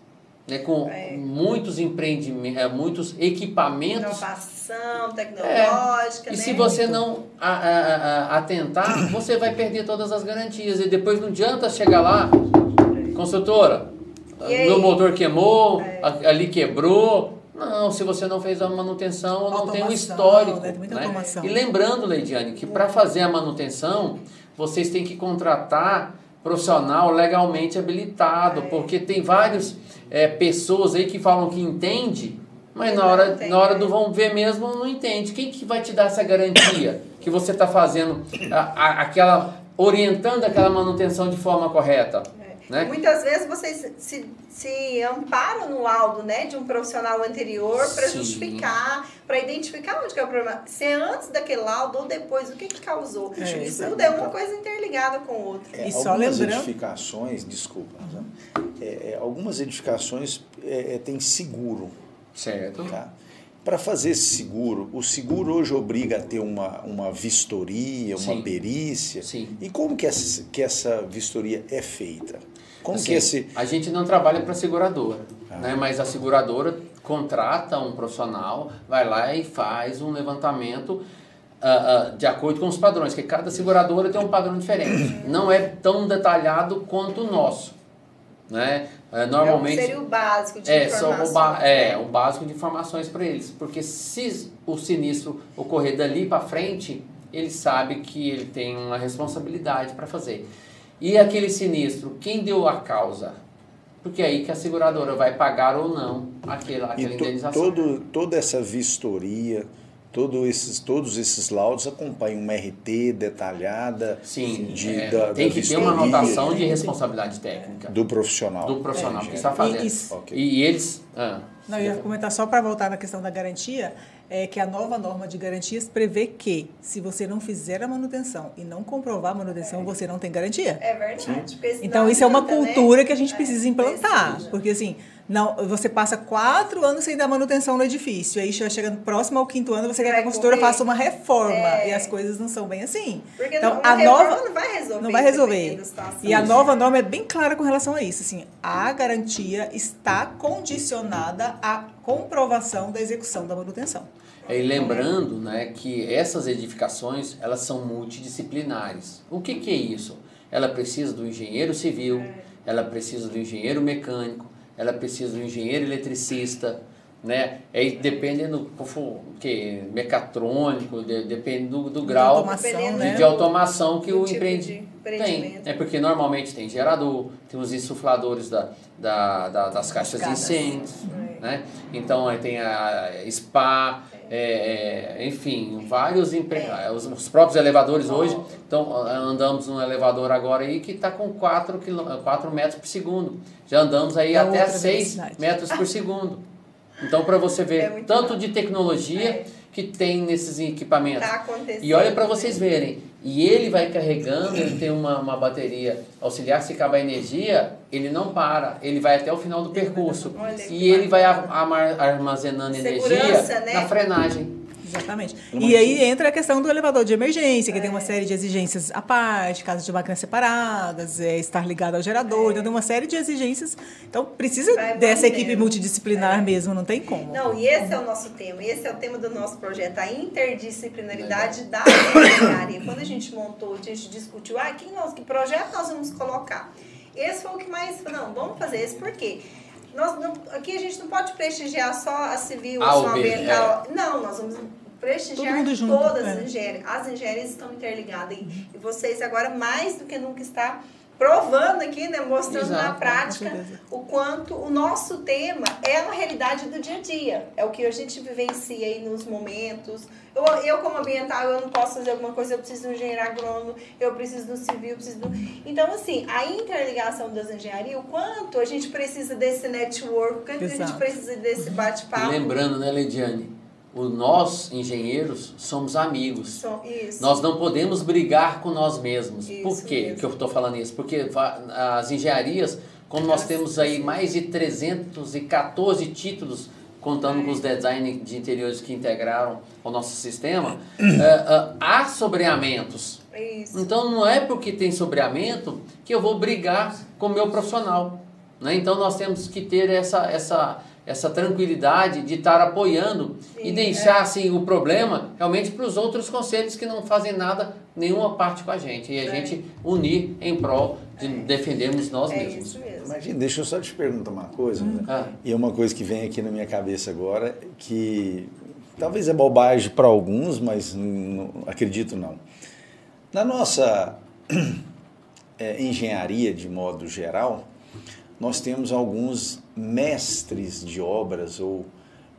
né, com é. muitos empreendimentos, é, muitos equipamentos. Inovação tecnológica. É. E né? se você não a, a, a, atentar, você vai perder todas as garantias. E depois não adianta chegar lá, construtora, meu motor queimou, é. ali quebrou. Não, se você não fez a manutenção, não tem um histórico. Né? né? E lembrando, Leidiane, que para fazer a manutenção, vocês têm que contratar profissional legalmente habilitado, é. porque tem várias é, pessoas aí que falam que entende, mas na hora, na hora do vão ver mesmo não entende. Quem que vai te dar essa garantia que você está fazendo a, a, aquela orientando aquela manutenção de forma correta? Né? Muitas vezes vocês se, se amparam no laudo né, de um profissional anterior para justificar, para identificar onde que é o problema. Se é antes daquele laudo ou depois, o que, que causou. É, Isso tudo é uma coisa interligada com o outro. É, e só algumas lembrando... edificações, desculpa, né? é, é algumas edificações é, é, têm seguro. Certo. Tá? Para fazer esse seguro, o seguro hoje obriga a ter uma, uma vistoria, uma Sim. perícia. Sim. E como que essa, que essa vistoria é feita? Como assim, que esse... A gente não trabalha para a seguradora, ah. né? mas a seguradora contrata um profissional, vai lá e faz um levantamento uh, uh, de acordo com os padrões, que cada seguradora tem um padrão diferente. Não é tão detalhado quanto o nosso. Né? É, normalmente é, seria o básico de é, informações. O ba é, o básico de informações para eles. Porque se o sinistro ocorrer dali para frente, ele sabe que ele tem uma responsabilidade para fazer. E aquele sinistro, quem deu a causa? Porque é aí que a seguradora vai pagar ou não aquela, aquela indenização. Todo, toda essa vistoria, Todo esses, todos esses laudos acompanham uma RT detalhada. Sim, de, é, da, tem da que ter uma anotação de responsabilidade técnica. Do profissional. Do profissional é, que está fazendo. E, okay. e eles. Ah, Não, eu ia comentar só para voltar na questão da garantia, é que a nova norma de garantias prevê que, se você não fizer a manutenção e não comprovar a manutenção, é. você não tem garantia. É verdade. Então, isso é uma né? cultura né? que a gente precisa implantar. Porque, assim, não, você passa quatro anos sem dar manutenção no edifício. Aí chegando próximo ao quinto ano, você quer que a correr. faça uma reforma. É. E as coisas não são bem assim. Porque Então, não, a nova não vai resolver. não vai resolver. E a nova norma é bem clara com relação a isso. Assim, a garantia está condicionada à comprovação da execução da manutenção. E lembrando né, que essas edificações elas são multidisciplinares. O que, que é isso? Ela precisa do engenheiro civil, ela precisa do engenheiro mecânico, ela precisa do engenheiro eletricista, né? Aí depende do que mecatrônico, de- depende do, do grau automação, Dependendo né? de automação que Do o tipo empreende de tem. É porque normalmente tem gerador, tem os insufladores da, da, da- das caixas de incêndios, É. né? Então aí tem a SPA, é, é, enfim, vários empre... os, os próprios elevadores hoje. Então andamos num elevador agora aí que está com 4, quilô... 4 metros por segundo. Já andamos aí É até outra 6 velocidade. metros por segundo. Então para você É ver muito tanto rápido. de tecnologia É. que tem nesses equipamentos. Tá. E olha para vocês verem, e ele vai carregando, ele tem uma, uma bateria auxiliar, se acabar a energia, ele não para, ele vai até o final do percurso. Olha E ele vai bacana. armazenando Segurança, energia né? na frenagem. Exatamente. E aí entra a questão do elevador de emergência, que tem uma É. série de exigências à parte, casas de máquinas separadas, é, estar ligado ao gerador, então tem uma série de exigências. Então precisa Vai dessa equipe multidisciplinar mesmo, não tem como. Não, e esse é o nosso tema, esse é o tema do nosso projeto, a interdisciplinaridade da engenharia. Quando a gente montou, a gente discutiu, ah, que, nós, que projeto nós vamos colocar? Esse foi o que mais, não, vamos fazer esse por quê? Nós não, aqui a gente não pode prestigiar só a civil, A só a ambiental. Não, nós vamos prestigiar Todo mundo junto, todas é. as engenharias. As engenharias estão interligadas e, e vocês agora mais do que nunca está provando aqui, né, mostrando na Exato, com prática o quanto o nosso tema é uma realidade do dia a dia. É o que a gente vivencia aí nos momentos. Eu, eu como ambiental, eu não posso fazer alguma coisa, eu preciso do engenheiro agrônomo, eu preciso do civil, eu preciso do... Então, assim, a interligação das engenharias, o quanto a gente precisa desse network, o quanto a gente Exato. precisa desse bate-papo. lembrando, né, Leidiane, o nós, engenheiros, somos amigos. Isso. Nós não podemos brigar com nós mesmos. Isso Por quê mesmo. que eu estou falando isso? Porque as engenharias, como nós temos aí mais de 314 títulos, contando com os design de interiores que integraram ao nosso sistema, eh, há sobreamentos. Isso. Então não é porque tem sobreamento que eu vou brigar com o meu profissional. Né? Então nós temos que ter essa, essa, essa tranquilidade de estar apoiando e Sim, deixar é. assim, o problema realmente para os outros conselhos que não fazem nada, nenhuma parte com a gente. E a É. gente unir em prol de defendermos nós É mesmos. isso mesmo. Imagina, deixa eu só te perguntar uma coisa. né? Ah, E é uma coisa que vem aqui na minha cabeça agora, que talvez é bobagem para alguns, mas não, acredito não. Na nossa eh, engenharia, de modo geral, nós temos alguns mestres de obras ou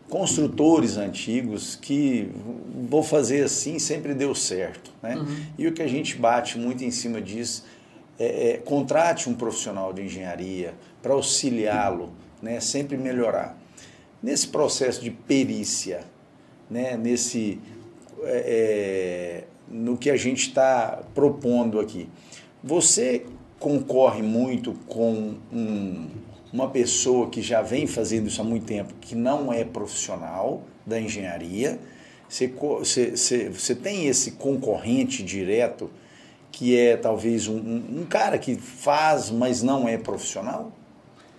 construtores antigos que, vou fazer assim, sempre deu certo. Né? E o que a gente bate muito em cima disso é, é, contrate um profissional de engenharia para auxiliá-lo, né, sempre melhorar. Nesse processo de perícia, né, nesse, é, é, no que a gente está propondo aqui, você concorre muito com um, uma pessoa que já vem fazendo isso há muito tempo, que não é profissional da engenharia, você, você, você, você tem esse concorrente direto que é talvez um, um, um cara que faz, mas não é profissional?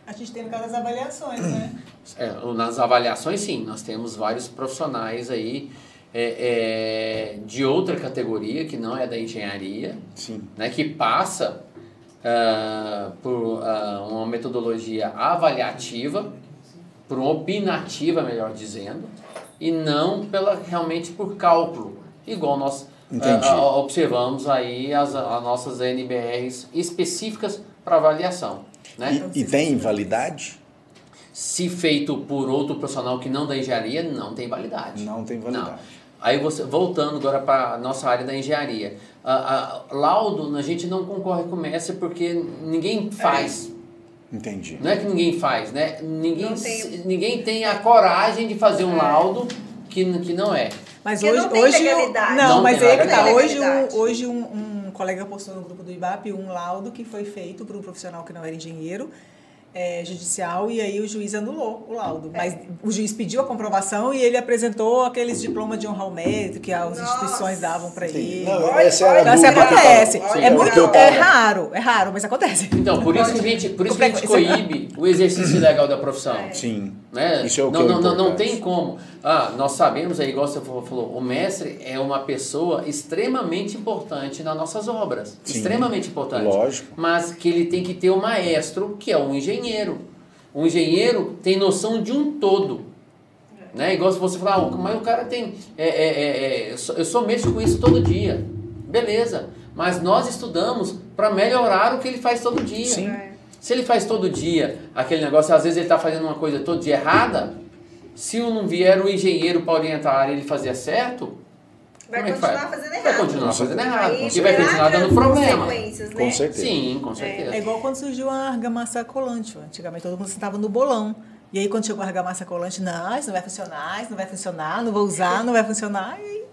A gente tem no caso das avaliações, né? É, nas avaliações, sim, nós temos vários profissionais aí é, é, de outra categoria, que não é da engenharia, Sim. né, que passa ah, por ah, uma metodologia avaliativa, por uma opinativa, melhor dizendo, e não pela realmente por cálculo, igual nós ah, observamos aí as, as nossas NBRs específicas para avaliação. Né? E, e tem validade? Se feito por outro profissional que não da engenharia, não tem validade. Não tem validade. Não. Aí você, voltando agora para a nossa área da engenharia. A, a- laudo, a gente não concorre com o mestre porque ninguém faz. Entendi. Não é que ninguém faz, né? Ninguém, tem- ninguém tem a coragem de fazer um laudo que, que não é. Mas Porque hoje, não tem hoje não, Não mas tem aí é que tá. Hoje, um, hoje um, um colega postou no grupo do IBAP um laudo que foi feito por um profissional que não era engenheiro é, judicial e aí o juiz anulou o laudo. Mas o juiz pediu a comprovação e ele apresentou aqueles diplomas de honra ao mérito que as Nossa. instituições davam para ele. Não, Olha, essa era a Então, assim, que eu acontece. Sim, É muito é raro, é raro, mas acontece. Então, por isso que a gente, por isso que a gente coíbe o exercício legal da profissão. Sim. Né? Isso é o que não, é não, não, não tem como. Ah, nós sabemos aí, igual você falou, o mestre é uma pessoa extremamente importante nas nossas obras. Sim, extremamente importante. lógico. Mas que ele tem que ter o maestro, que é um engenheiro. Um engenheiro tem noção de um todo. Né? Igual se você falar, ah, mas o cara tem. é, é, é, é, eu só- eu só mexo com isso todo dia. Beleza. Mas nós estudamos para melhorar o que ele faz todo dia. Sim. É. Se ele faz todo dia aquele negócio, às vezes ele está fazendo uma coisa todo dia errada, se não vier o engenheiro para orientar ele fazer certo, Vai como é que continuar faz? fazendo Vai errado. continuar fazendo errado. E vai continuar dando problema. consequências, né? Com certeza. Sim, com certeza. É igual quando surgiu a argamassa colante. Antigamente todo mundo sentava no bolão. E aí quando chegou a argamassa colante, não, isso não vai funcionar, isso não vai funcionar, não vou usar, não vai funcionar. E aí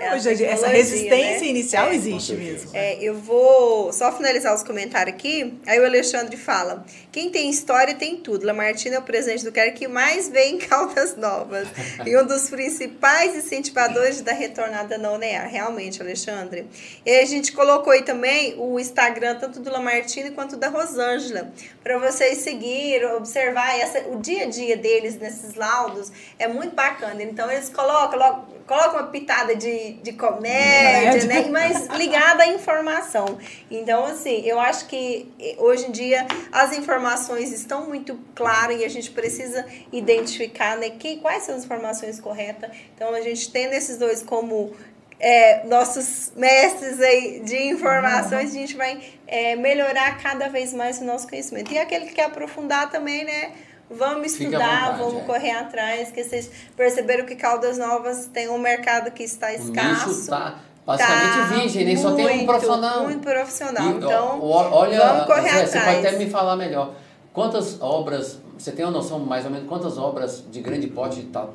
É hoje essa resistência né? inicial É. existe mesmo. É, eu vou só finalizar os comentários aqui. Aí o Alexandre fala: quem tem história tem tudo. Lamartina é o presidente do cara que mais vê em Caldas Novas. e um dos principais incentivadores da retornada na UNEAR. Realmente, Alexandre. E a gente colocou aí também o Instagram, tanto do Lamartina quanto da Rosângela. Para vocês seguir, observar essa, o dia a dia deles nesses laudos. É muito bacana. Então eles colocam, logo- colocam uma pitada de, de comédia, Comédia. né? mas ligada à informação. Então, assim, eu acho que hoje em dia as informações estão muito claras e a gente precisa identificar né, que, quais são as informações corretas. Então, a gente tendo esses dois como é, nossos mestres aí de informações, a gente vai é, melhorar cada vez mais o nosso conhecimento. E aquele que quer aprofundar também, né? Vamos estudar, vontade, vamos é. correr atrás, que vocês perceberam que Caldas Novas tem um mercado que está O escasso. está basicamente Tá virgem, nem só tem um profissional. Muito profissional. E, então, olha, vamos correr Zé, você atrás. pode até me falar melhor. Quantas obras, você tem uma noção mais ou menos quantas obras de grande porte está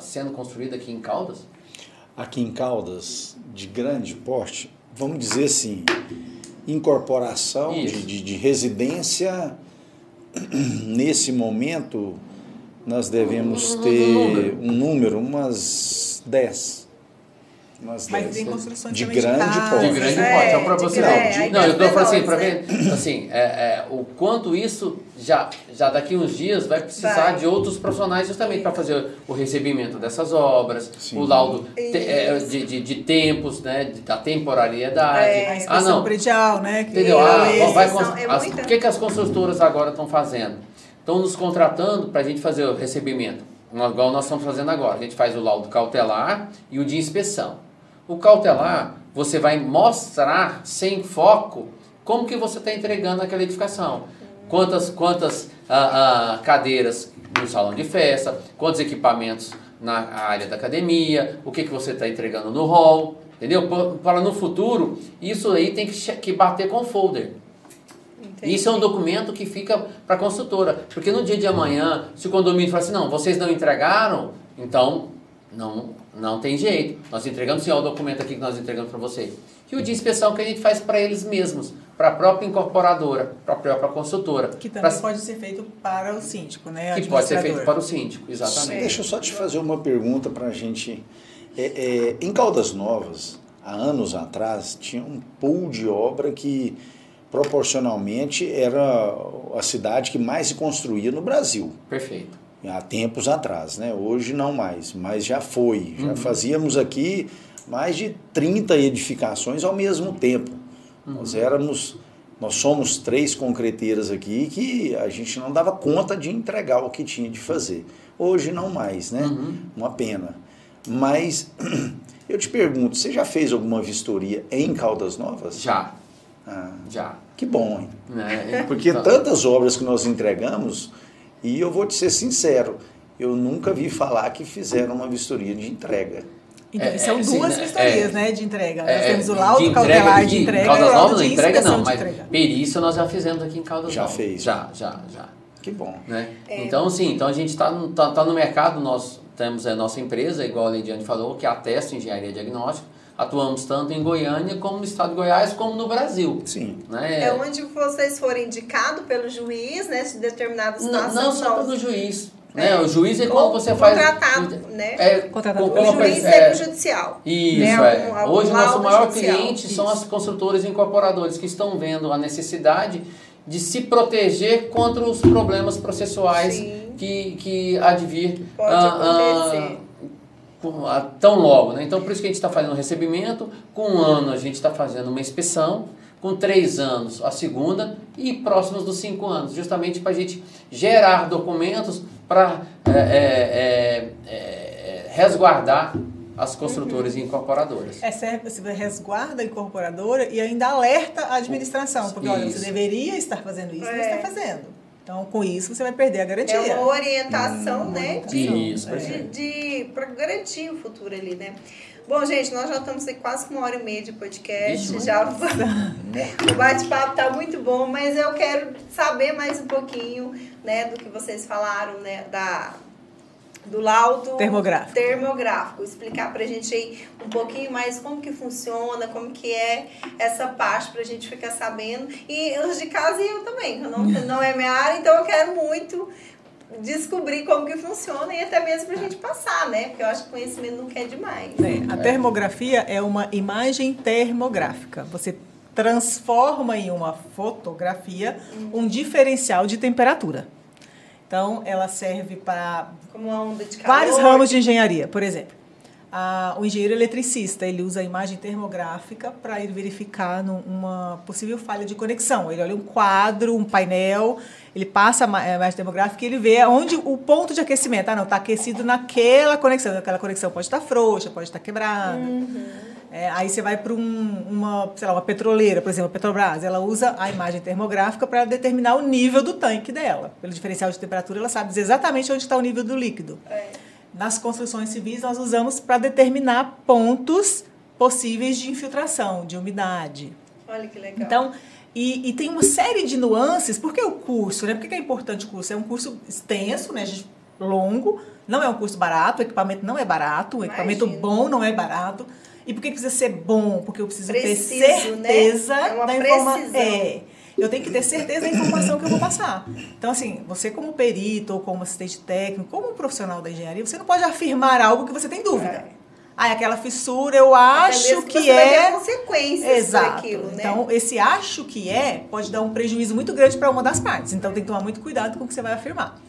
sendo construída aqui em Caldas? Aqui em Caldas, de grande porte, vamos dizer assim, incorporação de, de, de residência, nesse momento, nós devemos ter um número, umas 10. Umas Mas 10. tem construções De grande porte. De grande É, porte, é você grande, não. Não, eu tô falando assim, para né? ver, assim, é, é, o quanto isso já, já daqui uns dias vai precisar Vai. de outros profissionais justamente para fazer o recebimento dessas obras, Sim. o laudo te- é, de, de, de tempos, né, da temporariedade. É. A Ah, inspeção não, predial, né? que- Entendeu? Ah, Isso, vai é as- O que, que as construtoras agora estão fazendo? Estão nos contratando para a gente fazer o recebimento, igual nós estamos fazendo agora. A gente faz o laudo cautelar e o de inspeção. O cautelar, você vai mostrar sem foco como que você está entregando aquela edificação. Quantas, quantas ah, ah, cadeiras no salão de festa, quantos equipamentos na área da academia, o que, que você está entregando no hall, entendeu? Pa- Para no futuro, isso aí tem que, que bater com o folder. Entendi. Isso é um documento que fica para a construtora. Porque no dia de amanhã, se o condomínio falar assim, não, vocês não entregaram, então não, não tem jeito. Nós entregamos sim, ó, o documento aqui que nós entregamos para você. E o de inspeção que a gente faz para eles mesmos, para a própria incorporadora, para a própria consultora. Que também pra- pode ser feito para o síndico, né? que pode ser feito para o síndico, exatamente. Deixa eu só te fazer uma pergunta para a gente. É, é, em Caldas Novas, há anos atrás, tinha um pool de obra que proporcionalmente era a cidade que mais se construía no Brasil. Perfeito. Há tempos atrás, né? Hoje não mais, mas já foi. Já Uhum. fazíamos aqui mais de 30 edificações ao mesmo tempo. Uhum. Nós éramos, nós somos três concreteiras aqui que a gente não dava conta de entregar o que tinha de fazer. Hoje não mais, né? Uhum. Uma pena. Mas eu te pergunto, você já fez alguma vistoria em Caldas Novas? Já, Ah, já. que bom, hein? Né? Porque Então, tantas obras que nós entregamos, e eu vou te ser sincero, eu nunca vi falar que fizeram uma vistoria de entrega. Então, É, são é, duas sim, né? vistorias, É. né, de entrega. É, Nós temos o de laudo entrega cautelar de de entrega Caldas e o Novas laudo não de entrega não, de mas entrega. perícia nós já fizemos aqui em Caldas Já Novas. fez, Já, já, já. Que bom. né? É. Então, sim, então a gente está no, tá, tá no mercado, nós temos a nossa empresa, igual a Leidiane falou, que é a Testa Engenharia Diagnóstica. Atuamos tanto em Goiânia como no estado de Goiás, como no Brasil. Sim. Né? É onde vocês forem indicados pelo juiz, né? Se determinada Não, situação. não só são- pelo juiz. Né? É. O juiz é quando você faz. contratado, né? É, Contratado. com- O juiz pe- é, semi-judicial. Isso, né? é. Algum- algum Hoje o nosso maior judicial. cliente são Isso. as construtoras e incorporadores que estão vendo a necessidade de se proteger contra os problemas processuais Sim. que, que advir Pode ah, acontecer. Ah, tão logo. Né? Então, por isso que a gente está fazendo um recebimento, com um ano a gente está fazendo uma inspeção, com três anos a segunda e próximos dos cinco anos, justamente para a gente gerar documentos para resguardar as construtoras e incorporadoras. É certo, você resguarda a incorporadora e ainda alerta a administração. Porque, olha, Isso. você deveria estar fazendo isso, não É. está fazendo. Então, com isso, você vai perder a garantia. É uma orientação, né? De, Isso, É. perfeito. de, para garantir o futuro ali, né? Bom, gente, nós já estamos aqui quase com uma hora e meia de podcast. Vixe, já o bate-papo tá muito bom, mas eu quero saber mais um pouquinho, né, do que vocês falaram, né, da do laudo Termográfico. termográfico. Explicar pra gente aí um pouquinho mais como que funciona, como que é essa parte pra gente ficar sabendo. E os de casa e eu também, eu não, não é minha área, então eu quero muito descobrir como que funciona e até mesmo pra gente passar, né? Porque eu acho que conhecimento nunca é demais. É, a termografia é uma imagem termográfica. Você transforma em uma fotografia um diferencial de temperatura. Então, ela serve para vários ramos de engenharia. Por exemplo, a- o engenheiro eletricista ele usa a imagem termográfica para ir verificar num- uma possível falha de conexão. Ele olha um quadro, um painel, ele passa a ma- a imagem termográfica e ele vê onde o ponto de aquecimento. Ah, não, está aquecido naquela conexão. Aquela conexão pode estar frouxa, pode estar quebrada. É, aí você vai para um, uma, sei lá, uma petroleira, por exemplo, a Petrobras, ela usa a imagem termográfica para determinar o nível do tanque dela. Pelo diferencial de temperatura, ela sabe dizer exatamente onde está o nível do líquido. É. Nas construções civis, nós usamos para determinar pontos possíveis de infiltração, de umidade. Olha que legal. Então, e, e tem uma série de nuances. Por que o curso? Né? Por que é importante o curso? É um curso extenso, né? longo, não é um curso barato, o equipamento não é barato, o equipamento bom não é barato. E por que que precisa ser bom? Porque eu preciso Preciso, ter né? certeza É uma da informação. É. Eu tenho que ter certeza da informação que eu vou passar. Então, assim, você como perito ou como assistente técnico, como um profissional da engenharia, você não pode afirmar algo que você tem dúvida. É. Ah, aquela fissura eu acho que ter é... consequências Exato. por aquilo, né? Então, esse acho que é pode dar um prejuízo muito grande para uma das partes. Então, tem que tomar muito cuidado com o que você vai afirmar.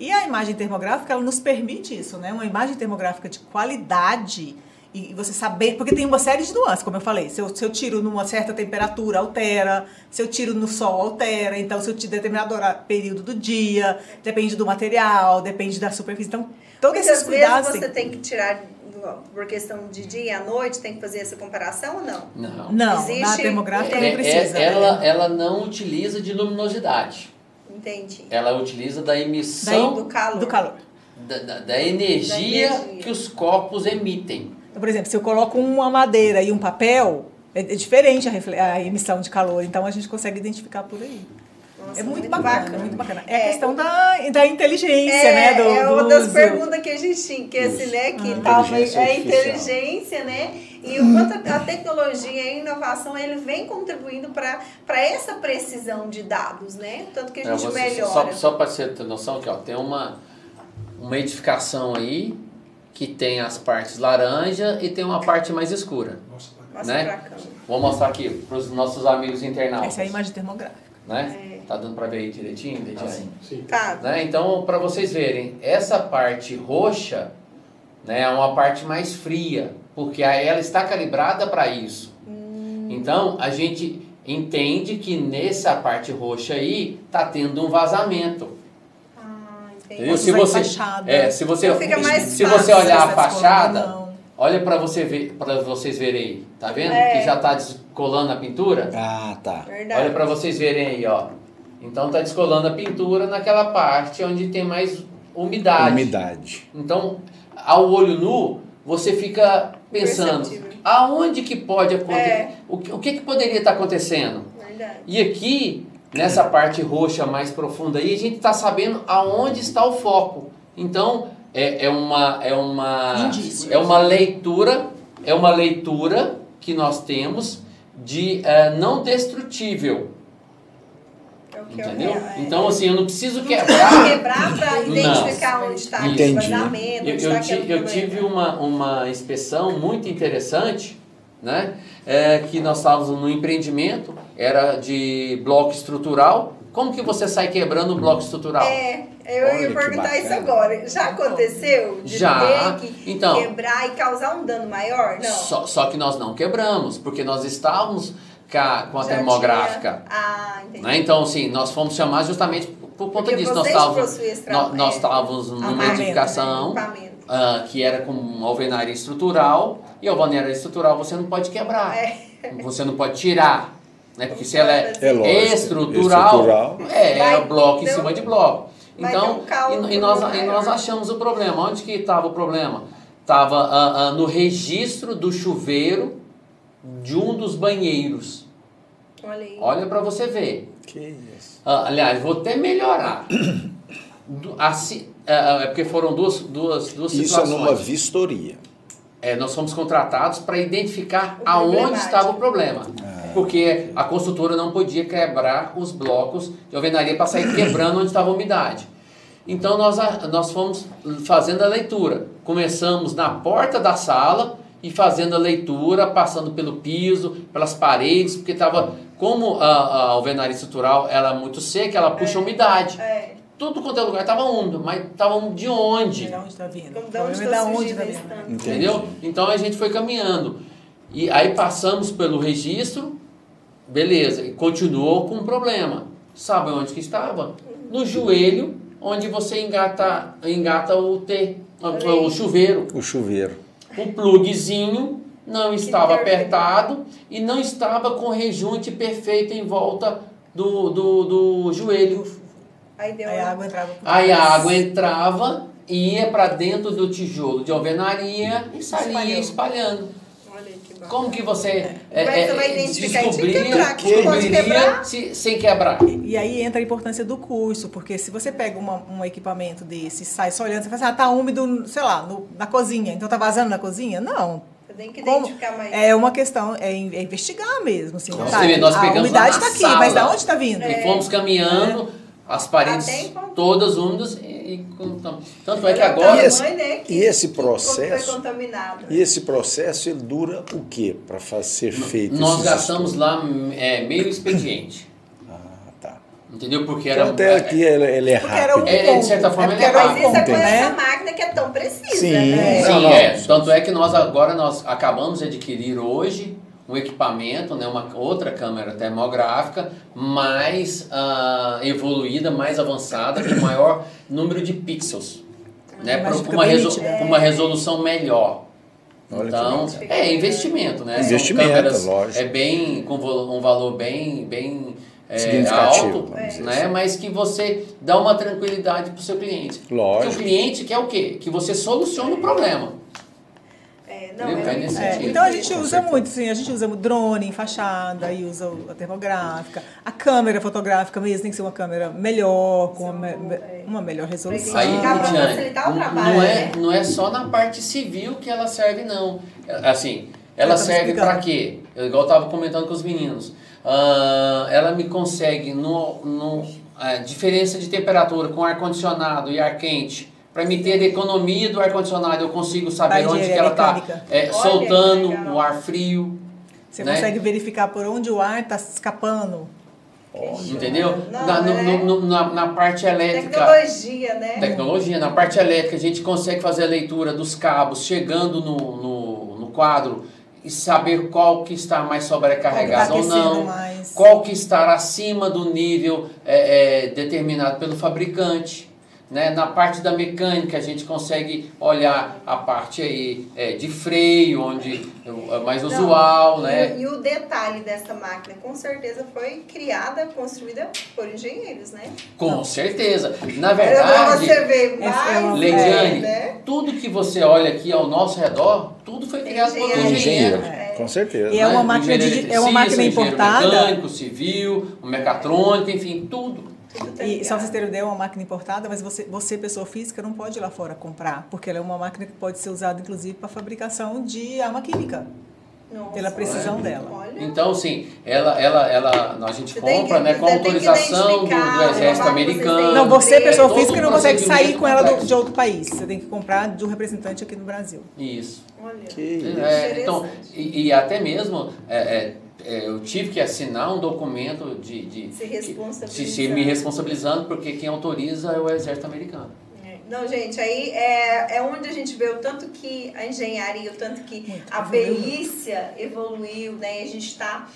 E a imagem termográfica, ela nos permite isso, né? Uma imagem termográfica de qualidade e você saber, porque tem uma série de nuances, como eu falei. Se eu, se eu tiro numa certa temperatura, altera. Se eu tiro no sol, altera. Então, se eu tiro determinado período do dia, depende do material, depende da superfície. Então, todos Muitas esses cuidados. vezes você tem- tem que tirar do- por questão de dia e à noite, tem que fazer essa comparação ou não? Não. Não, Existe- na termográfica É, não É- precisa. é- ela, né? ela não utiliza de luminosidade. Entendi. Ela utiliza da emissão Do calor. do calor. da, da- da energia Da energia. que os corpos emitem. Então, por exemplo, se eu coloco uma madeira e um papel, é, é diferente a, a emissão de calor, então a gente consegue identificar por aí. Nossa, é muito, bacana, muito bacana. É, É, a questão da, da inteligência, É, né? Do, é uma do das uso. perguntas que a gente tinha, que assim, né, que Ah. tava Inteligência é a artificial. inteligência, né? E o quanto a tecnologia e a inovação, ele vem contribuindo para essa precisão de dados, né? Tanto que a É, gente você- melhora. Só, só para você ter noção que ó, tem uma, uma edificação aí que tem as partes laranja e tem uma parte mais escura. Mostra né? pra câmera. Vou mostrar aqui para os nossos amigos internautas. Essa é a imagem termográfica. Né? É. Tá dando para ver aí direitinho, Detiane? Tá. Né? Então, para vocês verem, essa parte roxa né, é uma parte mais fria, porque ela está calibrada para isso. Então, a gente entende que nessa parte roxa aí tá tendo um vazamento. Entendi. Entendeu? Posso Se você, é, se você, Então fica mais se você olhar a tá fachada, olha para você ver, para vocês verem aí, tá vendo? É. Que já tá descolando a pintura. Ah, tá. Verdade. Olha para vocês verem aí, ó. Então tá descolando a pintura naquela parte onde tem mais umidade. Umidade. Então, ao olho nu, você fica pensando, aonde que pode acontecer? É. O, que, o que, que poderia estar acontecendo? Verdade. E aqui, nessa parte roxa mais profunda aí, a gente está sabendo aonde está o foco. Então, é, é uma, é uma, Indício. é uma leitura é uma leitura que nós temos de eh, não destrutível. É Entendeu? é. Então, assim, eu não preciso Não quebrar. precisa quebrar para identificar onde está Entendi. vazamento, Eu, eu ti- eu tive uma, uma inspeção muito interessante, né? É, que nós estávamos no empreendimento, era de bloco estrutural. Como que você sai quebrando o bloco estrutural? É, eu Olha ia perguntar isso agora. Já aconteceu de Já. ter que Então. quebrar e causar um dano maior? Não. Só, só que nós não quebramos, porque nós estávamos com a Já termográfica. tinha- Ah, entendi. Né? Então, assim, nós fomos chamados justamente por, conta Porque disso. Nós estávamos, possuem esse nó- tra- nós é, estávamos numa armamento, edificação né, ah, que era com alvenaria estrutural, e a alvenaria estrutural você não pode quebrar, É. você não pode tirar. Né? Porque se ela é É lógico. estrutural, Estrutural. é, é bloco em um- cima de bloco. Então, um e, e nós, e nós achamos o problema. Onde que estava o problema? Estava no registro do chuveiro de um dos banheiros. Olha aí. Olha para você ver. Que isso. Ah, aliás, vou até melhorar. Assim, ah, é porque foram duas, duas, duas Isso é situações. numa vistoria. É, nós fomos contratados para identificar O aonde problemático. estava o problema. Porque a construtora não podia quebrar os blocos de alvenaria para sair quebrando onde estava a umidade. Então nós, nós fomos fazendo a leitura. Começamos na porta da sala e fazendo a leitura, passando pelo piso, pelas paredes, porque estava, como a, a alvenaria estrutural ela é muito seca, ela puxa umidade. É. Tudo quanto é lugar estava úmido, mas estava úmido de onde? De onde está vindo? O de onde está onde está esse vindo. Entendeu? Então a gente foi caminhando. E aí passamos pelo registro, beleza, e continuou com um problema. Sabe onde que estava? No joelho, onde você engata, engata o T, o, o chuveiro. O chuveiro. O pluguezinho não estava apertado e não estava com o rejunte perfeito em volta do, do, do joelho. Aí deu Aí a água entrava por Aí a água entrava, ia para dentro do tijolo de alvenaria e saía espalhando. Que. Como que você é que você vai identificar? Que descobria, quebrar, que pode descobriria quebrar? se- sem quebrar? E aí entra a importância do curso, porque se você pega uma- um equipamento desse e sai só olhando, você fala assim, ah, tá úmido, sei lá, no- na cozinha, então tá vazando na cozinha? Não. Você tem que Como? identificar mais. É uma questão, é, in- é investigar mesmo. Assim, Nós tá, teve- nós a umidade está aqui, sala. mas da onde está vindo? E fomos caminhando, as paredes todas úmidas. E, e tanto é que agora. E esse- né, que- e esse que processo- Foi contaminado. E esse processo ele dura o quê para ser feito? Nós gastamos estudos? lá é, meio expediente. Ah, tá. Entendeu? Porque era. Então até aqui ele, ele é Porque era um rápido. É, de certa ponto. forma, porque ele era é um Mas isso é com né? essa máquina que é tão precisa, Sim. né? Sim, Não, não. é. Tanto é que nós agora nós acabamos de adquirir hoje um equipamento, né, uma outra câmera termográfica mais ah, evoluída, mais avançada, com maior número de pixels, né, pra- fica com uma, bem resol- nítida. com uma resolução melhor. Olha então, é investimento, né? São Investimento, câmeras, lógico. É bem com um valor bem bem é, alto, né? assim. Mas que você dá uma tranquilidade para o seu cliente. Porque o Lógico. cliente quer o quê? Que você solucione o problema. É, não, é, É, então a gente usa muito, sim, a gente usa drone em fachada, e usa o- a termográfica, a câmera fotográfica mesmo tem que ser uma câmera melhor, com uma, me- uma melhor resolução. Aí, pra Diane, o não, é, né? não é só na parte civil que ela serve, não. É, Assim, ela serve para quê? Eu, igual eu estava comentando com os meninos. Ah, ela me consegue, no, no, a diferença de temperatura com ar-condicionado e ar quente, para me ter economia do ar-condicionado, eu consigo saber onde que ela está. Olha, soltando o ar frio. Você né? consegue verificar por onde o ar está escapando. Entendeu? Não, na, no- é- no- no- na, na parte elétrica. Tecnologia, né? Tecnologia. Na parte elétrica, a gente consegue fazer a leitura dos cabos chegando no, no, no quadro e saber qual que está mais sobrecarregado ou tá aquecendo não. mais. Qual que está acima do nível é, é, determinado pelo fabricante. Né? Na parte da mecânica, a gente consegue olhar a parte aí é, de freio, onde é mais Não, usual, e, né? E o detalhe dessa máquina, com certeza, foi criada, construída por engenheiros, né? Com certeza. Na verdade, você ver é mais, Leidiane, né? tudo que você olha aqui ao nosso redor, tudo foi criado por um Engenheiro. engenheiro. Engenheiro, com certeza. E é né? uma máquina de- é uma máquina importada. mecânico, civil, mecatrônico, enfim, tudo. Tudo tá E só pra vocês terem ideia, é uma máquina importada, mas você, você, pessoa física, não pode ir lá fora comprar, porque ela é uma máquina que pode ser usada, inclusive, para fabricação de arma química, Nossa, pela precisão olha. dela. Olha. Então, sim, ela, ela, ela, a gente Você compra que- né, com autorização do, do Exército Americano. Não, você, Todo pessoa um física, não consegue sair com ela do- de outro país. Você tem que comprar de um representante aqui no Brasil. Isso. Olha. Que É, então, Interessante. e, e até mesmo é, é, é, eu tive que assinar um documento de, de Se que- responsabilizando. se, se me responsabilizando, porque quem autoriza é o Exército Americano. É. Não, gente, aí é, é onde a gente vê o tanto que a engenharia, o tanto que Muito, a perícia evoluiu, né? A gente está.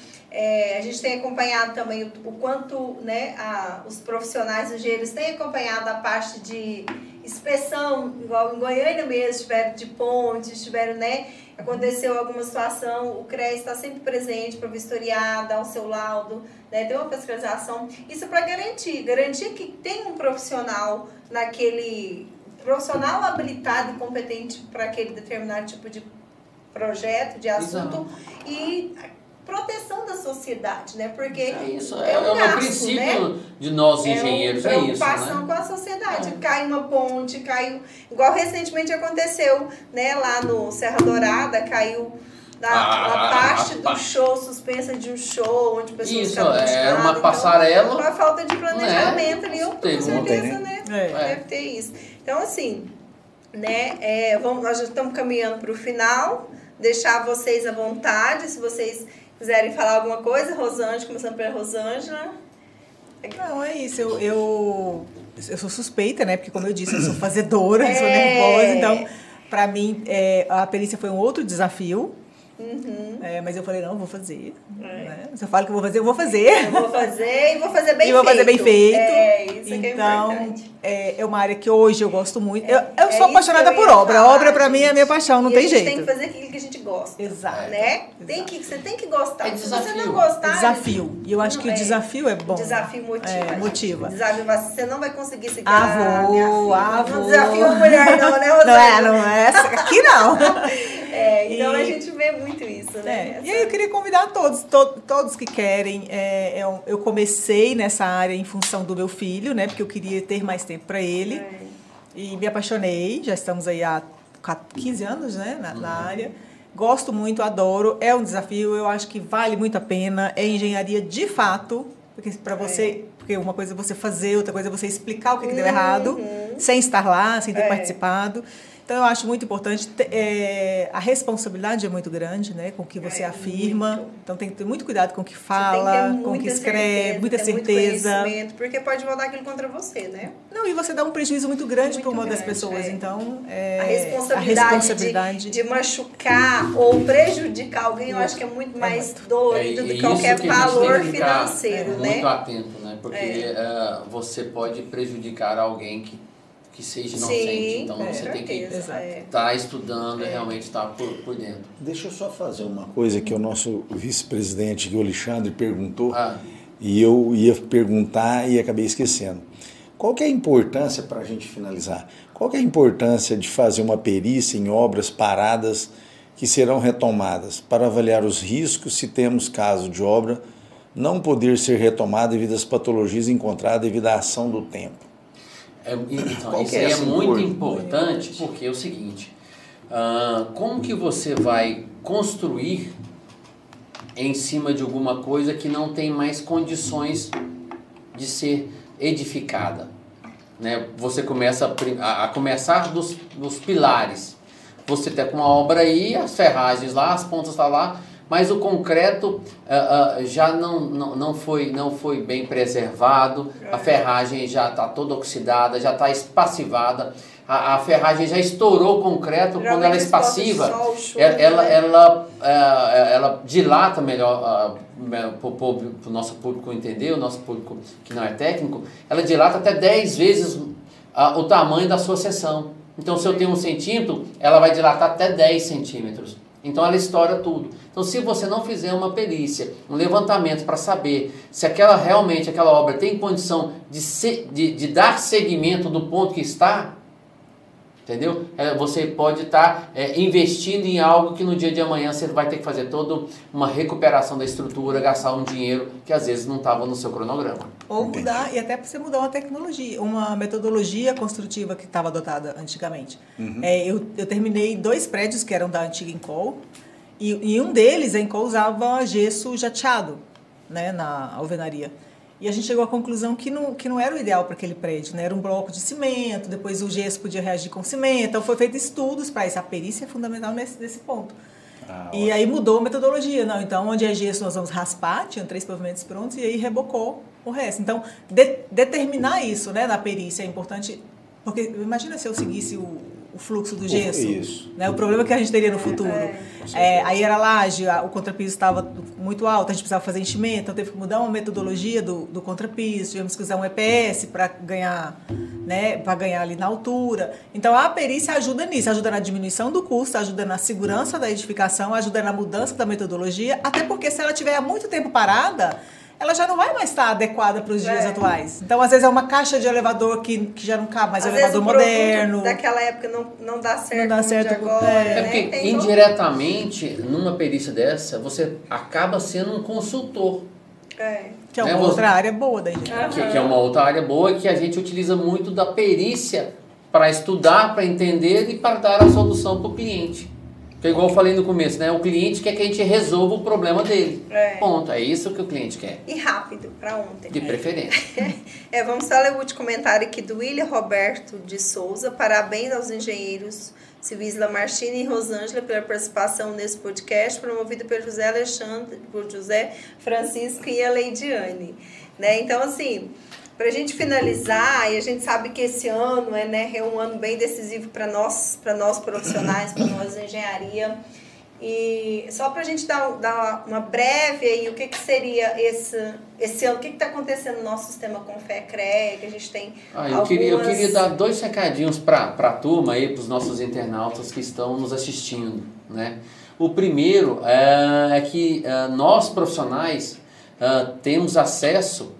a gente tem acompanhado também o, o quanto né, a, os profissionais engenheiros têm acompanhado a parte de inspeção, igual em Goiânia mesmo, tiveram de pontes, tiveram, né? Aconteceu alguma situação, o CRES está sempre presente para vistoriar, dar o seu laudo, né, ter uma fiscalização. Isso para garantir, garantir que tem um profissional naquele profissional habilitado e competente para aquele determinado tipo de projeto, de assunto e proteção da sociedade, né? Porque É isso, é é, um é o gasto, princípio né? de nós É engenheiros, é, isso. preocupação Né? com a sociedade. É. Cai uma ponte, caiu. Igual recentemente aconteceu, né? Lá no Serra Dourada, caiu na, Ah, uma parte a do show, suspensa de um show, onde pessoas Isso, é uma Então, passarela. uma falta de planejamento ali, eu com certeza, né? É. Deve ter isso. Então, assim, né? É, vamos, nós já estamos caminhando para o final. Deixar vocês à vontade, se vocês quiserem falar alguma coisa. Rosângela, começando pela Rosângela. Não, é isso. Eu, eu, eu sou suspeita, né? Porque, como eu disse, eu sou fazedora, sou É. nervosa. Então, para mim, é, a perícia foi um outro desafio. Uhum. É, mas eu falei, não, eu vou fazer. É. Né? Se eu falo que eu vou fazer, eu vou fazer. Eu vou fazer e vou fazer bem e vou feito. fazer bem feito. É, isso que é então, importante. é, é uma área que hoje eu gosto muito. Eu, eu É sou isso apaixonada eu por obra. falar, obra, para mim, é a minha gente. paixão, não E tem a gente jeito. tem que fazer aquilo que a gente gosta. Exato. Né? Tem Exato. que, você tem que gostar. É Se você desafio. não gostar. Desafio. E eu acho que o É. desafio é bom. Desafio motiva. É, gente. motiva. Desafio, você não vai conseguir seguir Ah, a vou, ah, Não desafio mulher, não, né, Não Rosângela? é, não é. Aqui não. É, então E- a gente vê muito isso, né? É, e aí eu queria convidar todos, to- todos que querem. é, eu, eu comecei nessa área em função do meu filho, né? Porque eu queria ter mais tempo para ele. É. E me apaixonei, já estamos aí há 15 anos né, na, na área. Gosto muito, adoro. É um desafio, eu acho que vale muito a pena. É engenharia de fato, porque para você. Porque uma coisa é você fazer, outra coisa é você explicar o que, que deu errado, sem estar lá, sem ter É. participado. Então, eu acho muito importante. te- é, a responsabilidade é muito grande, né? Com o que você É, afirma. muito. Então, tem que ter muito cuidado com o que fala, com o que escreve, certeza, muita muito certeza. conhecimento, porque pode voltar aquilo contra você, né? Não, e você dá um prejuízo muito grande Muito para uma das grande, pessoas. é. Então, é, a responsabilidade, a responsabilidade De, de machucar ou prejudicar alguém, eu acho que é muito mais dolorido É, do que qualquer que valor tem que ficar financeiro, muito né? atento, né? Porque eh, você pode prejudicar alguém que, que seja inocente. Sim, então você tem que. Exato. é. estar estudando e realmente estar por, por dentro. Deixa eu só fazer uma coisa que o nosso vice-presidente, que o Alexandre, perguntou, Ah. e eu ia perguntar e acabei esquecendo. Qual que é a importância, para a gente finalizar, qual que é a importância de fazer uma perícia em obras paradas que serão retomadas para avaliar os riscos se temos caso de obra não poder ser retomada devido às patologias encontradas devido à ação do tempo? É, então, isso é aí é muito impor- importante porque é o seguinte: ah, como que você vai construir em cima de alguma coisa que não tem mais condições de ser edificada? Né? Você começa a, a- começar dos, dos pilares. Você está com uma obra aí, as ferragens lá, as pontas estão lá, mas o concreto ah, ah, já não, não, não, foi, não foi bem preservado, a ferragem já está toda oxidada, já está espassivada, a, a ferragem já estourou o concreto quando ela é espassiva, sol, chuva, ela, ela, né? ela, ah, ela dilata melhor para o nosso público entender, o nosso público que não é técnico, ela dilata até 10 vezes ah, o tamanho da sua seção. Então, se eu tenho um centímetro, ela vai dilatar até 10 centímetros. Então, ela estoura tudo. Então, se você não fizer uma perícia, um levantamento para saber se aquela realmente, aquela obra tem condição de, se, de, de dar seguimento do ponto que está, Entendeu? É, você pode estar é, investindo em algo que no dia de amanhã você vai ter que fazer toda uma recuperação da estrutura, gastar um dinheiro que às vezes não estava no seu cronograma. Ou mudar, e até para você mudar uma tecnologia, uma metodologia construtiva que estava adotada antigamente. Uhum. É, eu, eu terminei dois prédios que eram da antiga Encol, e, e um deles, a Encol usava gesso jateado né, na alvenaria. E a gente chegou à conclusão que não, que não era o ideal para aquele prédio, né? Era um bloco de cimento, depois o gesso podia reagir com cimento. Então, foi feito estudos para isso. A perícia é fundamental nesse, nesse ponto. Ah, e aí mudou a metodologia. Não, então, onde é gesso, nós vamos raspar, tinham três pavimentos prontos, e aí rebocou o resto. Então, de, determinar isso né, na perícia é importante, porque imagina se eu seguisse o, o fluxo do gesso. Isso. Né? O problema que a gente teria no futuro. É. É, aí era laje, o contrapiso estava muito alto, a gente precisava fazer enchimento, então teve que mudar uma metodologia do, do contrapiso, tivemos que usar um EPS para ganhar, né, para ganhar ali na altura. Então a perícia ajuda nisso, ajuda na diminuição do custo, ajuda na segurança da edificação, ajuda na mudança da metodologia, até porque se ela tiver muito tempo parada, ela já não vai mais estar adequada para os dias é. atuais. Então, às vezes, é uma caixa de elevador que, que já não cabe mais, é um elevador moderno. daquela época não, não dá certo. Não dá certo agora. É, é porque, né? indiretamente, numa perícia dessa, você acaba sendo um consultor. É. Que é uma né? outra área boa da gente. Que, que é uma outra área boa que a gente utiliza muito da perícia para estudar, para entender e para dar a solução para o cliente. Que é igual eu falei no começo, né? O cliente quer que a gente resolva o problema dele. É. Ponto. É isso que o cliente quer. E rápido, para ontem. De preferência. é, vamos só ler o último comentário aqui do William Roberto de Souza. Parabéns aos engenheiros civis Lamartine e Rosângela pela participação nesse podcast, promovido pelo José Alexandre, por José Francisco e a Leidiane. Né? Então, assim, para a gente finalizar, e a gente sabe que esse ano é, né, é um ano bem decisivo para nós, para nós profissionais, para nós engenharia. E só para a gente dar, dar uma breve aí, o que, que seria esse, esse ano, o que está acontecendo no nosso sistema com fé CRE, que a gente tem ah, eu, algumas... queria, eu queria dar dois recadinhos para a turma aí, para os nossos internautas que estão nos assistindo, né? O primeiro é, é que é, nós profissionais é, temos acesso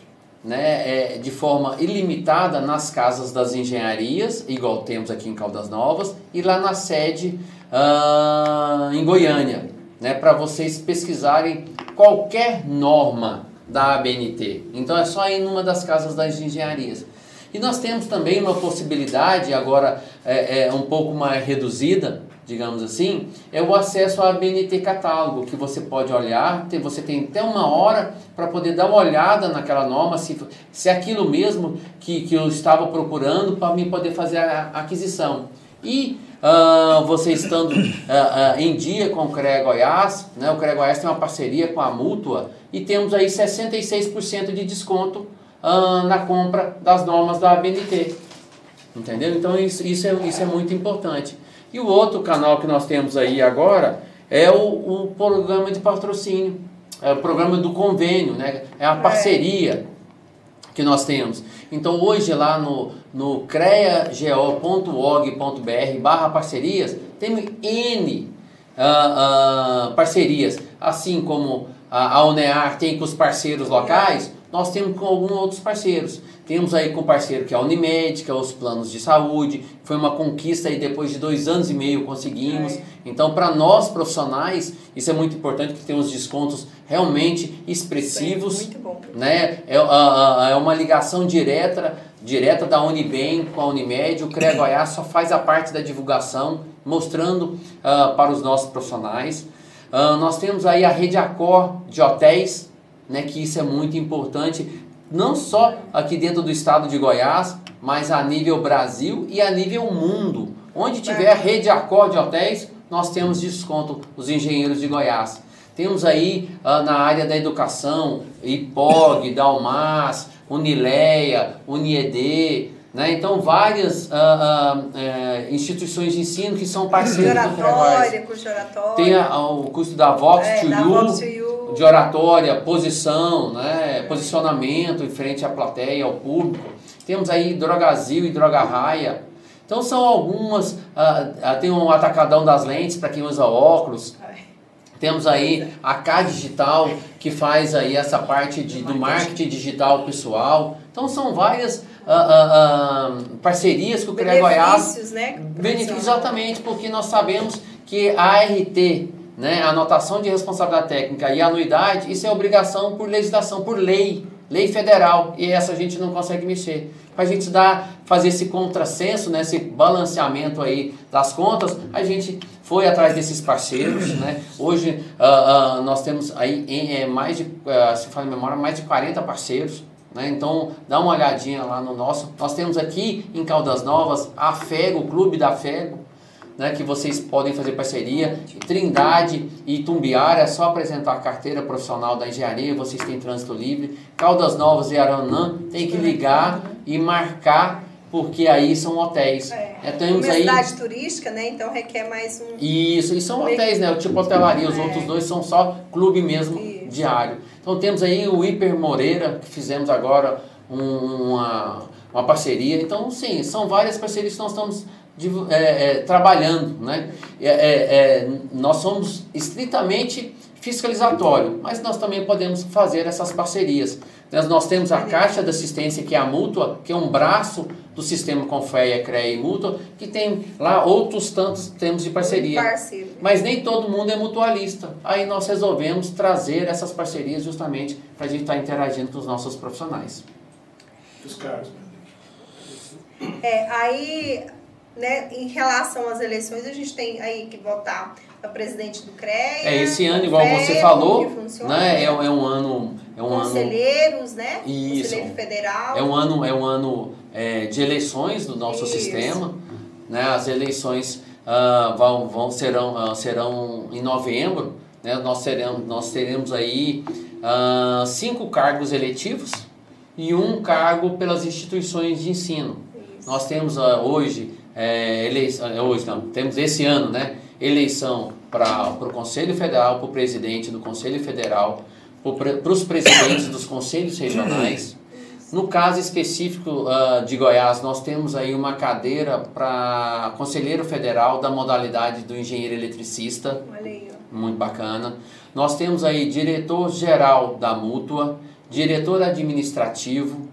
né, é, de forma ilimitada nas casas das engenharias, igual temos aqui em Caldas Novas, e lá na sede uh, em Goiânia, né, para vocês pesquisarem qualquer norma da ABNT. Então é só ir numa das casas das engenharias. E nós temos também uma possibilidade, agora é, é um pouco mais reduzida, digamos assim, é o acesso ao ABNT catálogo, que você pode olhar, você tem até uma hora para poder dar uma olhada naquela norma, se, se é aquilo mesmo que, que eu estava procurando para mim poder fazer a aquisição. E uh, você estando uh, uh, em dia com o CREA Goiás, né, o CREA Goiás tem uma parceria com a Mútua e temos aí 66% de desconto na compra das normas da ABNT. Entendeu? Então isso, isso, é, isso é muito importante. E o outro canal que nós temos aí agora é o, o programa de patrocínio, é o programa do convênio, né? é a é. parceria que nós temos. Então hoje lá no, no creago.org.br barra parcerias, temos N uh, uh, parcerias, assim como a, a UNEAR tem com os parceiros locais, nós temos com alguns outros parceiros. Temos aí com o parceiro que é a Unimed, que é os planos de saúde. Foi uma conquista aí depois de dois anos e meio conseguimos. É. Então, para nós profissionais, isso é muito importante, que temos descontos realmente expressivos. muito bom. Né? É, é uma ligação direta, direta da Unibem com a Unimed. O CREA Goiás só faz a parte da divulgação, mostrando uh, para os nossos profissionais. Uh, nós temos aí a Rede Acor de hotéis, né, que isso é muito importante não só aqui dentro do estado de Goiás, mas a nível Brasil e a nível mundo. Onde tiver rede Accor de hotéis, nós temos desconto, os engenheiros de Goiás. Temos aí ah, na área da educação, IPOG, Dalmas, Unileia, Unied, né? Então, várias ah, ah, eh, instituições de ensino que são parceiros do Oratória, curso oratória. Tem a, o curso da Vox é, to da You. Vox to you de oratória, posição, né, posicionamento em frente à plateia, ao público. Temos aí Drogazil e Droga Raia. Então são algumas, uh, tem um atacadão das lentes para quem usa óculos. Temos aí a K Digital, que faz aí essa parte de, do marketing digital pessoal. Então são várias uh, uh, uh, parcerias que o CREA Goiás... Benefícios, né? Benefícios, exatamente, porque nós sabemos que a ART, né, a anotação de responsabilidade técnica e a anuidade, isso é obrigação por legislação, por lei, lei federal, e essa a gente não consegue mexer. Para a gente dar, fazer esse contrassenso, né, esse balanceamento aí das contas, a gente foi atrás desses parceiros, né? Hoje uh, uh, nós temos aí em, é, mais de, uh, se fala em memória, mais de 40 parceiros, né? Então dá uma olhadinha lá no nosso. Nós temos aqui em Caldas Novas a FEGO, o Clube da FEGO, né, que vocês podem fazer parceria. Trindade e Tumbiara, é só apresentar a carteira profissional da engenharia, vocês têm trânsito livre. Caldas Novas e Aranã, tem que ligar e marcar, porque aí são hotéis. É, é temos aí cidade turística, né? Então requer mais um. Isso, e são hotéis, né? O tipo hotelaria, os é. outros dois são só clube mesmo Isso. Diário. Então temos aí o Hiper Moreira, que fizemos agora um, uma, uma parceria. Então, sim, são várias parcerias que nós estamos de, é, é, trabalhando. Né? É, é, é, nós somos estritamente fiscalizatório, mas nós também podemos fazer essas parcerias. Nós, nós temos a Caixa de Assistência, que é a mútua, que é um braço do sistema Confeia, CREA e Mútua, que tem lá outros tantos termos de parceria. Parceiro. Mas nem todo mundo é mutualista. Aí nós resolvemos trazer essas parcerias justamente para a gente estar tá interagindo com os nossos profissionais. Os caras, É, aí né, em relação às eleições, a gente tem aí que votar para presidente do CREA. É, esse ano, igual CREA, você falou, né, é, é um ano... É um Conselheiros, ano, né? Isso. Conselheiro federal. É um ano, é um ano é, de eleições do nosso isso. sistema. Né? As eleições uh, vão, vão, serão, uh, serão em novembro. Né? Nós, teremos, nós teremos aí uh, cinco cargos eletivos e um cargo pelas instituições de ensino. Isso. Nós temos hoje é, eleição, é, hoje não, temos esse ano, né? Eleição para o Conselho Federal, para o presidente do Conselho Federal, para os presidentes dos conselhos regionais. No caso específico uh, de Goiás, nós temos aí uma cadeira para conselheiro federal da modalidade do engenheiro eletricista. Muito bacana. Nós temos aí diretor-geral da mútua, diretor administrativo,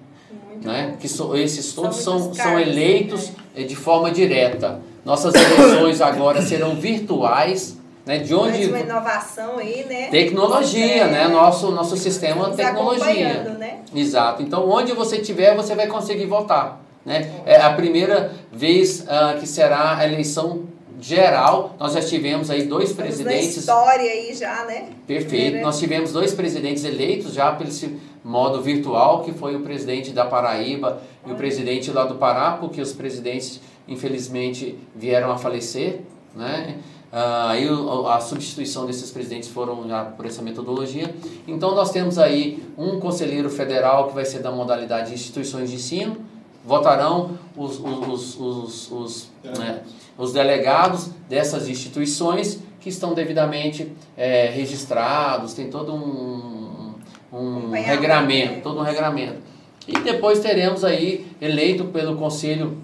né? que so, esses todos são, são, são eleitos né? de forma direta. Nossas eleições agora serão virtuais. Né, de onde uma inovação aí, né? Tecnologia, é, né? Nosso, nosso sistema tecnologia. Né? Exato. Então, onde você estiver, você vai conseguir votar. Né? É a primeira vez uh, que será a eleição geral. Nós já tivemos aí dois Estamos presidentes. História aí já, né? Perfeito. Nós tivemos dois presidentes eleitos já pelo modo virtual, que foi o presidente da Paraíba e o presidente lá do Pará, porque os presidentes, infelizmente, vieram a falecer, né? Ah, aí a substituição desses presidentes foram já por essa metodologia. Então nós temos aí um conselheiro federal que vai ser da modalidade de instituições de ensino, votarão os, os, os, os, né, os delegados dessas instituições que estão devidamente é, registrados, tem todo um um regramento, todo um regramento. E depois teremos aí eleito pelo conselho,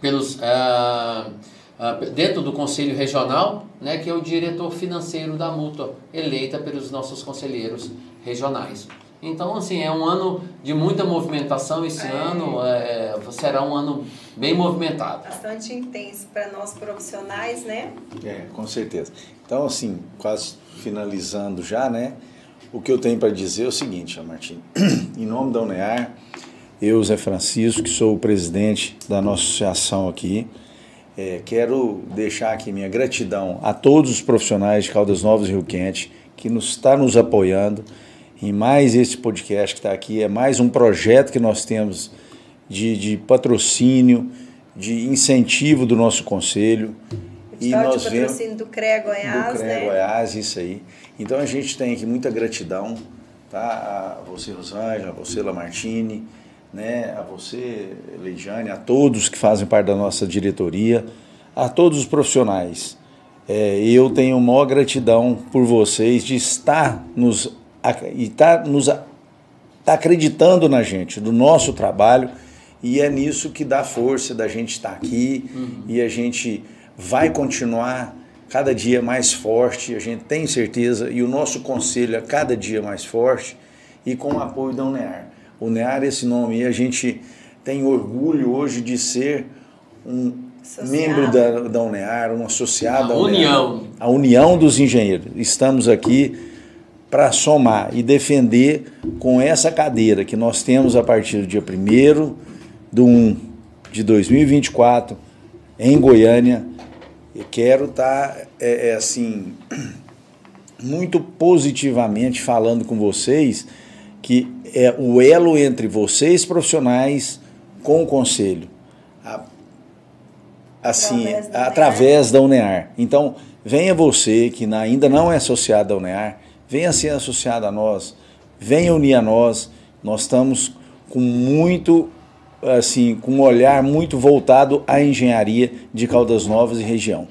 pelos uh, uh, dentro do conselho regional, né, que é o diretor financeiro da mútua, eleita pelos nossos conselheiros regionais. Então, assim, é um ano de muita movimentação esse é. ano, é, será um ano bem movimentado. Bastante intenso para nós profissionais, né? É, com certeza. Então, assim, quase finalizando já, né? O que eu tenho para dizer é o seguinte, Martim. em nome da UNEAR, eu, Zé Francisco, que sou o presidente da nossa associação aqui, é, quero deixar aqui minha gratidão a todos os profissionais de Caldas Novas e Rio Quente que nos está nos apoiando em mais esse podcast que está aqui. É mais um projeto que nós temos de, de patrocínio, de incentivo do nosso conselho. E nós de patrocínio vemos, do CREA Goiás, do CREA né? Goiás, isso aí. Então a gente tem aqui muita gratidão, tá? A você, Rosângela, a você, Lamartine, né? A você, Leidiane, a todos que fazem parte da nossa diretoria, a todos os profissionais. É, eu tenho maior gratidão por vocês de estar nos estar tá nos tá acreditando na gente, do nosso trabalho, e é nisso que dá força da gente estar aqui uhum. e a gente vai continuar cada dia mais forte, a gente tem certeza, e o nosso conselho é cada dia mais forte, e com o apoio da UNEAR. O UNEAR, esse nome aí, a gente tem orgulho hoje de ser um Associado. membro da, da UNEAR, um associado A à UNEAR. união. A União dos Engenheiros. Estamos aqui para somar e defender com essa cadeira que nós temos a partir do dia 1 de 1 de 2024 em Goiânia. E quero estar, é, é, assim, muito positivamente falando com vocês que é o elo entre vocês profissionais com o conselho. Assim, Através da através da UNEAR. Então, venha você que ainda não é associado à UNEAR, venha ser associado a nós, venha unir a nós. Nós estamos com muito, assim, com um olhar muito voltado à engenharia de Caldas Novas e região.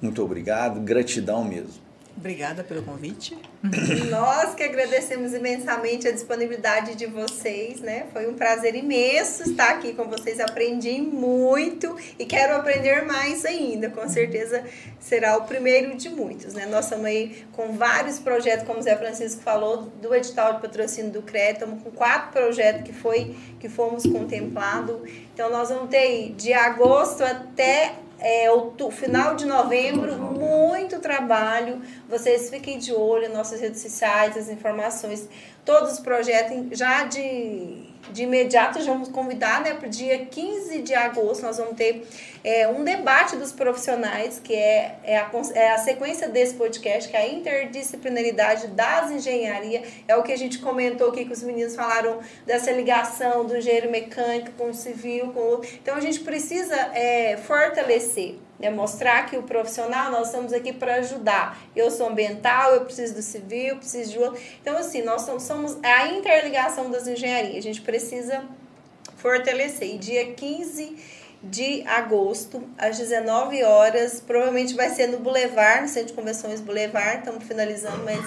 Muito obrigado, gratidão mesmo. Obrigada pelo convite. Nós que agradecemos imensamente a disponibilidade de vocês, né? Foi um prazer imenso estar aqui com vocês. Aprendi muito e quero aprender mais ainda. Com certeza será o primeiro de muitos, né? Nós estamos aí com vários projetos, como o Zé Francisco falou, do edital de patrocínio do CREA. Estamos com quatro projetos que foi que fomos contemplados. Então nós vamos ter aí de agosto até é, outu- final de novembro, muito trabalho. Vocês fiquem de olho nas nossas redes sociais, as informações, todos os projetos. Já de, de imediato, já vamos convidar né, para o dia 15 de agosto. Nós vamos ter é, um debate dos profissionais, que é, é, a, é a sequência desse podcast, que é a interdisciplinaridade das engenharia. É o que a gente comentou aqui, que os meninos falaram dessa ligação do engenheiro mecânico com o civil, com o. Então a gente precisa é, fortalecer. Né, mostrar que o profissional, nós estamos aqui para ajudar. Eu sou ambiental, eu preciso do civil, preciso de outro. Então, assim, nós somos a interligação das engenharias. A gente precisa fortalecer. E dia 15 de agosto, às 19 horas, provavelmente vai ser no Boulevard, no Centro de Convenções Boulevard, estamos finalizando, mas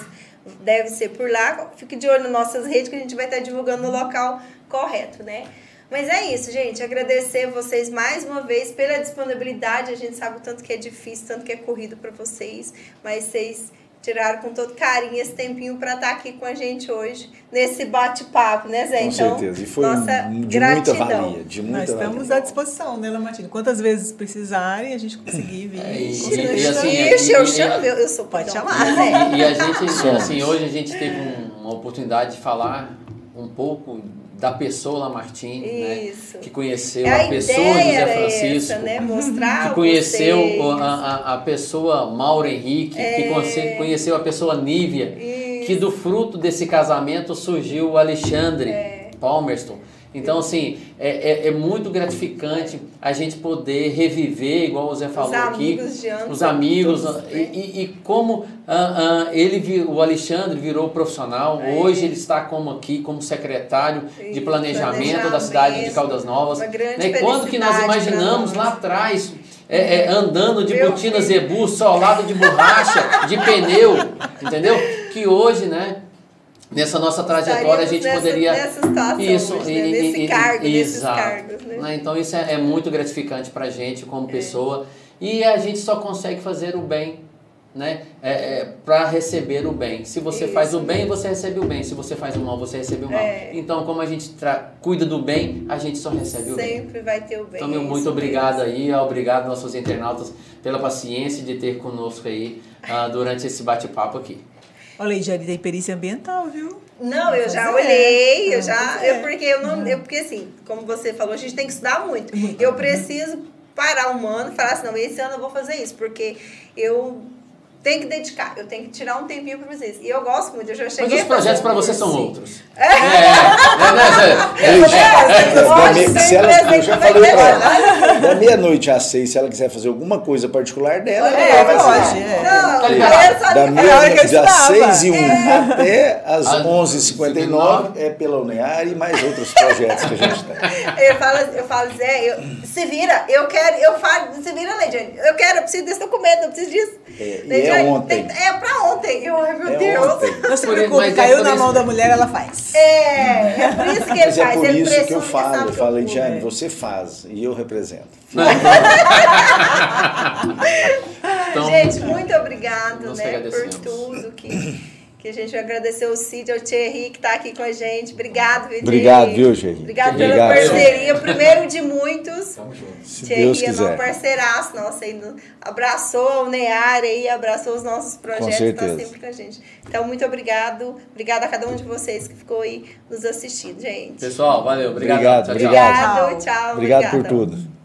deve ser por lá. Fique de olho nas nossas redes que a gente vai estar divulgando no local correto, né? Mas é isso, gente. Agradecer vocês mais uma vez pela disponibilidade. A gente sabe o tanto que é difícil, tanto que é corrido para vocês, mas vocês tiraram com todo carinho esse tempinho para estar aqui com a gente hoje, nesse bate-papo, né, Zé? Com então, certeza. E foi nossa de muita gratidão. valia. De muita Nós estamos valia. à disposição, né, Lamartine? Quantas vezes precisarem, a gente conseguir vir. É, e- com e- e assim, Ixi, eu chamo, eu, eu sou Pode chamar. Zé. E, e a gente, assim, hoje a gente teve um- uma oportunidade de falar um pouco da pessoa Lamartine, né? Isso. Que conheceu a a, pessoa José Francisco. essa, né? Mostrar que conheceu vocês. a, a, a pessoa Mauro Henrique, que conhe- conheceu a pessoa Nívia, que do fruto desse casamento surgiu o Alexandre Palmerston. Então, assim, é, é, é muito gratificante a gente poder reviver, igual o Zé falou aqui, amigos de anos, os amigos, todos, e, né? e, e como ah, ah, ele, o Alexandre virou profissional, hoje ele está como aqui, como secretário de É. Isso, planejamento, da cidade de planejamento, Caldas Novas. uma grande Né? Quando que nós imaginamos lá atrás, é, é, andando de Meu botina filho. zebu, solado de borracha, de pneu, entendeu? Que hoje, né? Nessa nossa trajetória a gente nessa- poderia nessa situação isso hoje, e- né? e- Nesse e- cargo, nesses exato. cargos, né? Né? Então isso é, é muito gratificante pra gente É. como pessoa e a gente só consegue fazer o bem, né? É, é, para receber o bem. Se você Isso faz o bem, você recebe o bem. Se você faz o mal, você recebe o mal. É. Então como a gente cuida do bem, a gente só recebe o bem. Sempre vai ter o bem. Então, meu, é muito obrigado aí, obrigado nossos internautas pela paciência de ter conosco aí ah, durante esse bate-papo aqui. Olha, aí, Jari tem perícia ambiental, viu? Não, eu já é. olhei, eu Ah, já. pois é. Eu, porque eu não. Eu, porque assim, como você falou, a gente tem que estudar muito. Eu preciso parar um ano e falar assim, não, esse ano eu vou fazer isso, porque eu tenho que dedicar, eu tenho que tirar um tempinho para isso. E eu gosto muito, eu já Mas cheguei os a fazer projetos um para você são outros. É, é, né? É, é, se sempre ela, exemplo eu já falei lá. ela, da meia-noite às seis, se ela quiser fazer alguma coisa particular dela, É, ela vai fazer. é. Não, Tá ligado? só Da de- É a hora que eu meia das estudava. 6 e 1 até as Ah, 11h59 é pela UNEAR e mais outros projetos que a gente tem. Eu falo, eu falo, Zé, eu, se vira, eu quero, eu falo, se vira, Leidiane, eu quero, eu preciso desse documento, eu preciso disso. É, e é ontem. tem- é pra ontem. Eu, ai, meu É Deus. ontem. Não se Por- preocupe, é caiu por na isso- mão da mulher, ela faz. É, é por isso que ele Mas é faz. por ele isso que eu falo, eu falei. Diane, você faz e eu represento. Então, gente, muito obrigado nós né, por tudo que, que a gente vai agradecer ao Cid, ao Thierry que está aqui com a gente. Obrigado, viu, Obrigado, viu, Thierry? Obrigado pela obrigado. parceria, primeiro de muitos. Tamo junto. Se Thierry Deus é nosso parceiraço nosso aí, abraçou o Near aí, abraçou os nossos projetos, está certeza. sempre com a gente. Então, muito obrigado. Obrigada a cada um de vocês que ficou aí nos assistindo, gente. Pessoal, valeu. Obrigado. Obrigado, Tchau, tchau. obrigado. Obrigado, tchau. Obrigado por obrigada. tudo.